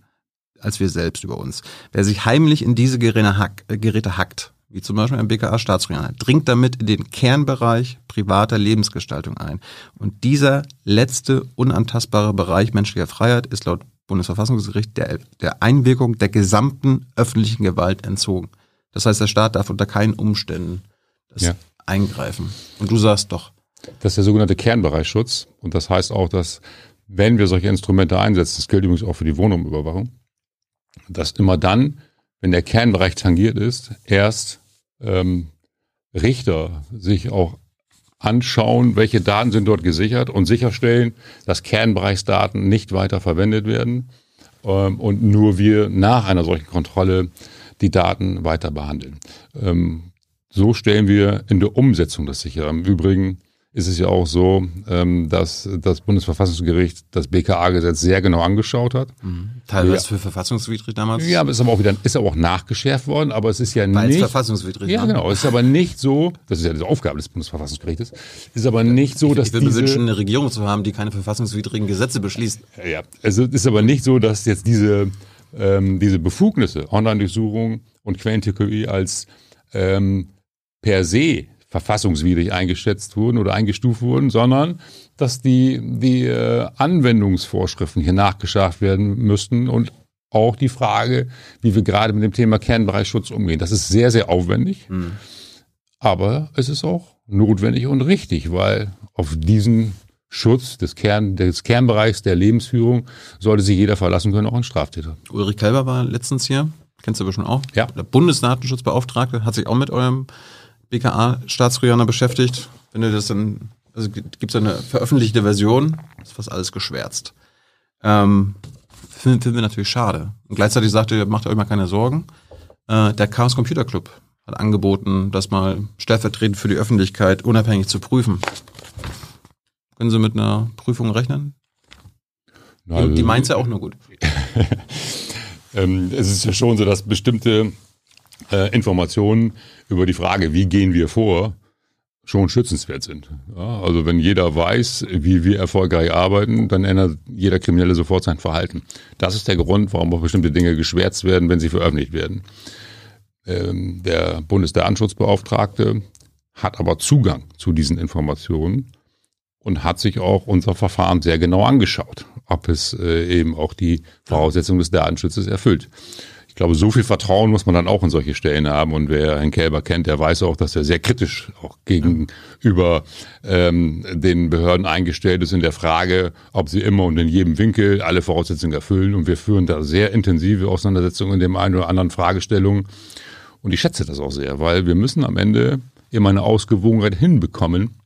als wir selbst über uns. Wer sich heimlich in diese Geräte, hack, äh, Geräte hackt, wie zum Beispiel ein BKA-Staatstrojaner, dringt damit in den Kernbereich privater Lebensgestaltung ein. Und dieser letzte unantastbare Bereich menschlicher Freiheit ist laut Bundesverfassungsgericht der, der Einwirkung der gesamten öffentlichen Gewalt entzogen. Das heißt, der Staat darf unter keinen Umständen das Ja. eingreifen. Und du sagst doch, Das ist der sogenannte Kernbereichsschutz. Und das heißt auch, dass wenn wir solche Instrumente einsetzen, das gilt übrigens auch für die Wohnungsüberwachung, dass immer dann, wenn der Kernbereich tangiert ist, erst ähm, Richter sich auch anschauen, welche Daten sind dort gesichert und sicherstellen, dass Kernbereichsdaten nicht weiter verwendet werden ähm, und nur wir nach einer solchen Kontrolle die Daten weiter behandeln. Ähm, so stellen wir in der Umsetzung das sicher. Im Übrigen ist es ja auch so, ähm, dass das Bundesverfassungsgericht das BKA-Gesetz sehr genau angeschaut hat. teilweise Ja. für verfassungswidrig damals. Ja, aber ist aber auch wieder, ist aber auch nachgeschärft worden, aber es ist ja weil nicht. verfassungswidrig Ja, genau. Es ist aber nicht so, das ist ja die Aufgabe des Bundesverfassungsgerichtes, ist aber nicht so, dass Ich würde mir diese, wünschen, eine Regierung zu haben, die keine verfassungswidrigen Gesetze beschließt. Ja, also es ist aber nicht so, dass jetzt diese, ähm, diese Befugnisse, Online-Durchsuchung und Quellen-TKI als ähm, per se verfassungswidrig eingeschätzt wurden oder eingestuft wurden, sondern dass die, die äh, Anwendungsvorschriften hier nachgeschärft werden müssten und auch die Frage, wie wir gerade mit dem Thema Kernbereichsschutz umgehen. Das ist sehr, sehr aufwendig, aber es ist auch notwendig und richtig, weil auf diesen Schutz des, Kern, des Kernbereichs der Lebensführung sollte sich jeder verlassen können, auch ein Straftäter. Ulrich Kelber war letztens hier, kennst du aber schon auch. Ja. Der Bundesdatenschutzbeauftragte hat sich auch mit eurem BKA-Staatstrojaner beschäftigt. Wenn du das dann, also gibt es eine veröffentlichte Version, ist fast alles geschwärzt. Ähm, finden, finden wir natürlich schade. Und gleichzeitig sagte er, macht euch mal keine Sorgen. Äh, der Chaos Computer Club hat angeboten, das mal stellvertretend für die Öffentlichkeit unabhängig zu prüfen. Können Sie mit einer Prüfung rechnen? Also, die meint's ja auch nur gut. ähm, es ist ja schon so, dass bestimmte äh, Informationen über die Frage, wie gehen wir vor, schon schützenswert sind. Ja, also wenn jeder weiß, wie wir erfolgreich arbeiten, dann ändert jeder Kriminelle sofort sein Verhalten. Das ist der Grund, warum auch bestimmte Dinge geschwärzt werden, wenn sie veröffentlicht werden. Ähm, der Bundesdatenschutzbeauftragte hat aber Zugang zu diesen Informationen und hat sich auch unser Verfahren sehr genau angeschaut, ob es äh, eben auch die Voraussetzungen des Datenschutzes erfüllt. Ich glaube, so viel Vertrauen muss man dann auch in solche Stellen haben. Und wer Herrn Kälber kennt, der weiß auch, dass er sehr kritisch auch gegenüber ähm, den Behörden eingestellt ist in der Frage, ob sie immer und in jedem Winkel alle Voraussetzungen erfüllen. Und wir führen da sehr intensive Auseinandersetzungen in dem einen oder anderen Fragestellungen. Und ich schätze das auch sehr, weil wir müssen am Ende immer eine Ausgewogenheit hinbekommen.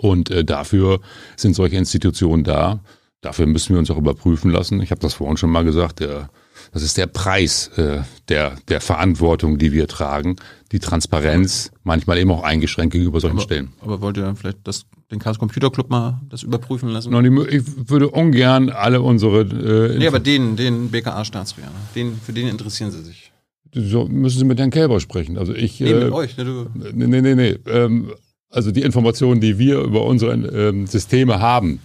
Und äh, dafür sind solche Institutionen da. Dafür müssen wir uns auch überprüfen lassen. Ich habe das vorhin schon mal gesagt. Der, das ist der Preis äh, der, der Verantwortung, die wir tragen. Die Transparenz, manchmal eben auch eingeschränkt gegenüber solchen Stellen. Aber wollt ihr vielleicht das, den Chaos Computer Club mal das überprüfen lassen? Und ich würde ungern alle unsere äh, Nee, aber den, den BKA-Staatstrojaner, den, für den interessieren sie sich. so müssen Sie mit Herrn Kälber sprechen. Also ich Nee, äh, mit euch. Ne, du, Nee, nee, nee, nee. Ähm, also die Informationen, die wir über unsere ähm, Systeme haben,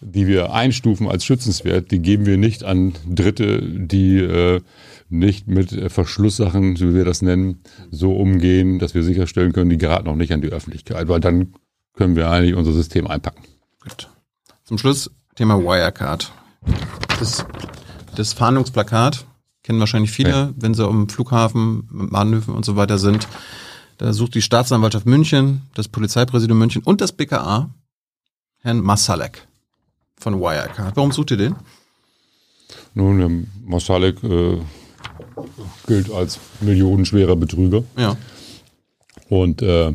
die wir einstufen als schützenswert, die geben wir nicht an Dritte, die äh, nicht mit äh, Verschlusssachen, so wie wir das nennen, so umgehen, dass wir sicherstellen können, die geraten noch nicht an die Öffentlichkeit, weil dann können wir eigentlich unser System einpacken. gut. Zum Schluss Thema Wirecard. Das, das Fahndungsplakat kennen wahrscheinlich viele, Ja. wenn sie am Flughafen, Bahnhöfen und so weiter sind. Da sucht die Staatsanwaltschaft München, das Polizeipräsidium München und das BKA Herrn Masalek von Wirecard. Warum sucht ihr den? Nun, Masalek äh, gilt als millionenschwerer Betrüger. Ja. Und äh, äh,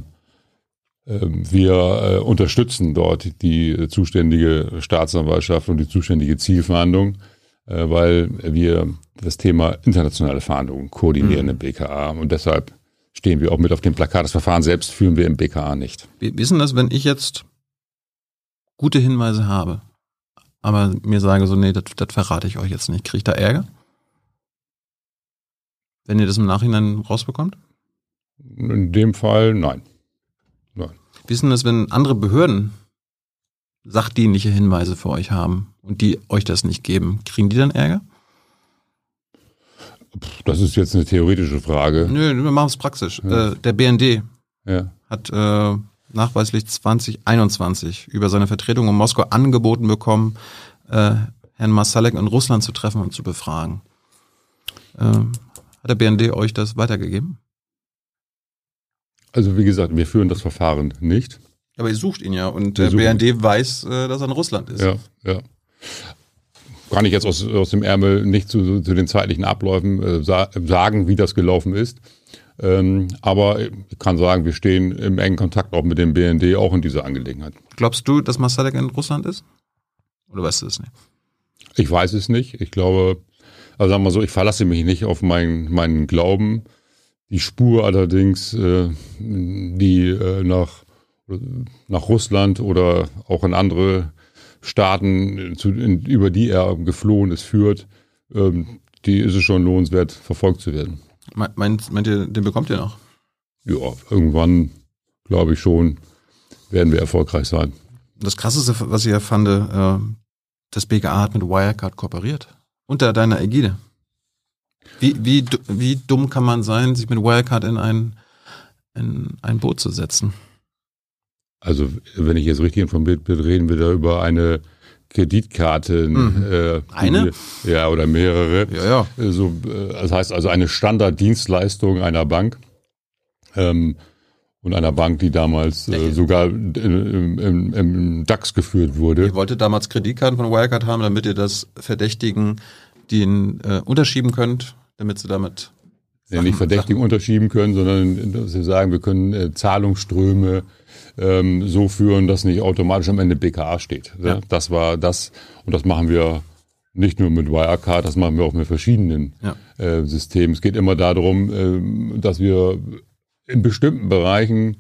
wir äh, unterstützen dort die zuständige Staatsanwaltschaft und die zuständige Zielfahndung, äh, weil wir das Thema internationale Fahndung koordinieren im BKA. Und deshalb stehen wir auch mit auf dem Plakat. Das Verfahren selbst führen wir im BKA nicht. Ist denn das, wenn ich jetzt gute Hinweise habe, aber mir sage so, nee, das, das verrate ich euch jetzt nicht. Kriege ich da Ärger? Wenn ihr das im Nachhinein rausbekommt? In dem Fall nein. Nein. Denn das, wenn andere Behörden sachdienliche Hinweise für euch haben und die euch das nicht geben? Kriegen die dann Ärger? Das ist jetzt eine theoretische Frage. Nö, wir machen es praxisch. Äh, der BND Ja. hat äh, nachweislich 2021 über seine Vertretung in Moskau angeboten bekommen, äh, Herrn Masalek in Russland zu treffen und zu befragen. Ähm, hat der BND euch das weitergegeben? Also wie gesagt, wir führen das Verfahren nicht. Aber ihr sucht ihn ja und Wir der BND weiß, äh, dass er in Russland ist. Ja, ja. Kann ich jetzt aus, aus dem Ärmel nicht zu, zu den zeitlichen Abläufen äh, sa sagen, wie das gelaufen ist. Ähm, aber ich kann sagen, wir stehen im engen Kontakt auch mit dem BND, auch in dieser Angelegenheit. Glaubst du, dass Masalek in Russland ist? Oder weißt du es nicht? Ich weiß es nicht. Ich glaube, also sagen wir so, ich verlasse mich nicht auf meinen, meinen Glauben. Die Spur allerdings, äh, die äh, nach, nach Russland oder auch in andere Staaten, zu, in, über die er geflohen ist, führt, ähm, die ist es schon lohnenswert, verfolgt zu werden. Me- Meint, meint ihr, den bekommt ihr noch? Ja, irgendwann, glaube ich schon, werden wir erfolgreich sein. Das krasseste, was ich ja fand, äh, das BKA hat mit Wirecard kooperiert. Unter deiner Ägide. Wie, wie, wie dumm kann man sein, sich mit Wirecard in ein, in ein Boot zu setzen? Also, wenn ich jetzt richtig informiert bin, reden wir da über eine Kreditkarte. Mhm. Äh, Eine? Wir, ja, oder mehrere. Ja, ja. Äh, So, äh, das heißt also eine Standarddienstleistung einer Bank. Ähm, und einer Bank, die damals äh, sogar im, im, im DAX geführt wurde. Ihr wolltet damals Kreditkarten von Wirecard haben, damit ihr das Verdächtigen, den äh, unterschieben könnt, damit sie damit ja, nicht Verdächtigen unterschieben können, sondern dass sie sagen, wir können äh, Zahlungsströme ähm, so führen, dass nicht automatisch am Ende BKA steht. Ja. Ja. Das war das und das machen wir nicht nur mit Wirecard, das machen wir auch mit verschiedenen Ja. äh, Systemen. Es geht immer darum, ähm, dass wir in bestimmten Bereichen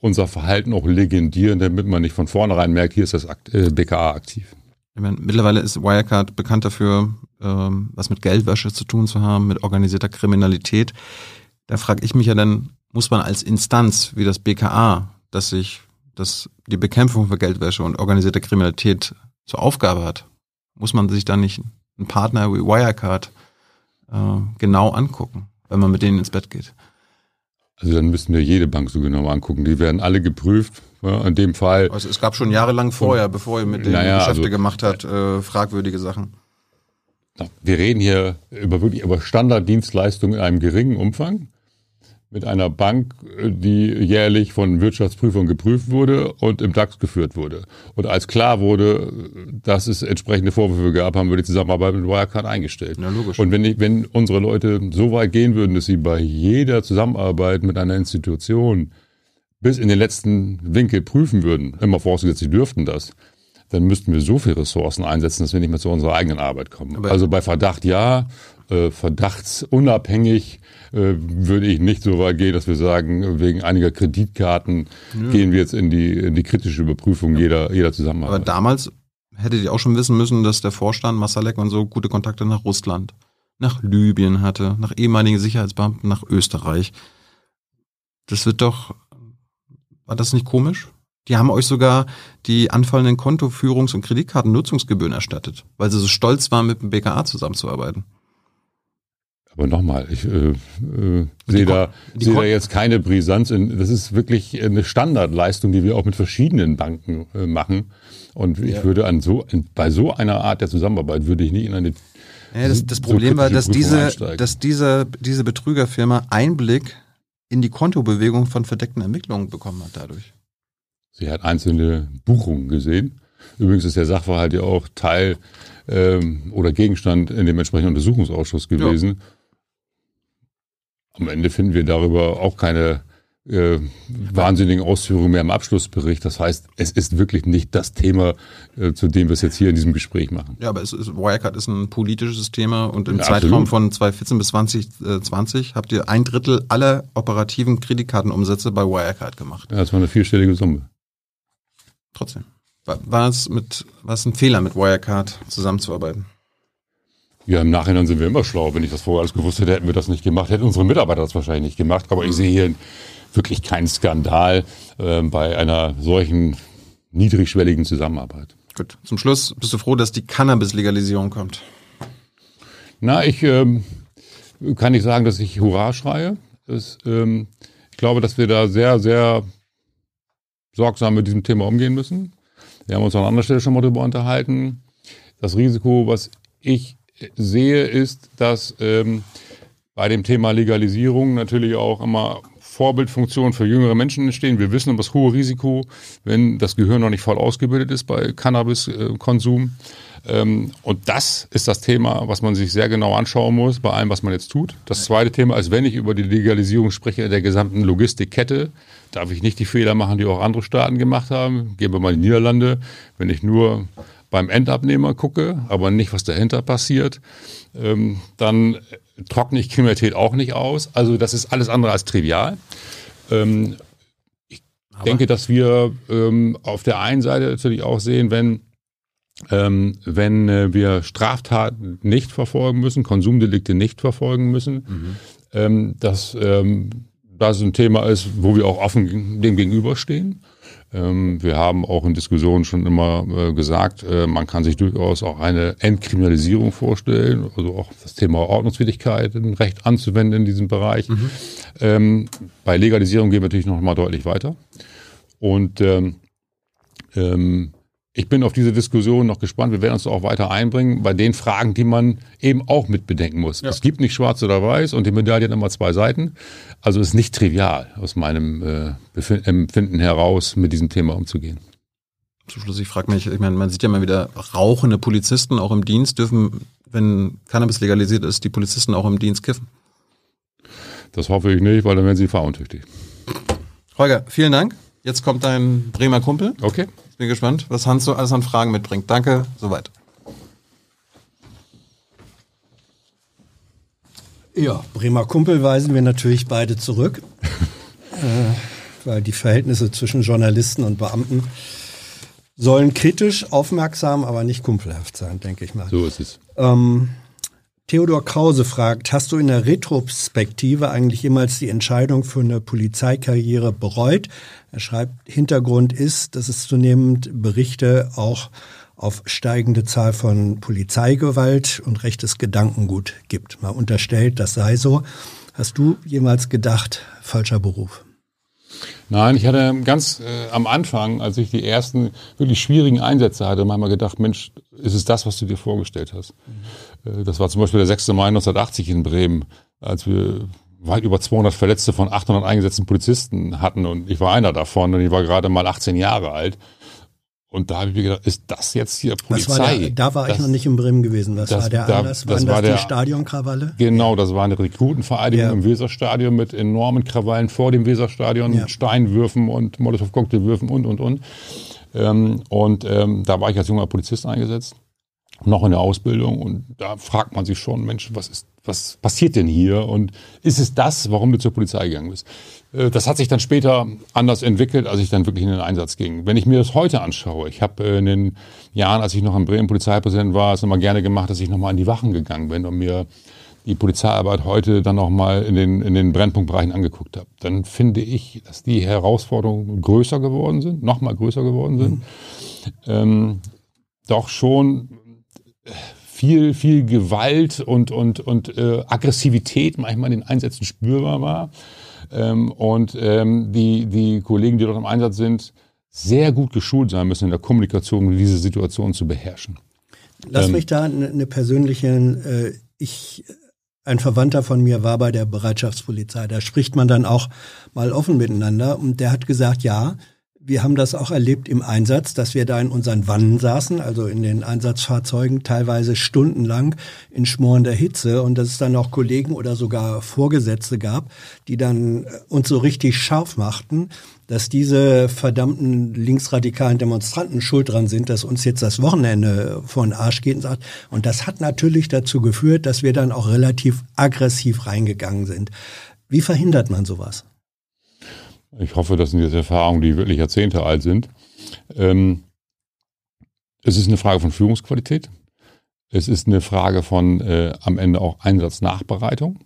unser Verhalten auch legendieren, damit man nicht von vornherein merkt, hier ist das Akt, äh, BKA aktiv. Ich meine, mittlerweile ist Wirecard bekannt dafür, ähm, was mit Geldwäsche zu tun zu haben, mit organisierter Kriminalität. Da frage ich mich ja dann, muss man als Instanz wie das BKA, das sich das, die Bekämpfung für Geldwäsche und organisierte Kriminalität zur Aufgabe hat, muss man sich dann nicht einen Partner wie Wirecard äh, genau angucken, wenn man mit denen ins Bett geht? Also dann müssten wir jede Bank so genau angucken. Die werden alle geprüft. Ja, in dem Fall Also es gab schon jahrelang vorher, bevor ihr mit denen Naja, Geschäfte also- gemacht habt, äh, fragwürdige Sachen. Wir reden hier über wirklich über Standarddienstleistungen in einem geringen Umfang mit einer Bank, die jährlich von Wirtschaftsprüfern geprüft wurde und im DAX geführt wurde. Und als klar wurde, dass es entsprechende Vorwürfe gab, haben wir die Zusammenarbeit mit Wirecard eingestellt. Ja, logisch. Und wenn, ich, wenn unsere Leute so weit gehen würden, dass sie bei jeder Zusammenarbeit mit einer Institution bis in den letzten Winkel prüfen würden, immer vorausgesetzt, sie dürften das, dann müssten wir so viele Ressourcen einsetzen, dass wir nicht mehr zu unserer eigenen Arbeit kommen. Aber- also bei Verdacht ja, äh, verdachtsunabhängig äh, würde ich nicht so weit gehen, dass wir sagen, wegen einiger Kreditkarten gehen wir jetzt in die, in die kritische Überprüfung jeder, jeder Aber Zusammenarbeit. damals hättet ihr auch schon wissen müssen, dass der Vorstand Masalek und so gute Kontakte nach Russland, nach Libyen hatte, nach ehemaligen Sicherheitsbeamten, nach Österreich. Das wird doch, war das nicht komisch? Die haben euch sogar die anfallenden Kontoführungs- und Kreditkartennutzungsgebühren erstattet, weil sie so stolz waren, mit dem BKA zusammenzuarbeiten. Aber nochmal, ich äh, äh, sehe da, seh da jetzt keine Brisanz. In, das ist wirklich eine Standardleistung, die wir auch mit verschiedenen Banken äh, machen. Und ich ja. würde an so, bei so einer Art der Zusammenarbeit würde ich nicht in eine ja, das, das Problem so war, dass diese, dass diese, diese Betrügerfirma Einblick in die Kontobewegung von verdeckten Ermittlungen bekommen hat dadurch. Sie hat einzelne Buchungen gesehen. Übrigens ist der Sachverhalt ja auch Teil ähm, oder Gegenstand in dem entsprechenden Untersuchungsausschuss gewesen. Ja. Am Ende finden wir darüber auch keine äh, wahnsinnigen Ausführungen mehr im Abschlussbericht. Das heißt, es ist wirklich nicht das Thema, äh, zu dem wir es jetzt hier in diesem Gespräch machen. Ja, aber ist, Wirecard ist ein politisches Thema und im ja, Zeitraum von 2014 bis 2020 habt ihr ein Drittel aller operativen Kreditkartenumsätze bei Wirecard gemacht. Ja, das war eine vierstellige Summe. Trotzdem. War, war es mit, war es ein Fehler, mit Wirecard zusammenzuarbeiten? Ja, im Nachhinein sind wir immer schlau. Wenn ich das vorher alles gewusst hätte, hätten wir das nicht gemacht. Hätten unsere Mitarbeiter das wahrscheinlich nicht gemacht. Aber ich sehe hier wirklich keinen Skandal äh, bei einer solchen niedrigschwelligen Zusammenarbeit. Gut. Zum Schluss bist du froh, dass die Cannabis-Legalisierung kommt? Na, ich ähm, kann nicht sagen, dass ich Hurra schreie. Das, ähm, ich glaube, dass wir da sehr, sehr sorgsam mit diesem Thema umgehen müssen. Wir haben uns an anderer Stelle schon mal darüber unterhalten. Das Risiko, was ich sehe, ist, dass ähm, bei dem Thema Legalisierung natürlich auch immer Vorbildfunktionen für jüngere Menschen entstehen. Wir wissen um das hohe Risiko, wenn das Gehirn noch nicht voll ausgebildet ist bei Cannabiskonsum. Ähm, und das ist das Thema, was man sich sehr genau anschauen muss bei allem, was man jetzt tut. Das zweite Thema ist, wenn ich über die Legalisierung spreche der gesamten Logistikkette, darf ich nicht die Fehler machen, die auch andere Staaten gemacht haben. Gehen wir mal in die Niederlande. Wenn ich nur beim Endabnehmer gucke, aber nicht, was dahinter passiert, ähm, dann trockne ich Kriminalität auch nicht aus. Also das ist alles andere als trivial. Ähm, ich aber denke, dass wir ähm, auf der einen Seite natürlich auch sehen, wenn ähm, wenn äh, wir Straftaten nicht verfolgen müssen, Konsumdelikte nicht verfolgen müssen, mhm. ähm, dass ähm, das ein Thema ist, wo wir auch offen dem gegenüberstehen. Ähm, wir haben auch in Diskussionen schon immer äh, gesagt, äh, man kann sich durchaus auch eine Entkriminalisierung vorstellen, also auch das Thema Ordnungswidrigkeit im Recht anzuwenden in diesem Bereich. Mhm. Ähm, bei Legalisierung gehen wir natürlich noch mal deutlich weiter. Und ähm, ähm, ich bin auf diese Diskussion noch gespannt. Wir werden uns auch weiter einbringen bei den Fragen, die man eben auch mit bedenken muss. Ja. Es gibt nicht schwarz oder weiß und die Medaille hat immer zwei Seiten. Also es ist nicht trivial aus meinem äh, Empfinden heraus, mit diesem Thema umzugehen. Zum Schluss, ich frage mich, ich meine, man sieht ja mal wieder rauchende Polizisten auch im Dienst. Dürfen, wenn Cannabis legalisiert ist, die Polizisten auch im Dienst kiffen? Das hoffe ich nicht, weil dann werden sie fahruntüchtig. Holger, vielen Dank. Jetzt kommt dein Bremer Kumpel. Okay. Bin gespannt, was Hans so alles an Fragen mitbringt. Danke, soweit. Ja, Bremer Kumpel weisen wir natürlich beide zurück, äh, weil die Verhältnisse zwischen Journalisten und Beamten sollen kritisch, aufmerksam, aber nicht kumpelhaft sein, denke ich mal. So ist es. Ähm, Theodor Krause fragt, hast du in der Retrospektive eigentlich jemals die Entscheidung für eine Polizeikarriere bereut? Er schreibt, Hintergrund ist, dass es zunehmend Berichte auch auf steigende Zahl von Polizeigewalt und rechtes Gedankengut gibt. Man unterstellt, das sei so. Hast du jemals gedacht, falscher Beruf? Nein, ich hatte ganz äh, am Anfang, als ich die ersten wirklich schwierigen Einsätze hatte, manchmal gedacht, Mensch, ist es das, was du dir vorgestellt hast? Mhm. Äh, das war zum Beispiel der 6. Mai 1980 in Bremen, als wir weit über 200 Verletzte von 800 eingesetzten Polizisten hatten und ich war einer davon und ich war gerade mal 18 Jahre alt. Und da habe ich mir gedacht, ist das jetzt hier Polizei? War der, da war das, ich noch nicht in Bremen gewesen. Was das, war der da, Anlass? Waren das, war das die Stadionkrawalle? Genau, das war eine Rekrutenvereidigung ja. im Weserstadion mit enormen Krawallen vor dem Weserstadion, ja. Steinwürfen und Molotow-Cocktailwürfen und, und, und. Ähm, und ähm, da war ich als junger Polizist eingesetzt, noch in der Ausbildung. Und da fragt man sich schon, Mensch, was ist, was passiert denn hier? Und ist es das, warum du zur Polizei gegangen bist? Äh, das hat sich dann später anders entwickelt, als ich dann wirklich in den Einsatz ging. Wenn ich mir das heute anschaue, ich habe in den Jahren, als ich noch in Bremen Polizeipräsident war, es immer gerne gemacht, dass ich nochmal an die Wachen gegangen bin und mir die Polizeiarbeit heute dann nochmal in den, in den Brennpunktbereichen angeguckt habe. Dann finde ich, dass die Herausforderungen größer geworden sind, nochmal größer geworden sind. Mhm. Ähm, doch schon viel, viel Gewalt und, und, und äh, Aggressivität manchmal in den Einsätzen spürbar war. Ähm, und ähm, die, die Kollegen, die dort im Einsatz sind, sehr gut geschult sein müssen in der Kommunikation, um diese Situation zu beherrschen. Lass ähm, mich da eine, persönliche, äh, ich, ein Verwandter von mir war bei der Bereitschaftspolizei. Da spricht man dann auch mal offen miteinander und der hat gesagt, ja, wir haben das auch erlebt im Einsatz, dass wir da in unseren Wannen saßen, also in den Einsatzfahrzeugen, teilweise stundenlang in schmorender Hitze und dass es dann auch Kollegen oder sogar Vorgesetzte gab, die dann äh, uns so richtig scharf machten, dass diese verdammten linksradikalen Demonstranten schuld dran sind, dass uns jetzt das Wochenende von Arsch geht und sagt. Und das hat natürlich dazu geführt, dass wir dann auch relativ aggressiv reingegangen sind. Wie verhindert man sowas? Ich hoffe, das sind jetzt Erfahrungen, die wirklich Jahrzehnte alt sind. Ähm, es ist eine Frage von Führungsqualität. Es ist eine Frage von äh, am Ende auch Einsatznachbereitung.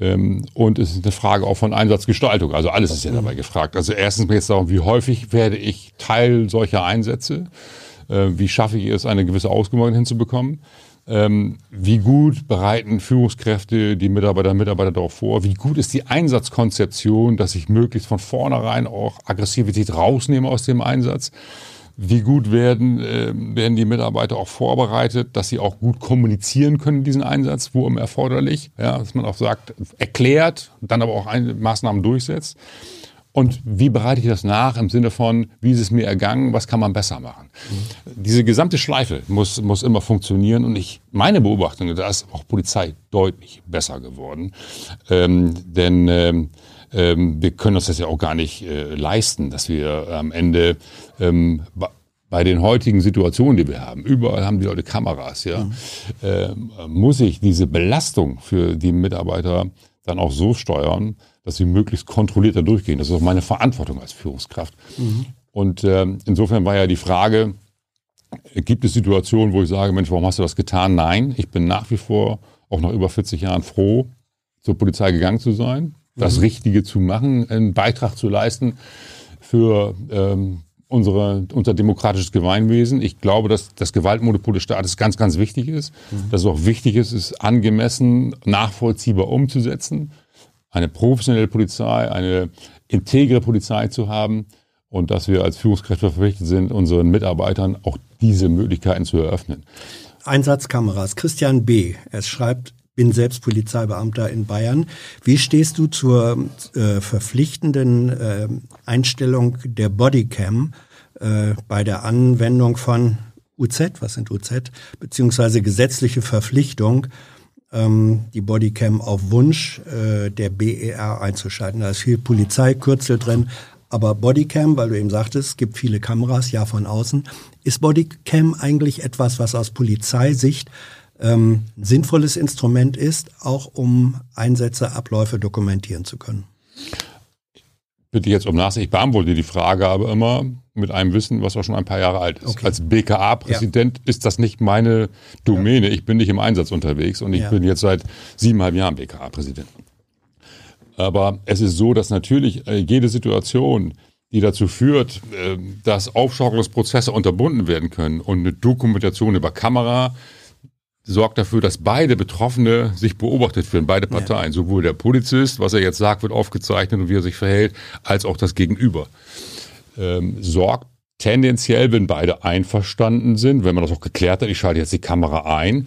Ähm, und es ist eine Frage auch von Einsatzgestaltung. Also alles ist ja dabei gefragt. Also erstens geht es darum, wie häufig werde ich Teil solcher Einsätze? Äh, wie schaffe ich es, eine gewisse Ausgewogenheit hinzubekommen? Ähm, wie gut bereiten Führungskräfte die Mitarbeiter und Mitarbeiter darauf vor? Wie gut ist die Einsatzkonzeption, dass ich möglichst von vornherein auch Aggressivität rausnehme aus dem Einsatz? Wie gut werden, äh, werden die Mitarbeiter auch vorbereitet, dass sie auch gut kommunizieren können, diesen Einsatz, wo immer erforderlich, ja, dass man auch sagt, erklärt, dann aber auch Maßnahmen durchsetzt. Und wie bereite ich das nach im Sinne von, wie ist es mir ergangen, was kann man besser machen? Mhm. Diese gesamte Schleife muss, muss immer funktionieren und ich, meine Beobachtung, da ist auch Polizei deutlich besser geworden. Ähm, denn ähm, ähm, wir können uns das ja auch gar nicht äh, leisten, dass wir am Ende ähm, bei den heutigen Situationen, die wir haben, überall haben die Leute Kameras, ja, mhm. äh, muss ich diese Belastung für die Mitarbeiter dann auch so steuern, dass sie möglichst kontrolliert da durchgehen. Das ist auch meine Verantwortung als Führungskraft. Mhm. Und äh, insofern war ja die Frage, gibt es Situationen, wo ich sage, Mensch, warum hast du das getan? Nein, ich bin nach wie vor auch nach über 40 Jahren froh, zur Polizei gegangen zu sein, das mhm. Richtige zu machen, einen Beitrag zu leisten für ähm, unsere, unser demokratisches Gemeinwesen. Ich glaube, dass das Gewaltmonopol des Staates ganz, ganz wichtig ist. Mhm. Dass es auch wichtig ist, es angemessen, nachvollziehbar umzusetzen eine professionelle Polizei, eine integre Polizei zu haben und dass wir als Führungskräfte verpflichtet sind, unseren Mitarbeitern auch diese Möglichkeiten zu eröffnen. Einsatzkameras. Christian B. Er schreibt, bin selbst Polizeibeamter in Bayern. Wie stehst du zur äh, verpflichtenden äh, Einstellung der Bodycam äh, bei der Anwendung von UZ, was sind UZ, beziehungsweise gesetzliche Verpflichtung ähm, die Bodycam auf Wunsch äh, der BER einzuschalten. Da ist viel Polizeikürzel drin, aber Bodycam, weil du eben sagtest, es gibt viele Kameras, ja von außen. Ist Bodycam eigentlich etwas, was aus Polizeisicht ähm, ein sinnvolles Instrument ist, auch um Einsätze, Abläufe dokumentieren zu können? bitte jetzt um Nachsicht. Ich beantworte die Frage aber immer mit einem Wissen, was auch schon ein paar Jahre alt ist. Okay. Als BKA-Präsident ja. ist das nicht meine Domäne. Ich bin nicht im Einsatz unterwegs und ich ja. bin jetzt seit siebeneinhalb Jahren BKA-Präsident. Aber es ist so, dass natürlich äh, jede Situation, die dazu führt, äh, dass Aufschaukelungsprozesse unterbunden werden können und eine Dokumentation über Kamera, sorgt dafür, dass beide Betroffene sich beobachtet fühlen, beide Parteien. Ja. Sowohl der Polizist, was er jetzt sagt, wird aufgezeichnet und wie er sich verhält, als auch das Gegenüber. Ähm, sorgt tendenziell, wenn beide einverstanden sind, wenn man das auch geklärt hat, ich schalte jetzt die Kamera ein,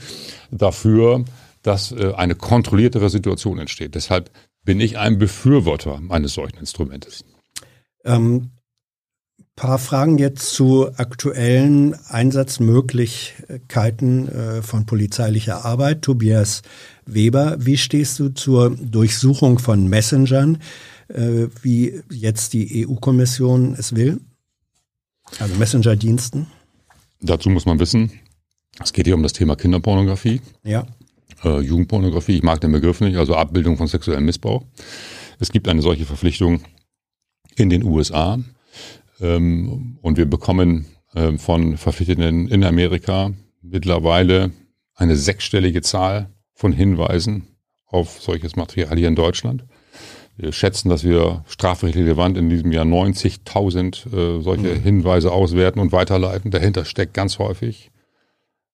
dafür, dass äh, eine kontrolliertere Situation entsteht. Deshalb bin ich ein Befürworter eines solchen Instrumentes. Ähm, paar Fragen jetzt zu aktuellen Einsatzmöglichkeiten äh, von polizeilicher Arbeit. Tobias Weber, wie stehst du zur Durchsuchung von Messengern, äh, wie jetzt die EU-Kommission es will? Also Messenger-Diensten? Dazu muss man wissen, es geht hier um das Thema Kinderpornografie. Ja. Äh, Jugendpornografie, ich mag den Begriff nicht, also Abbildung von sexuellem Missbrauch. Es gibt eine solche Verpflichtung in den USA. Ähm, und wir bekommen äh, von Verpflichteten in Amerika mittlerweile eine sechsstellige Zahl von Hinweisen auf solches Material hier in Deutschland. Wir schätzen, dass wir strafrechtlich relevant in diesem Jahr 90.000 äh, solche mhm. Hinweise auswerten und weiterleiten. Dahinter steckt ganz häufig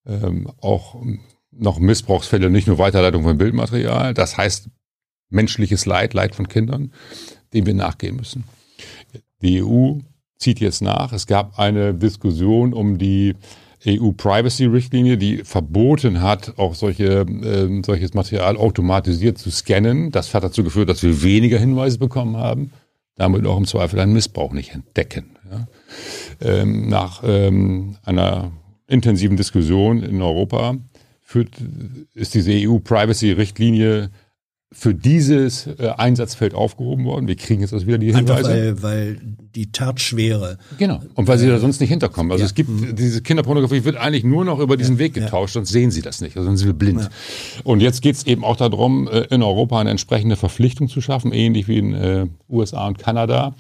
ähm, auch noch Missbrauchsfälle, nicht nur Weiterleitung von Bildmaterial. Das heißt menschliches Leid, Leid von Kindern, dem wir nachgehen müssen. Die EU zieht jetzt nach. Es gab eine Diskussion um die EU-Privacy-Richtlinie, die verboten hat, auch solche, äh, solches Material automatisiert zu scannen. Das hat dazu geführt, dass wir weniger Hinweise bekommen haben, damit auch im Zweifel einen Missbrauch nicht entdecken. Ja. Ähm, nach ähm, einer intensiven Diskussion in Europa führt, ist diese EU-Privacy-Richtlinie für dieses äh, Einsatzfeld aufgehoben worden. Wir kriegen jetzt also wieder die Hinweise. Einfach weil, weil die Tatschwere. Genau. Und weil sie da sonst nicht hinterkommen. Also ja. es gibt, mhm. diese Kinderpornografie wird eigentlich nur noch über diesen ja. Weg getauscht, sonst sehen sie das nicht, also sonst sind wir blind. Ja. Und jetzt geht es eben auch darum, äh, in Europa eine entsprechende Verpflichtung zu schaffen, ähnlich wie in äh, USA und Kanada,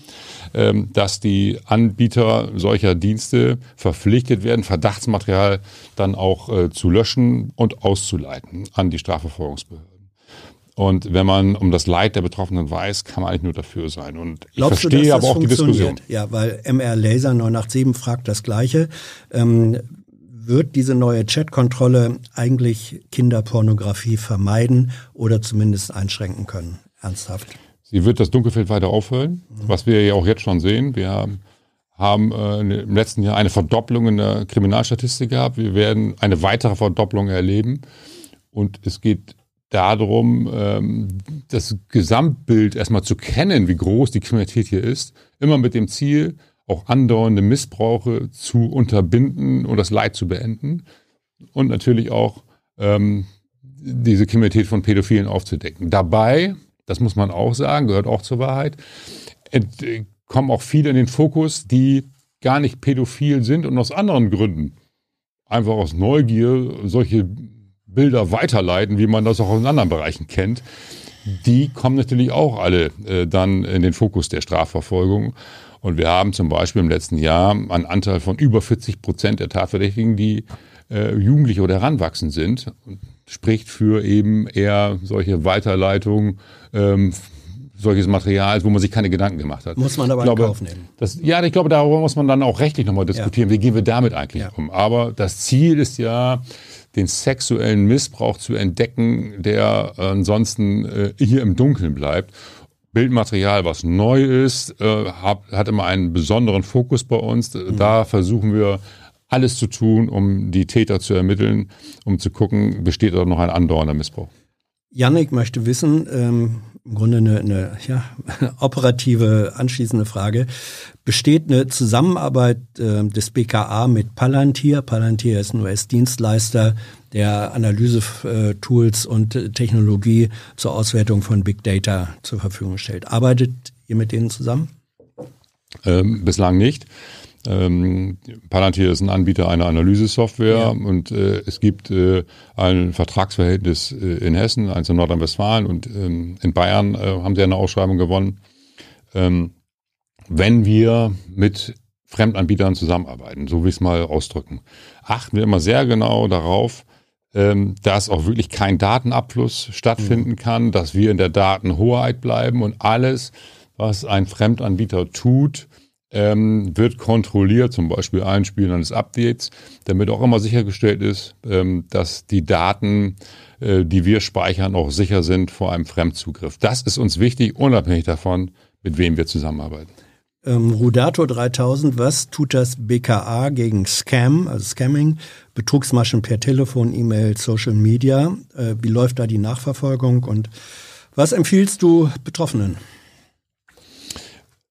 ähm, dass die Anbieter solcher Dienste verpflichtet werden, Verdachtsmaterial dann auch äh, zu löschen und auszuleiten an die Strafverfolgungsbehörden. Und wenn man um das Leid der Betroffenen weiß, kann man eigentlich nur dafür sein. Und ich Glaubst verstehe du, aber auch die Diskussion. Ja, weil MR Laser 987 fragt das Gleiche. Ähm, wird diese neue Chatkontrolle eigentlich Kinderpornografie vermeiden oder zumindest einschränken können? Ernsthaft? Sie wird das Dunkelfeld weiter aufhören, mhm. was wir ja auch jetzt schon sehen. Wir haben, haben äh, im letzten Jahr eine Verdopplung in der Kriminalstatistik gehabt. Wir werden eine weitere Verdopplung erleben. Und es geht darum, ähm, das Gesamtbild erstmal zu kennen, wie groß die Kriminalität hier ist, immer mit dem Ziel, auch andauernde Missbrauche zu unterbinden und das Leid zu beenden und natürlich auch ähm, diese Kriminalität von Pädophilen aufzudecken. Dabei, das muss man auch sagen, gehört auch zur Wahrheit, kommen auch viele in den Fokus, die gar nicht pädophil sind und aus anderen Gründen, einfach aus Neugier, solche Bilder weiterleiten, wie man das auch in anderen Bereichen kennt, die kommen natürlich auch alle äh, dann in den Fokus der Strafverfolgung. Und wir haben zum Beispiel im letzten Jahr einen Anteil von über 40 Prozent der Tatverdächtigen, die äh, Jugendliche oder heranwachsend sind. Spricht für eben eher solche Weiterleitungen, ähm, solches Material, wo man sich keine Gedanken gemacht hat. Muss man aber glaube, in Kauf nehmen. Das, ja, ich glaube, darüber muss man dann auch rechtlich nochmal diskutieren. Ja. Wie gehen wir damit eigentlich ja. um? Aber das Ziel ist ja, den sexuellen Missbrauch zu entdecken, der ansonsten äh, hier im Dunkeln bleibt. Bildmaterial, was neu ist, äh, hat, hat immer einen besonderen Fokus bei uns. Mhm. Da versuchen wir alles zu tun, um die Täter zu ermitteln, um zu gucken, besteht da noch ein andauernder Missbrauch. Yannick möchte wissen, ähm, im Grunde eine, eine ja, operative anschließende Frage. Besteht eine Zusammenarbeit äh, des BKA mit Palantir? Palantir ist ein US-Dienstleister, der Analyse-Tools und Technologie zur Auswertung von Big Data zur Verfügung stellt. Arbeitet ihr mit denen zusammen? Ähm, bislang nicht. Ähm, Palantir ist ein Anbieter einer Analysesoftware ja. und äh, es gibt äh, ein Vertragsverhältnis äh, in Hessen, eins in Nordrhein-Westfalen und ähm, in Bayern äh, haben sie eine Ausschreibung gewonnen. Ähm, wenn wir mit Fremdanbietern zusammenarbeiten, so will ich es mal ausdrücken, achten wir immer sehr genau darauf, ähm, dass auch wirklich kein Datenabfluss stattfinden mhm. kann, dass wir in der Datenhoheit bleiben und alles, was ein Fremdanbieter tut, ähm, wird kontrolliert, zum Beispiel Einspielen eines Updates, damit auch immer sichergestellt ist, ähm, dass die Daten, äh, die wir speichern, auch sicher sind vor einem Fremdzugriff. Das ist uns wichtig, unabhängig davon, mit wem wir zusammenarbeiten. Ähm, Rudato 3000, was tut das BKA gegen Scam, also Scamming, Betrugsmaschen per Telefon, E-Mail, Social Media? Äh, wie läuft da die Nachverfolgung und was empfiehlst du Betroffenen?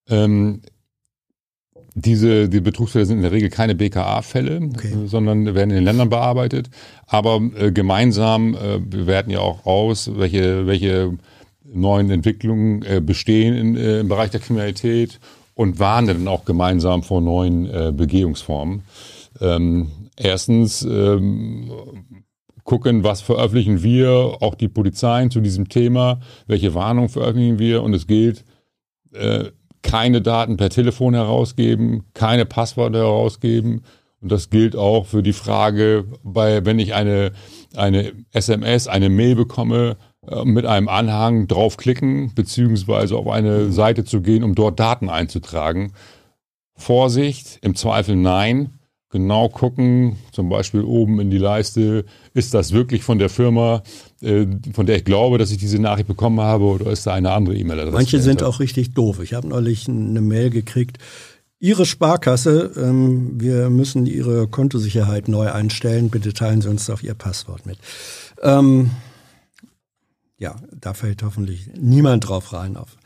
Ähm, diese die Betrugsfälle sind in der Regel keine BKA-Fälle, okay. Äh, sondern werden in den Ländern bearbeitet. Aber äh, gemeinsam äh, bewerten ja auch aus, welche, welche neuen Entwicklungen äh, bestehen in, äh, im Bereich der Kriminalität und warnen dann auch gemeinsam vor neuen äh, Begehungsformen. Ähm, erstens ähm, gucken, was veröffentlichen wir, auch die Polizeien zu diesem Thema, welche Warnungen veröffentlichen wir und es gilt, äh, keine Daten per Telefon herausgeben, keine Passwörter herausgeben. Und das gilt auch für die Frage, bei, wenn ich eine, eine SMS, eine Mail bekomme, mit einem Anhang draufklicken, beziehungsweise auf eine Seite zu gehen, um dort Daten einzutragen. Vorsicht, im Zweifel nein, genau gucken, zum Beispiel oben in die Leiste, ist das wirklich von der Firma, äh, von der ich glaube, dass ich diese Nachricht bekommen habe, oder ist da eine andere E-Mail-Adresse? Manche sind auch richtig doof. Ich habe neulich eine Mail gekriegt. Ihre Sparkasse, ähm, wir müssen Ihre Kontosicherheit neu einstellen. Bitte teilen Sie uns doch Ihr Passwort mit. Ähm, ja, da fällt hoffentlich niemand drauf rein. Auf.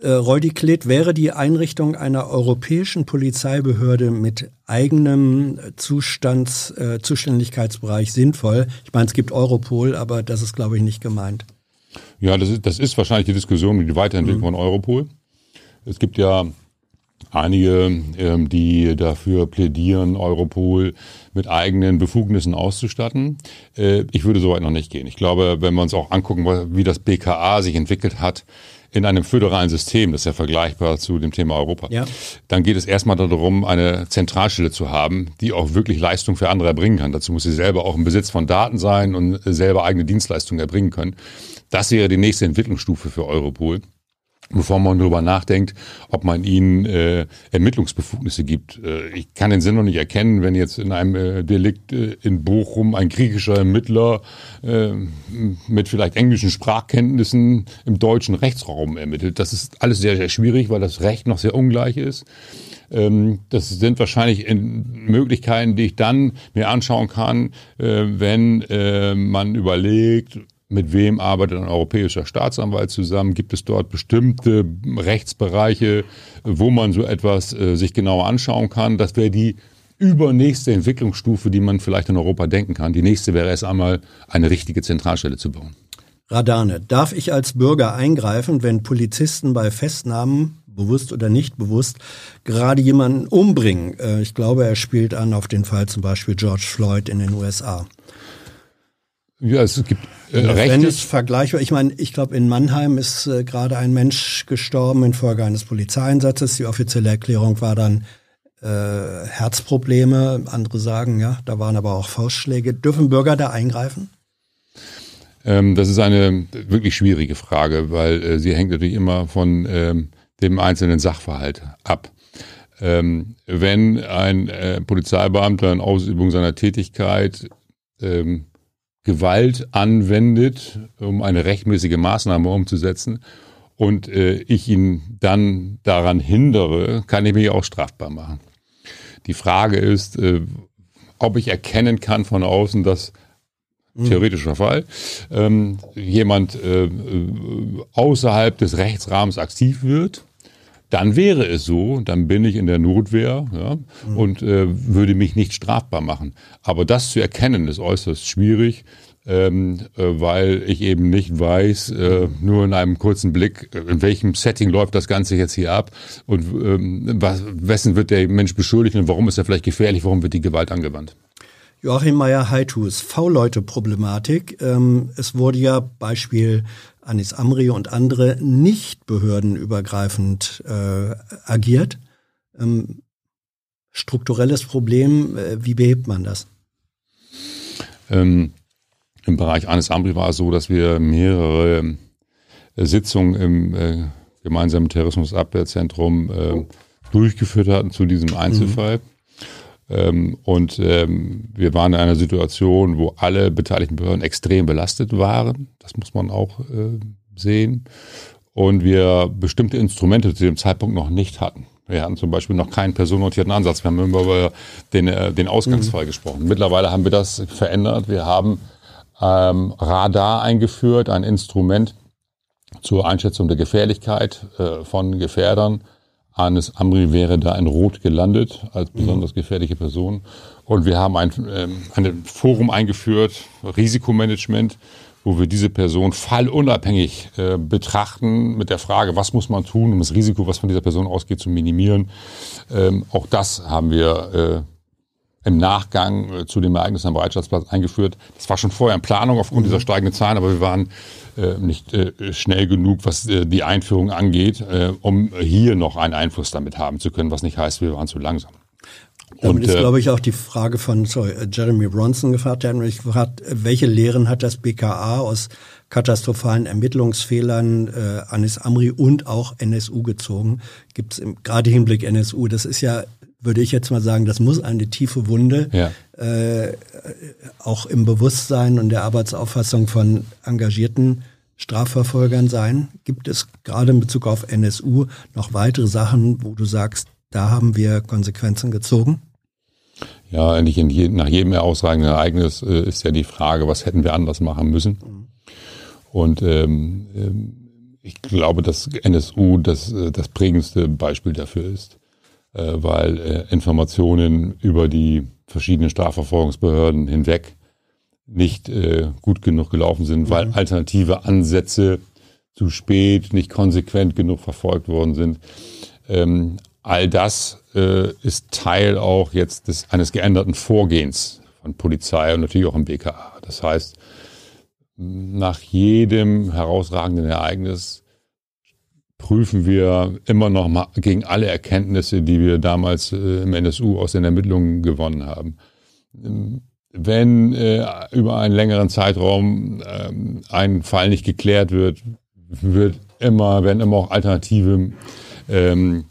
Äh, Klett, wäre die Einrichtung einer europäischen Polizeibehörde mit eigenem Zustands, äh, Zuständigkeitsbereich sinnvoll? Ich meine, es gibt Europol, aber das ist, glaube ich, nicht gemeint. Ja, das ist, das ist wahrscheinlich die Diskussion um die Weiterentwicklung mhm. von Europol. Es gibt ja einige, ähm, die dafür plädieren, Europol mit eigenen Befugnissen auszustatten. Äh, ich würde so weit noch nicht gehen. Ich glaube, wenn wir uns auch angucken, wie das BKA sich entwickelt hat, in einem föderalen System, das ist ja vergleichbar zu dem Thema Europa, ja. dann geht es erstmal darum, eine Zentralstelle zu haben, die auch wirklich Leistung für andere erbringen kann. Dazu muss sie selber auch im Besitz von Daten sein und selber eigene Dienstleistungen erbringen können. Das wäre die nächste Entwicklungsstufe für Europol bevor man darüber nachdenkt, ob man ihnen äh, Ermittlungsbefugnisse gibt. Äh, ich kann den Sinn noch nicht erkennen, wenn jetzt in einem äh, Delikt äh, in Bochum ein griechischer Ermittler äh, mit vielleicht englischen Sprachkenntnissen im deutschen Rechtsraum ermittelt. Das ist alles sehr, sehr schwierig, weil das Recht noch sehr ungleich ist. Ähm, das sind wahrscheinlich Möglichkeiten, die ich dann mir anschauen kann, äh, wenn äh, man überlegt, mit wem arbeitet ein europäischer Staatsanwalt zusammen? Gibt es dort bestimmte Rechtsbereiche, wo man so etwas äh, sich genauer anschauen kann? Das wäre die übernächste Entwicklungsstufe, die man vielleicht in Europa denken kann. Die nächste wäre erst einmal eine richtige Zentralstelle zu bauen. Radane, darf ich als Bürger eingreifen, wenn Polizisten bei Festnahmen, bewusst oder nicht bewusst, gerade jemanden umbringen? Äh, ich glaube, er spielt an auf den Fall zum Beispiel George Floyd in den USA. Ja, es gibt äh, Wenn es vergleichbar, ich meine, ich glaube, in Mannheim ist äh, gerade ein Mensch gestorben infolge eines Polizeieinsatzes. Die offizielle Erklärung war dann äh, Herzprobleme. Andere sagen, ja, da waren aber auch Faustschläge. Dürfen Bürger da eingreifen? Ähm, das ist eine wirklich schwierige Frage, weil äh, sie hängt natürlich immer von ähm, dem einzelnen Sachverhalt ab. Ähm, wenn ein äh, Polizeibeamter in Ausübung seiner Tätigkeit ähm, Gewalt anwendet, um eine rechtmäßige Maßnahme umzusetzen und äh, ich ihn dann daran hindere, kann ich mich auch strafbar machen. Die Frage ist, äh, ob ich erkennen kann von außen, dass mhm. theoretischer Fall, ähm, jemand äh, außerhalb des Rechtsrahmens aktiv wird dann wäre es so, dann bin ich in der Notwehr ja, mhm. und äh, würde mich nicht strafbar machen. Aber das zu erkennen ist äußerst schwierig. Ähm, äh, weil ich eben nicht weiß, äh, nur in einem kurzen Blick, äh, in welchem Setting läuft das Ganze jetzt hier ab und ähm, was, wessen wird der Mensch beschuldigt und warum ist er vielleicht gefährlich, warum wird die Gewalt angewandt. Joachim Meyer-Heitus, V-Leute-Problematik. Ähm, es wurde ja Beispiel Anis Amri und andere nicht behördenübergreifend äh, agiert. Ähm, strukturelles Problem, äh, wie behebt man das? Ähm, Im Bereich Anis Amri war es so, dass wir mehrere äh, Sitzungen im äh, gemeinsamen Terrorismusabwehrzentrum äh, durchgeführt hatten zu diesem Einzelfall. Mhm. Ähm, und ähm, wir waren in einer Situation, wo alle beteiligten Behörden extrem belastet waren. Das muss man auch äh, sehen. Und wir bestimmte Instrumente zu dem Zeitpunkt noch nicht hatten. Wir hatten zum Beispiel noch keinen personenorientierten Ansatz. Wir haben immer über den, äh, den Ausgangsfall mhm. gesprochen. Mittlerweile haben wir das verändert. Wir haben ähm, Radar eingeführt, ein Instrument zur Einschätzung der Gefährlichkeit äh, von Gefährdern Anis Amri wäre da in Rot gelandet als besonders gefährliche Person. Und wir haben ein, ähm, ein Forum eingeführt, Risikomanagement, wo wir diese Person fallunabhängig äh, betrachten mit der Frage, was muss man tun, um das Risiko, was von dieser Person ausgeht, zu minimieren. Ähm, auch das haben wir äh, im Nachgang äh, zu dem Ereignis am Bereitschaftsplatz eingeführt. Das war schon vorher in Planung aufgrund mhm. dieser steigenden Zahlen, aber wir waren äh, nicht äh, schnell genug, was äh, die Einführung angeht, um hier noch einen Einfluss damit haben zu können, was nicht heißt, wir waren zu langsam. Damit und, ist, glaube ich, auch die Frage von sorry, Jeremy Bronson gefragt. Der hat mich gefragt, welche Lehren hat das BKA aus katastrophalen Ermittlungsfehlern äh, Anis Amri und auch NSU gezogen? Gibt es gerade Hinblick NSU? Das ist ja würde ich jetzt mal sagen, das muss eine tiefe Wunde Ja. äh, auch im Bewusstsein und der Arbeitsauffassung von engagierten Strafverfolgern sein. Gibt es gerade in Bezug auf NSU noch weitere Sachen, wo du sagst, da haben wir Konsequenzen gezogen? Ja, eigentlich je, nach jedem herausragenden Ereignis äh, ist ja die Frage, was hätten wir anders machen müssen? Und ähm, ähm, ich glaube, dass NSU das, äh, das prägendste Beispiel dafür ist, weil äh, Informationen über die verschiedenen Strafverfolgungsbehörden hinweg nicht äh, gut genug gelaufen sind, weil alternative Ansätze zu spät, nicht konsequent genug verfolgt worden sind. Ähm, all das äh, ist Teil auch jetzt des, eines geänderten Vorgehens von Polizei und natürlich auch im BKA. Das heißt, nach jedem herausragenden Ereignis prüfen wir immer noch mal gegen alle Erkenntnisse, die wir damals äh, im NSU aus den Ermittlungen gewonnen haben. Wenn äh, über einen längeren Zeitraum ähm, ein Fall nicht geklärt wird, wird immer, werden immer auch alternative ähm,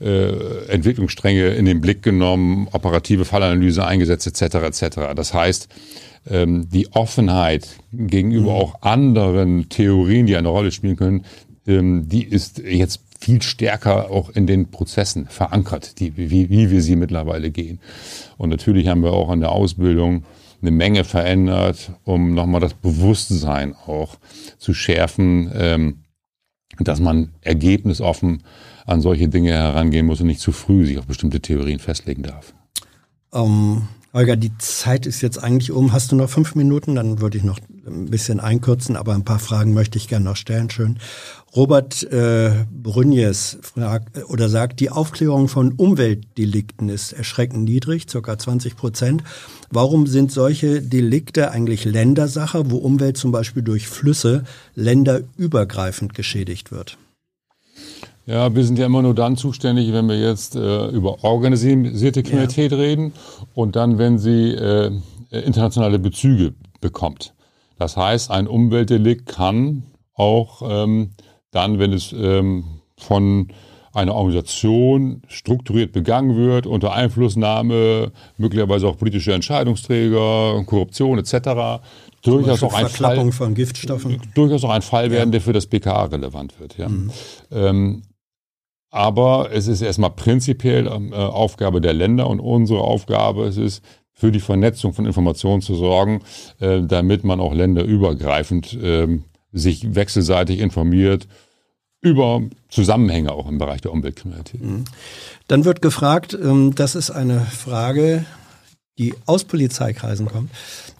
äh, Entwicklungsstränge in den Blick genommen, operative Fallanalyse eingesetzt etc. etc. Das heißt, ähm, die Offenheit gegenüber auch anderen Theorien, die eine Rolle spielen können, die ist jetzt viel stärker auch in den Prozessen verankert, die, wie, wie wir sie mittlerweile gehen. Und natürlich haben wir auch an der Ausbildung eine Menge verändert, um nochmal das Bewusstsein auch zu schärfen, ähm, dass man ergebnisoffen an solche Dinge herangehen muss und nicht zu früh sich auf bestimmte Theorien festlegen darf. Ähm, Holger, die Zeit ist jetzt eigentlich um. Hast du noch fünf Minuten? Dann würde ich noch ein bisschen einkürzen, aber ein paar Fragen möchte ich gerne noch stellen. Schön. Robert äh, Brünjes fragt oder sagt, die Aufklärung von Umweltdelikten ist erschreckend niedrig, circa 20 Prozent. Warum sind solche Delikte eigentlich Ländersache, wo Umwelt zum Beispiel durch Flüsse länderübergreifend geschädigt wird? Ja, wir sind ja immer nur dann zuständig, wenn wir jetzt äh, über organisierte Kriminalität reden und dann, wenn sie äh, internationale Bezüge bekommt. Das heißt, ein Umweltdelikt kann auch ähm, dann, wenn es ähm, von einer Organisation strukturiert begangen wird, unter Einflussnahme möglicherweise auch politischer Entscheidungsträger, Korruption etc., durchaus auch ein Fall, durchaus auch ein Fall werden, der für das BKA relevant wird. Ja. Ähm, aber es ist erstmal prinzipiell äh, Aufgabe der Länder und unsere Aufgabe es ist, für die Vernetzung von Informationen zu sorgen, äh, damit man auch länderübergreifend ähm, sich wechselseitig informiert über Zusammenhänge auch im Bereich der Umweltkriminalität. Dann wird gefragt, ähm, das ist eine Frage, die aus Polizeikreisen kommt.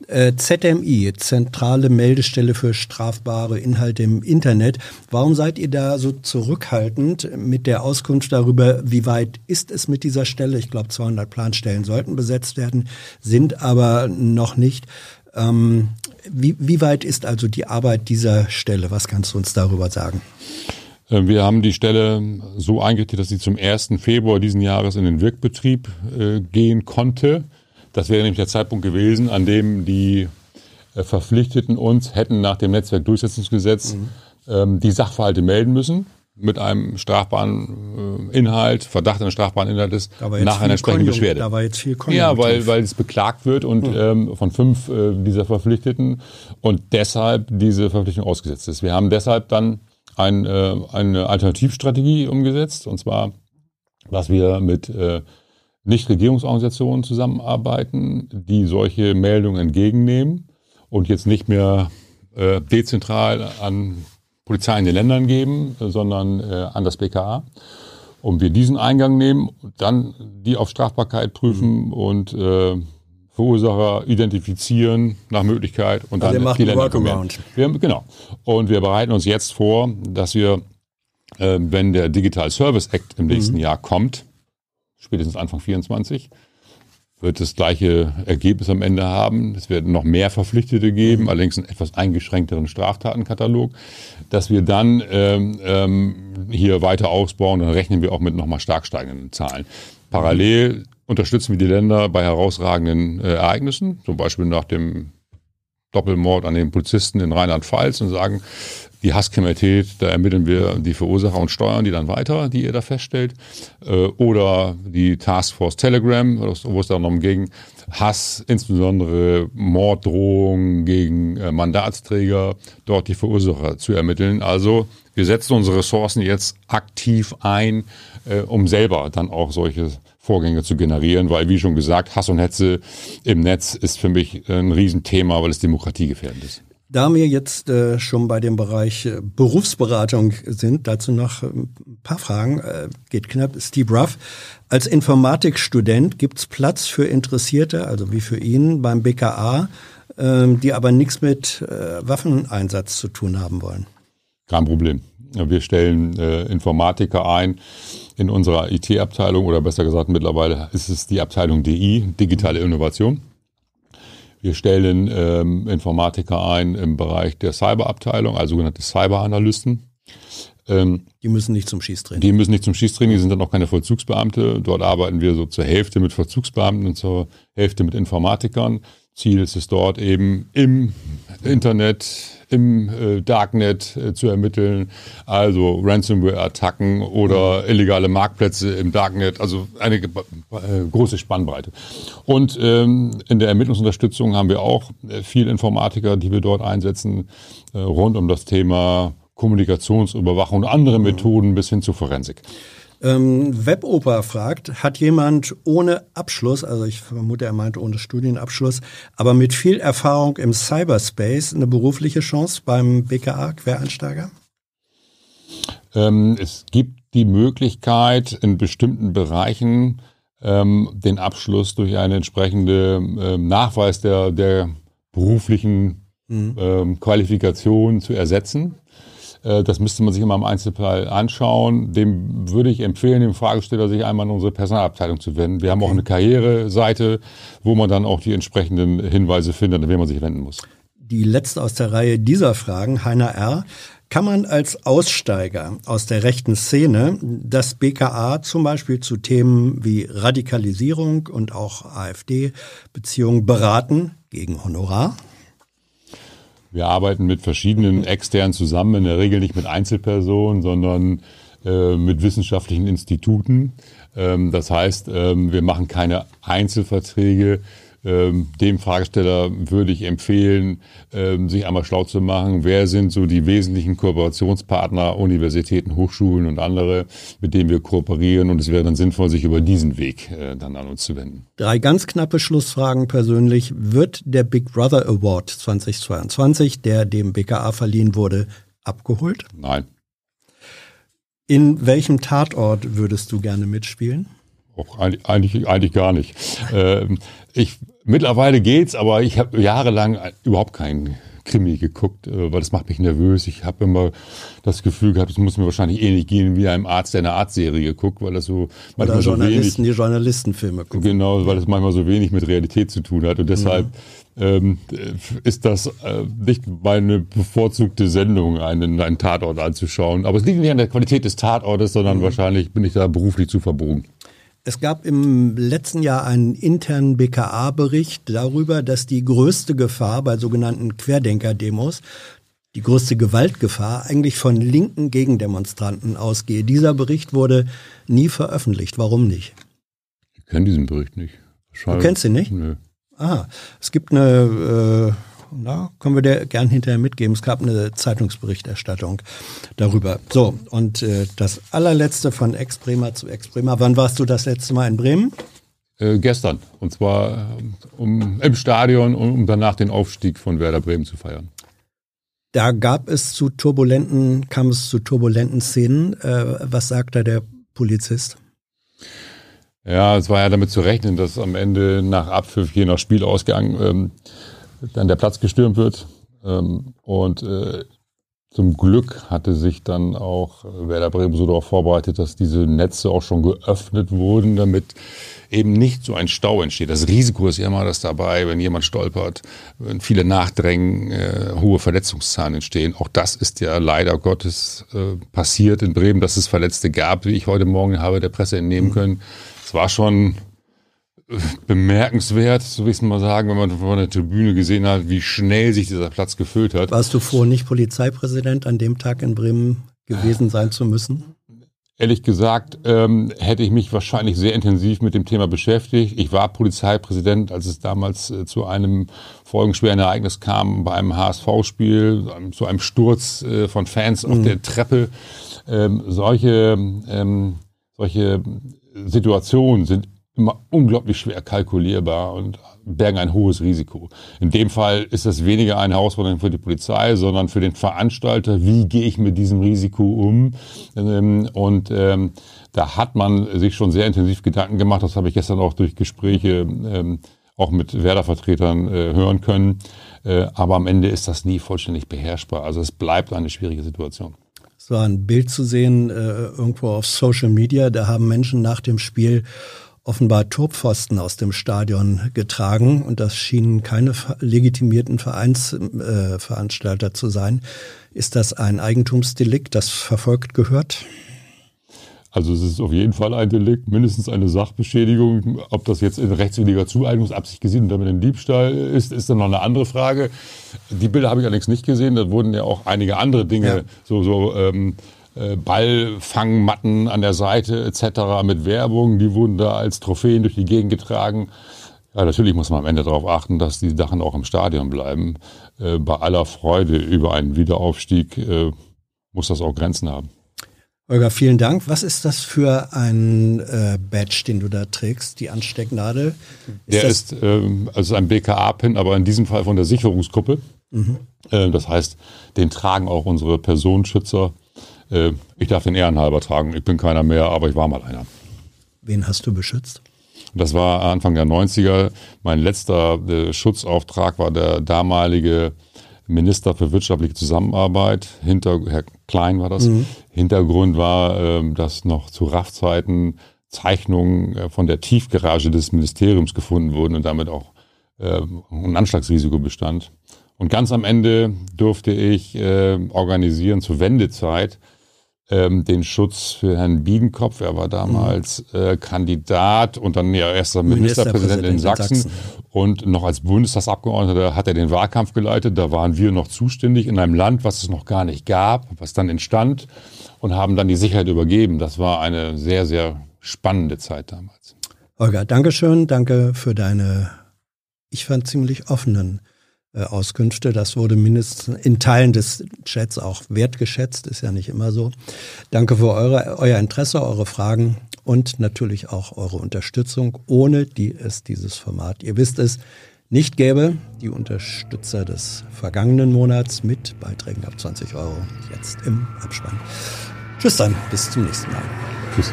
Äh, ZMI, Zentrale Meldestelle für strafbare Inhalte im Internet. Warum seid ihr da so zurückhaltend mit der Auskunft darüber, wie weit ist es mit dieser Stelle? Ich glaube, 200 Planstellen sollten besetzt werden, sind aber noch nicht. Ähm, wie, wie weit ist also die Arbeit dieser Stelle? Was kannst du uns darüber sagen? Äh, Wir haben die Stelle so eingerichtet, dass sie zum 1. Februar diesen Jahres in den Wirkbetrieb äh, gehen konnte. Das wäre nämlich der Zeitpunkt gewesen, an dem die äh, Verpflichteten uns hätten nach dem Netzwerkdurchsetzungsgesetz ähm, die Sachverhalte melden müssen mit einem strafbaren äh, Inhalt, Verdacht eines strafbaren Inhaltes nach einer entsprechenden Konjun- Beschwerde. Da war jetzt viel Ja, weil, weil es beklagt wird und ähm, von fünf äh, dieser Verpflichteten und deshalb diese Verpflichtung ausgesetzt ist. Wir haben deshalb dann ein, äh, eine Alternativstrategie umgesetzt und zwar, dass wir mit äh, Nichtregierungsorganisationen zusammenarbeiten, die solche Meldungen entgegennehmen und jetzt nicht mehr äh, dezentral an Polizei in den Ländern geben, sondern äh, an das BKA. Und wir diesen Eingang nehmen, dann die auf Strafbarkeit prüfen und äh, Verursacher identifizieren nach Möglichkeit und Also dann macht die Länder. Workaround. Wir, genau. Und wir bereiten uns jetzt vor, dass wir, äh, wenn der Digital Service Act im nächsten Jahr kommt, spätestens Anfang 24, wird das gleiche Ergebnis am Ende haben. Es werden noch mehr Verpflichtete geben, allerdings einen etwas eingeschränkteren Straftatenkatalog, dass wir dann ähm, ähm, hier weiter ausbauen. Dann rechnen wir auch mit nochmal stark steigenden Zahlen. Parallel unterstützen wir die Länder bei herausragenden äh, Ereignissen, zum Beispiel nach dem Doppelmord an den Polizisten in Rheinland-Pfalz und sagen, die Hasskriminalität, da ermitteln wir die Verursacher und steuern die dann weiter, die ihr da feststellt. Äh, oder die Taskforce Telegram, wo es darum ging, Hass, insbesondere Morddrohungen gegen äh, Mandatsträger, dort die Verursacher zu ermitteln. Also wir setzen unsere Ressourcen jetzt aktiv ein, äh, um selber dann auch solche Vorgänge zu generieren, weil wie schon gesagt, Hass und Hetze im Netz ist für mich ein Riesenthema, weil es demokratiegefährdend ist. Da wir jetzt äh, schon bei dem Bereich äh, Berufsberatung sind, dazu noch ein paar Fragen, äh, geht knapp. Steve Ruff, als Informatikstudent gibt's Platz für Interessierte, also wie für ihn beim BKA, ähm, die aber nichts mit äh, Waffeneinsatz zu tun haben wollen. Kein Problem. Wir stellen äh, Informatiker ein in unserer IT-Abteilung oder besser gesagt mittlerweile ist es die Abteilung DI, digitale Innovation. Wir stellen ähm, Informatiker ein im Bereich der Cyberabteilung, also sogenannte Cyberanalysten. Ähm, die müssen nicht zum Schießtraining. Die müssen nicht zum Schießtraining, die sind dann auch keine Vollzugsbeamte. Dort arbeiten wir so zur Hälfte mit Vollzugsbeamten und zur Hälfte mit Informatikern. Ziel ist es dort eben im Internet im äh, Darknet äh, zu ermitteln, also Ransomware-Attacken oder illegale Marktplätze im Darknet, also eine äh, große Spannbreite. Und ähm, in der Ermittlungsunterstützung haben wir auch äh, viel Informatiker, die wir dort einsetzen, äh, rund um das Thema Kommunikationsüberwachung und andere Methoden bis hin zur Forensik. Ähm, Weboper fragt, hat jemand ohne Abschluss, also ich vermute, er meint ohne Studienabschluss, aber mit viel Erfahrung im Cyberspace eine berufliche Chance beim BKA Quereinsteiger? Ähm, es gibt die Möglichkeit, in bestimmten Bereichen ähm, den Abschluss durch einen entsprechenden ähm, Nachweis der, der beruflichen mhm. Ähm, Qualifikation zu ersetzen. Äh, das müsste man sich immer im Einzelfall anschauen. Dem würde ich empfehlen, dem Fragesteller sich einmal in unsere Personalabteilung zu wenden. Wir haben auch eine Karriereseite, wo man dann auch die entsprechenden Hinweise findet, an wen man sich wenden muss. Die letzte aus der Reihe dieser Fragen, Heiner R. Kann man als Aussteiger aus der rechten Szene das BKA zum Beispiel zu Themen wie Radikalisierung und auch AfD-Beziehungen beraten gegen Honorar? Wir arbeiten mit verschiedenen externen zusammen, in der Regel nicht mit Einzelpersonen, sondern äh, mit wissenschaftlichen Instituten. Ähm, das heißt, ähm, wir machen keine Einzelverträge, dem Fragesteller würde ich empfehlen, ähm, sich einmal schlau zu machen, wer sind so die wesentlichen Kooperationspartner, Universitäten, Hochschulen und andere, mit denen wir kooperieren. Und es wäre dann sinnvoll, sich über diesen Weg äh, dann an uns zu wenden. Drei ganz knappe Schlussfragen persönlich. Wird der Big Brother Award 2022, der dem BKA verliehen wurde, abgeholt? Nein. In welchem Tatort würdest du gerne mitspielen? Eigentlich, eigentlich gar nicht. Ähm, ich, mittlerweile geht's, aber ich habe jahrelang überhaupt keinen Krimi geguckt, äh, weil das macht mich nervös. Ich habe immer das Gefühl gehabt, es muss mir wahrscheinlich ähnlich gehen wie einem Arzt, der eine Arztserie guckt, weil das so manchmal Oder Journalisten, so wenig, die Journalistenfilme gucken. Genau, weil das manchmal so wenig mit Realität zu tun hat und deshalb mhm. ähm, ist das äh, nicht meine bevorzugte Sendung, einen, einen Tatort anzuschauen. Aber es liegt nicht an der Qualität des Tatortes, sondern mhm. wahrscheinlich bin ich da beruflich zu verbogen. Es gab im letzten Jahr einen internen BKA-Bericht darüber, dass die größte Gefahr bei sogenannten Querdenker-Demos, die größte Gewaltgefahr eigentlich von linken Gegendemonstranten ausgehe. Dieser Bericht wurde nie veröffentlicht. Warum nicht? Ich kenne diesen Bericht nicht. Du kennst ihn nicht? Nö. Ah, es gibt eine äh, na, können wir dir gern hinterher mitgeben. Es gab eine Zeitungsberichterstattung darüber. So, und äh, das allerletzte von Ex-Bremer zu Ex-Bremer. Wann warst du das letzte Mal in Bremen? Äh, gestern. Und zwar äh, um, im Stadion, um danach den Aufstieg von Werder Bremen zu feiern. Da gab es zu turbulenten, kam es zu turbulenten Szenen. Äh, was sagt da der Polizist? Ja, es war ja damit zu rechnen, dass am Ende nach Abpfiff je nach Spielausgang ähm, dann der Platz gestürmt wird. Ähm, und äh, zum Glück hatte sich dann auch Werder Bremen so darauf vorbereitet, dass diese Netze auch schon geöffnet wurden, damit eben nicht so ein Stau entsteht. Das Risiko ist ja immer das dabei, wenn jemand stolpert, wenn viele nachdrängen, äh, hohe Verletzungszahlen entstehen. Auch das ist ja leider Gottes äh, passiert in Bremen, dass es Verletzte gab, wie ich heute Morgen habe der Presse entnehmen können. Es war schon bemerkenswert, so will ich es mal sagen, wenn man von der Tribüne gesehen hat, wie schnell sich dieser Platz gefüllt hat. Warst du froh, nicht Polizeipräsident an dem Tag in Bremen gewesen sein zu müssen? Ehrlich gesagt, ähm, hätte ich mich wahrscheinlich sehr intensiv mit dem Thema beschäftigt. Ich war Polizeipräsident, als es damals äh, zu einem folgenschweren Ereignis kam bei einem HSV-Spiel, zu einem Sturz äh, von Fans mhm. auf der Treppe. Ähm, solche, ähm, solche Situationen sind immer unglaublich schwer kalkulierbar und bergen ein hohes Risiko. In dem Fall ist das weniger eine Herausforderung für die Polizei, sondern für den Veranstalter, wie gehe ich mit diesem Risiko um? Ähm, und ähm, da hat man sich schon sehr intensiv Gedanken gemacht. Das habe ich gestern auch durch Gespräche ähm, auch mit Werder-Vertretern äh, hören können. Äh, aber am Ende ist das nie vollständig beherrschbar. Also es bleibt eine schwierige Situation. Es war ein Bild zu sehen äh, irgendwo auf Social Media. Da haben Menschen nach dem Spiel offenbar Turpfosten aus dem Stadion getragen und das schienen keine legitimierten Vereinsveranstalter äh, zu sein. Ist das ein Eigentumsdelikt, das verfolgt gehört? Also es ist auf jeden Fall ein Delikt, mindestens eine Sachbeschädigung. Ob das jetzt in rechtswidriger Zueignungsabsicht gesehen und damit ein Diebstahl ist, ist dann noch eine andere Frage. Die Bilder habe ich allerdings nicht gesehen. Da wurden ja auch einige andere Dinge ja. so, so ähm, äh, Ballfangmatten an der Seite etc. mit Werbung, die wurden da als Trophäen durch die Gegend getragen. Ja, natürlich muss man am Ende darauf achten, dass die Sachen auch im Stadion bleiben. Äh, bei aller Freude über einen Wiederaufstieg äh, muss das auch Grenzen haben. Holger, vielen Dank. Was ist das für ein äh, Badge, den du da trägst, die Anstecknadel? Ist der ist ähm, also ein BKA-Pin, aber in diesem Fall von der Sicherungsgruppe. Mhm. Äh, das heißt, den tragen auch unsere Personenschützer äh, ich darf den ehrenhalber tragen. Ich bin keiner mehr, aber ich war mal einer. Wen hast du beschützt? Das war Anfang der 90er. Mein letzter äh, Schutzauftrag war der damalige Minister für wirtschaftliche Zusammenarbeit. Hinter, Herr Klein war das. Mhm. Hintergrund war, äh, dass noch zu RAF-Zeiten Zeichnungen äh, von der Tiefgarage des Ministeriums gefunden wurden und damit auch äh, ein Anschlagsrisiko bestand. Und ganz am Ende durfte ich äh, organisieren zur Wendezeit ähm, den Schutz für Herrn Biedenkopf. Er war damals mhm. äh, Kandidat und dann ja erster Ministerpräsident, Ministerpräsident in, Sachsen. in, Sachsen. Und noch als Bundestagsabgeordneter hat er den Wahlkampf geleitet. Da waren wir noch zuständig in einem Land, was es noch gar nicht gab, was dann entstand und haben dann die Sicherheit übergeben. Das war eine sehr, sehr spannende Zeit damals. Holger, Dankeschön. Danke für deine, ich fand, ziemlich offenen Auskünfte. Das wurde mindestens in Teilen des Chats auch wertgeschätzt, ist ja nicht immer so. Danke für eure, euer Interesse, eure Fragen und natürlich auch eure Unterstützung, ohne die es dieses Format, ihr wisst es, nicht gäbe. Die Unterstützer des vergangenen Monats mit Beiträgen ab 20 Euro jetzt im Abspann. Tschüss dann, bis zum nächsten Mal. Tschüss.